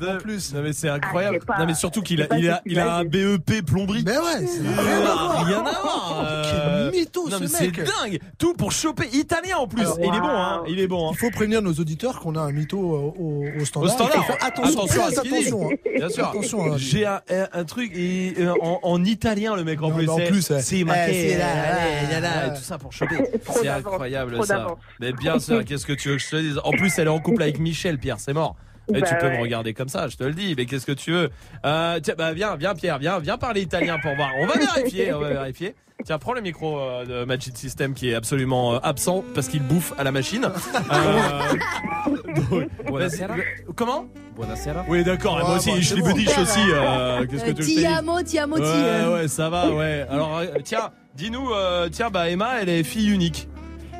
De- En plus. Non mais c'est Ah, incroyable. sais pas. non mais surtout qu'il a, il a, il a un. BEP plomberie. Mais ouais, c'est Euh, rien à voir. rien à voir. euh, Quel mytho, non ce mais c'est dingue. Tout pour choper italien en plus. Alors, il est bon, hein. Il est bon. Hein. Il faut prévenir nos auditeurs qu'on a un mytho au, au, standard. Au standard. Il faut faire attention, attention. hein. Bien sûr. Attention, hein. J'ai un, un- un truc et, euh, en, en italien le mec en Non, plus. en c'est- plus, ouais. c'est Eh, marqué. c'est là, allez, là, là, là. et tout ça pour choper. C'est incroyable ça. Mais bien sûr. Qu'est-ce que tu veux que je te dise? En plus, elle est en couple avec Michel. Pierre, c'est mort. Mais tu Bah peux ouais. me regarder comme ça, je te le dis. Mais qu'est-ce que tu veux euh, Tiens, bah viens, viens Pierre, viens, viens parler italien pour voir. On va vérifier, on va vérifier. Tiens, prends le micro euh, de Magic System qui est absolument euh, absent parce qu'il bouffe à la machine. Euh, donc, Buonasera. Comment? Buonasera. Oui, d'accord. Ouais, moi aussi, je l'ai bon. dit aussi. euh, Qu'est-ce que tu veux Ti que je te dise? amo, ti amo, ti. Ouais, ouais, ça va, ouais. Alors, euh, tiens, dis-nous, euh, tiens, bah Emma, elle est fille unique.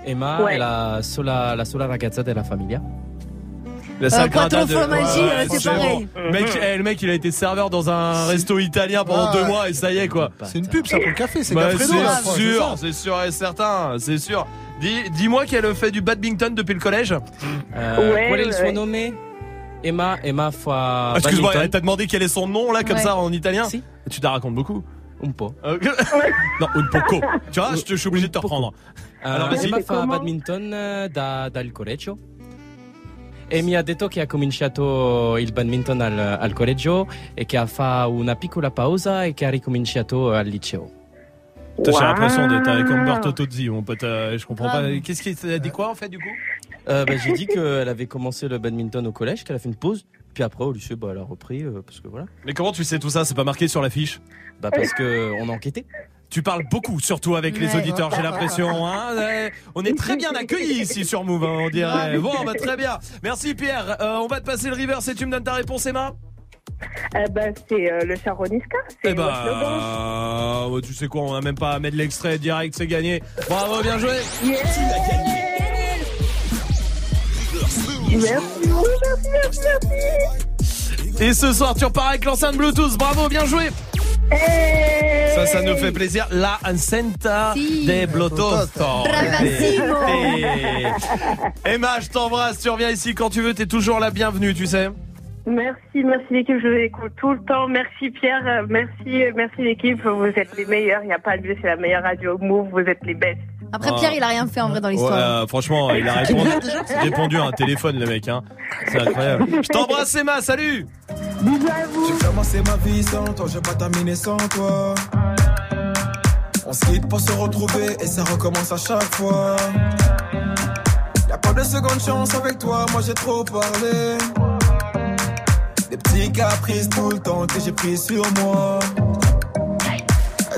Emma Ouais. la sola, la sola ragazza della famiglia. La Euh, quattro de- euh, c'est pareil. Mec, eh, le mec, il a été serveur dans un resto italien pendant Ah, deux ouais. mois et ça y est quoi. C'est une pub, ça, pour le café. C'est Bah, c'est sûr, c'est sûr et certain, c'est sûr. Dis- Dis-moi qu'elle fait du badminton depuis le collège. Eh, Ouais, il suo ouais. nome? Emma, Emma fois. Excuse-moi, badminton. elle t'a demandé quel est son nom là, comme Ouais. ça en italien Si. Tu la racontes beaucoup Un po'. Euh, non, un poco. Tu vois, je te- suis obligé de te reprendre. Alors, Eh, vas-y. Emma fa badminton eh, da- dal collegio e mi ha detto che ha cominciato il badminton al, al collegio e che ha fa una piccola pausa e che ha ricominciato al liceo. Putain, J'ai l'impression d'être avec Umberto Tozzi, mon pote. euh, Je comprends pas. Qu'est-ce qui t'a dit quoi en fait du coup Euh, bah, J'ai dit qu'elle avait commencé le badminton au collège, qu'elle a fait une pause, puis après au lycée, bah, elle a repris euh, parce que voilà. Mais comment tu sais tout ça? C'est pas marqué sur l'affiche? Bah parce que on a enquêté. Tu parles beaucoup, surtout avec les auditeurs, j'ai l'impression. hein. Ouais, on est très bien accueillis ici sur Move, hein, on dirait. Bon, bah, très bien. Merci Pierre. Euh, on va te passer le reverse et tu me donnes ta réponse, Emma Eh ben, c'est euh, le Charoniska. C'est Eh bah, euh, tu sais quoi, on a même pas à mettre l'extrait direct, c'est gagné. Bravo, bien joué. Merci, merci, merci, merci. Et ce soir, tu repars avec l'enceinte Bluetooth. Bravo, bien joué. Ça, ça nous fait plaisir. La encenta des Bluetooth. Bravissimo. Eh. Emma, je t'embrasse. Tu reviens ici quand tu veux. T'es toujours la bienvenue, tu sais. Merci, merci l'équipe, je vous écoute tout le temps. Merci Pierre, euh, merci, euh, merci l'équipe, vous êtes les meilleurs, il n'y a pas de mieux, c'est la meilleure radio Move, vous êtes les best. Après. Pierre, il a rien fait en vrai dans l'histoire. Ouais, euh, franchement, il a répondu, répondu à un téléphone, le mec. Hein. C'est incroyable. Je t'embrasse, Emma. Salut. J'ai commencé ma vie sans toi, j'ai pas terminé sans toi. On se quitte pour se retrouver et ça recommence à chaque fois. Y'a pas de seconde chance avec toi, moi j'ai trop parlé. Des petits caprices tout le temps que j'ai pris sur moi.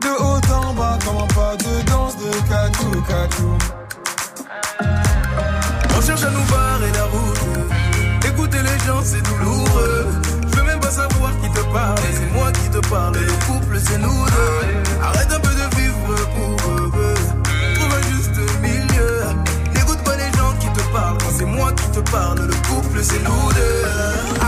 De haut en bas, comme un pas de danse de catou, catou. On cherche à nous barrer la route. Écouter les gens, c'est douloureux. Je veux même pas savoir qui te parle. C'est moi qui te parle. Le couple, c'est nous deux. Arrête un peu de vivre pour eux. Trouve un juste milieu. N'écoute pas les gens qui te parlent. C'est moi qui te parle, le couple, c'est nous deux.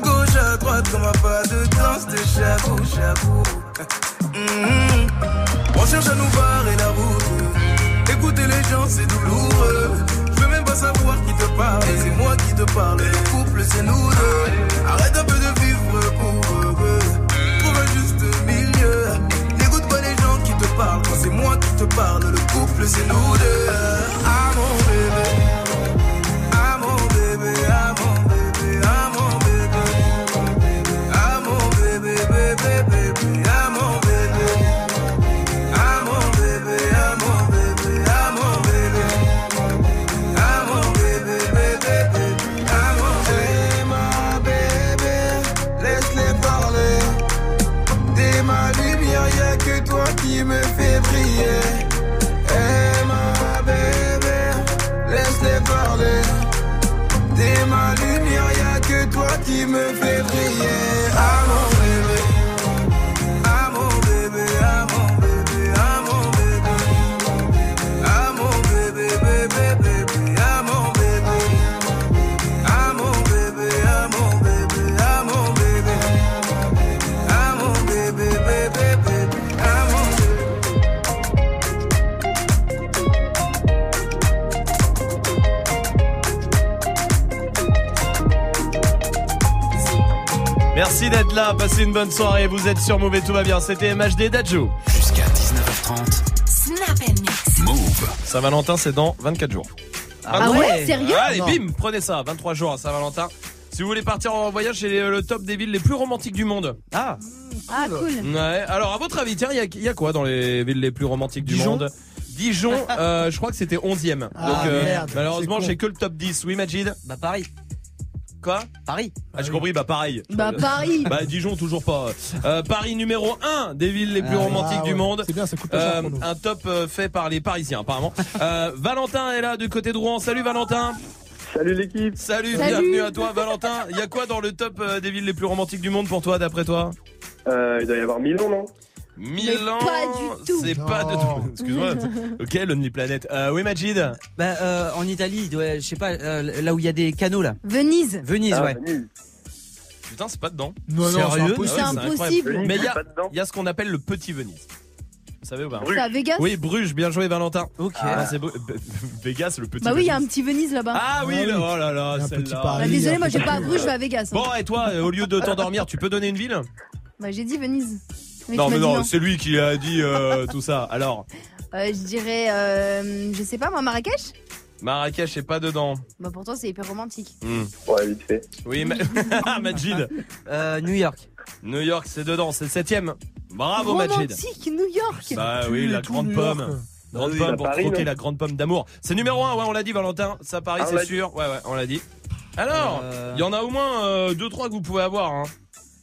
Gauche à droite comme un pas de danse de chabou, chabou. Hum. On cherche à nous barrer la route. Écouter les gens c'est douloureux. Je veux même pas savoir qui te parle. C'est moi qui te parle. Le couple c'est nous deux. Arrête un peu de vivre pour eux. Trouve un juste milieu. N'écoute pas les gens qui te parlent. Quand c'est moi qui te parle, le couple c'est nous deux. Ah mon bébé. Qui me Merci d'être là, passez une bonne soirée, vous êtes sur Move et tout va bien. C'était MHD Dajou. Jusqu'à 19h30. Snap and mix. Move. Saint-Valentin, c'est dans 24 jours. Ah ouais, sérieux Allez, Non. bim, prenez ça, 23 jours à Saint-Valentin. Si vous voulez partir en voyage, c'est le top des villes les plus romantiques du monde. Ah Ah, cool. Ouais, alors à votre avis, tiens, il y a- il y, a quoi dans les villes les plus romantiques du Dijon monde? Dijon, euh, je crois que c'était 11ème. Ah, Donc euh, merde, malheureusement, j'ai que le top 10. Oui, Majid? Bah Paris. Quoi Paris. Ah, j'ai compris, bah pareil. Bah, Paris. Bah Dijon toujours pas. Euh, Paris numéro 1 des villes les plus Ah, romantiques ah, du monde. C'est bien, ça coûte pas cher Euh, un top euh, fait par les Parisiens apparemment. Euh, Valentin est là du côté de Rouen. Salut Valentin. Salut l'équipe. Salut, Salut. bienvenue à toi Valentin. Il y a quoi dans le top euh, des villes les plus romantiques du monde pour toi d'après toi? Euh, il doit y avoir Milan, non? Milan, pas du tout. c'est pas de Non. tout. Excuse-moi. ok, l'Only Planet. Euh, oui, Majid. Bah euh, en Italie, doit- je sais pas, euh, là où il y a des canaux là. Venise. Venise, Ah, ouais. Venise. Putain, c'est pas dedans. Non, non, c'est impossible. c'est Ah ouais, impossible. incroyable. Mais il y Venise, a, pas dedans il y a ce qu'on appelle le petit Venise. Vous savez ou pas C'est à Vegas Oui, Bruges, bien joué Valentin. Ok. Ah, c'est beau. B- Vegas, le petit Bah oui, il y a un Venise. petit Venise là-bas. Ah oui, Ah là- oui. oh là là, a un petit celle-là. Paris. Bah, désolé, moi vais pas à. Bruges, je vais à Vegas. hein. Bon, et toi, euh, au lieu de t'endormir, tu peux donner une ville Bah j'ai dit Venise. Mais Non, mais non, c'est lui qui a dit euh, tout ça. Alors, Euh, je dirais, euh, je sais pas moi, Marrakech? Marrakech est pas dedans. Bah pourtant c'est hyper romantique. Hmm. Ouais, vite fait. Oui, mais... Majid. Euh, New York. New York, c'est dedans, c'est le septième. Bravo, Majid. romantique, New York Bah oui, la grande pomme. York. Grande oui, pomme pour Paris, croquer non la grande pomme d'amour. C'est numéro un, ouais, on l'a dit, Valentin. Ça, Paris, Ah, c'est sûr. Ouais, ouais, on l'a dit. Alors, il Euh, y en a au moins euh, deux, trois que vous pouvez avoir. Hein.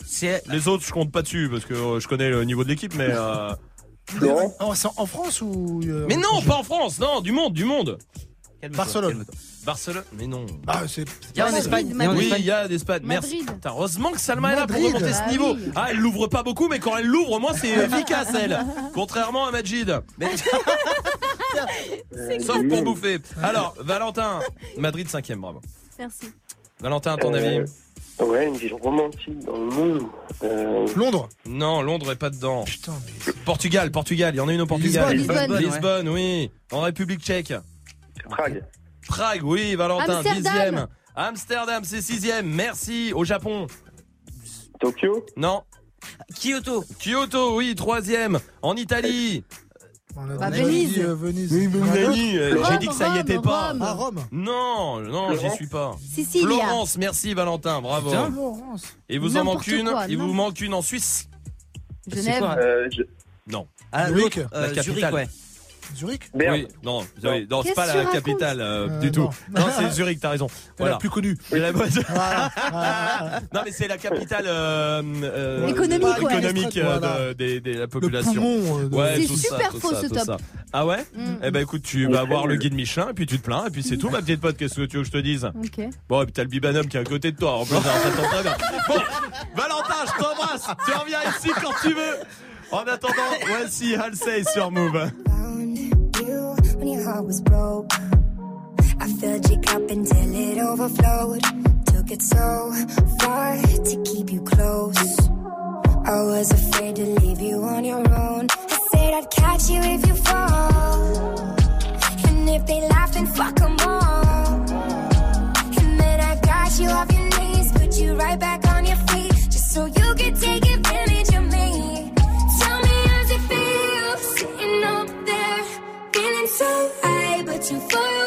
C'est Les autres, je compte pas dessus parce que euh, je connais le niveau de l'équipe, mais. euh, Non Oh, c'est en France ou euh, Mais non, pas en France, non, du monde, du monde. calme-toi, Barcelone. calme-toi. Barcelone, mais non. Ah, c'est. Il y a en Madrid, Espagne. il y a en Madrid. Oui, Espagne. il y a d'Espagne. Merci. Madrid. Putain, heureusement que Salma est là pour Madrid. remonter ce Ah niveau. oui. Ah, elle l'ouvre pas beaucoup, mais quand elle l'ouvre, au moins c'est efficace, elle. Contrairement à Majid. Sauf pour bouffer. Alors, Valentin, Madrid 5ème, bravo. Merci. Valentin, à ton Euh, avis Ouais, une ville romantique dans le monde. Euh, Londres. Non, Londres est pas dedans. Putain, mais. Portugal, Portugal, il y en a une au Portugal. Lisbonne. Lisbonne. Lisbonne, oui. En République tchèque. Prague. Prague, oui, Valentin, Amsterdam. dixième. Amsterdam, c'est sixième. Merci. Au Japon. Tokyo Non. Kyoto. Kyoto, oui, troisième. En Italie. On a Bah, déjà Venise. dit, euh, Venise. Oui, euh, J'ai dit que ça y Rome, était pas. Rome. Ah, Rome. Non, non, j'y suis pas. Sicilia. Florence, merci Valentin, bravo. Putain. Florence. Et vous en N'importe manque une, quoi, il vous manque une en Suisse. C'est Genève. quoi euh, je- Non. Ah, Zurich. l'autre, La euh, capitale. Zurich, ouais. Zurich. Berne. Oui, non, oui, non, c'est pas la capitale euh, Euh, du tout. non. Non, c'est Zurich, t'as raison. Voilà. la plus connue. La non, mais c'est la capitale euh, euh, Économique, ouais. économique Voilà. de, des- des- la population. poumon. de- Ouais, C'est ça, super tout faux, ça, ce tout top. ça. Ah ouais Mm. Eh ben écoute, tu vas voir le guide Michelin et puis tu te plains et puis c'est tout ma petite pote, qu'est-ce que tu veux que je te dise. Bon, et puis t'as le bibanum qui est à côté de toi. En plus, ça très bien. Bon, Valentin, je t'embrasse. Tu reviens ici quand tu veux. En attendant, voici Halsey sur Move. Heart was broke. I filled your cup until it overflowed. Took it so far to keep you close. I was afraid to leave you on your own. I said I'd catch you if you fall. And if they laugh, then fuck 'em all. And then I got you off your knees, put you right back on your feet, just so you could take advantage of me. Tell me how's it feel sitting up there, feeling so too far away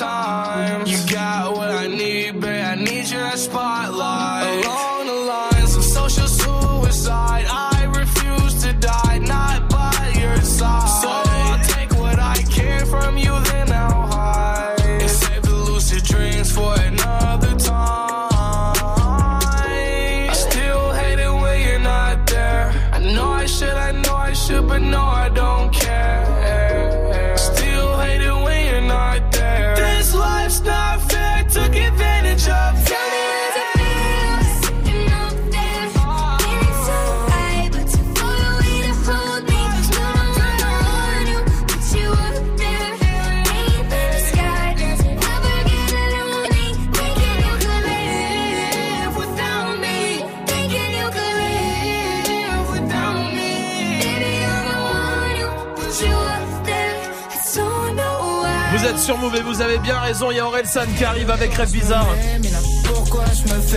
You got what I need, babe. I need your spotlight. Move et vous avez bien raison. Il y a Orelsan qui arrive avec Rêve Bizarre.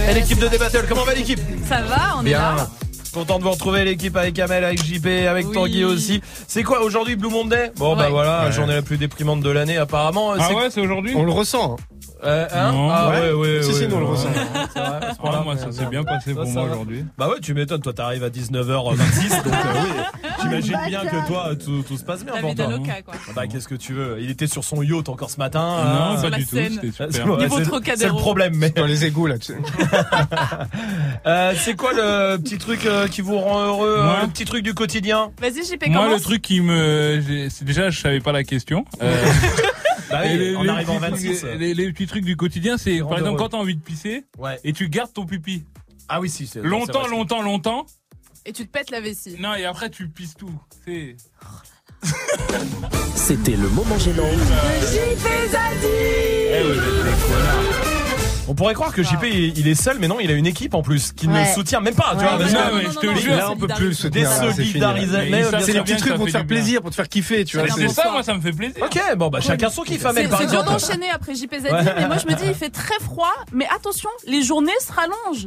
Et l'équipe de Débattle, comment va l'équipe? Ça va, on est là. Content de vous retrouver l'équipe avec Amel, avec JP, avec Tanguy aussi. C'est quoi aujourd'hui Blue Monday? Bon bah voilà, Ouais. journée la plus déprimante de l'année apparemment. Ah C'est- ouais, c'est aujourd'hui? On le ressent. Euh, hein Non. Ah Ouais. ouais ouais Si, ouais. si, nous, on le ouais, ressent. Ah, moi, ça s'est bien passé pour Ça, moi aujourd'hui. Bah ouais, tu m'étonnes, toi t'arrives à 19h26, donc euh, oui, j'imagine bien que toi tout, tout se passe bien La loca, quoi. Ah Bah qu'est-ce que tu veux Il était sur son yacht encore ce matin. Non, hein. pas du tout, scène. c'était super. c'est- le problème, mais Dans les égouts, là. tu sais. euh, c'est quoi le petit truc euh, qui vous rend heureux Moi euh, Le petit truc du quotidien? Vas-y, JP, Moi, commence. le truc qui me. Déjà, je savais pas la question. Bah oui, les- on les arrive en petits 26. trucs- Les, les petits trucs du quotidien, c'est par exemple quand t'as envie de pisser Ouais. et tu gardes ton pipi Ah oui, si. longtemps, longtemps, longtemps. Et tu te pètes la vessie. Non, et après tu pisses tout. C'est. C'était le moment gênant. Eh, vous êtes des connards. On pourrait croire que JP il il est seul, mais non, il a une équipe en plus qui ne Ouais. le soutient même pas. Tu Ouais. vois, parce Non, que- mais je te non, jure. Là, on peut plus le soutenir. là, c'est fini. Désolidariser. Mais C'est les sûr. petits trucs pour te faire plaisir, pour te faire kiffer, tu vois. C'est ça, moi, ça me fait plaisir. Ok, bon bah chacun son kiff, Amel C'est par c'est dur exemple. d'enchaîner après JP Zadie, mais moi je me dis il fait très froid, mais attention, les journées se rallongent.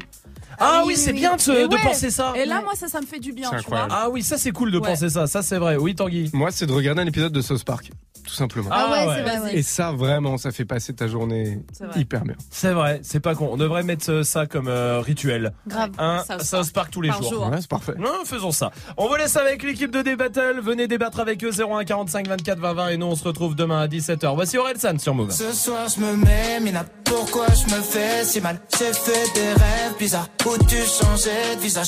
Ah Oui, oui, c'est oui. bien de, se- Et de ouais. penser ça. Et là, moi, ça, ça me fait du bien, C'est tu vois. incroyable. Ah oui, ça c'est cool de Ouais. penser ça. Ça c'est vrai. Oui, Tanguy. Moi, c'est de regarder un épisode de South Park, tout simplement. Ah Ah ouais, ouais. c'est vrai, ouais. Et ça, vraiment, ça fait passer ta journée C'est vrai. hyper bien. C'est vrai, c'est pas con. On devrait mettre euh, ça comme euh, rituel. Grave. Un South South Park tous les Par jours. jour. Ouais, c'est parfait. Non, faisons ça. On vous laisse avec l'équipe de Débattle. Venez débattre avec eux 01 45 24 20 20 et nous on se retrouve demain à 17h. Voici Orelsan sur Move. Ce soir je me mets, pourquoi je me fais si mal? J'ai fait des rêves bizarres où tu changeais de visage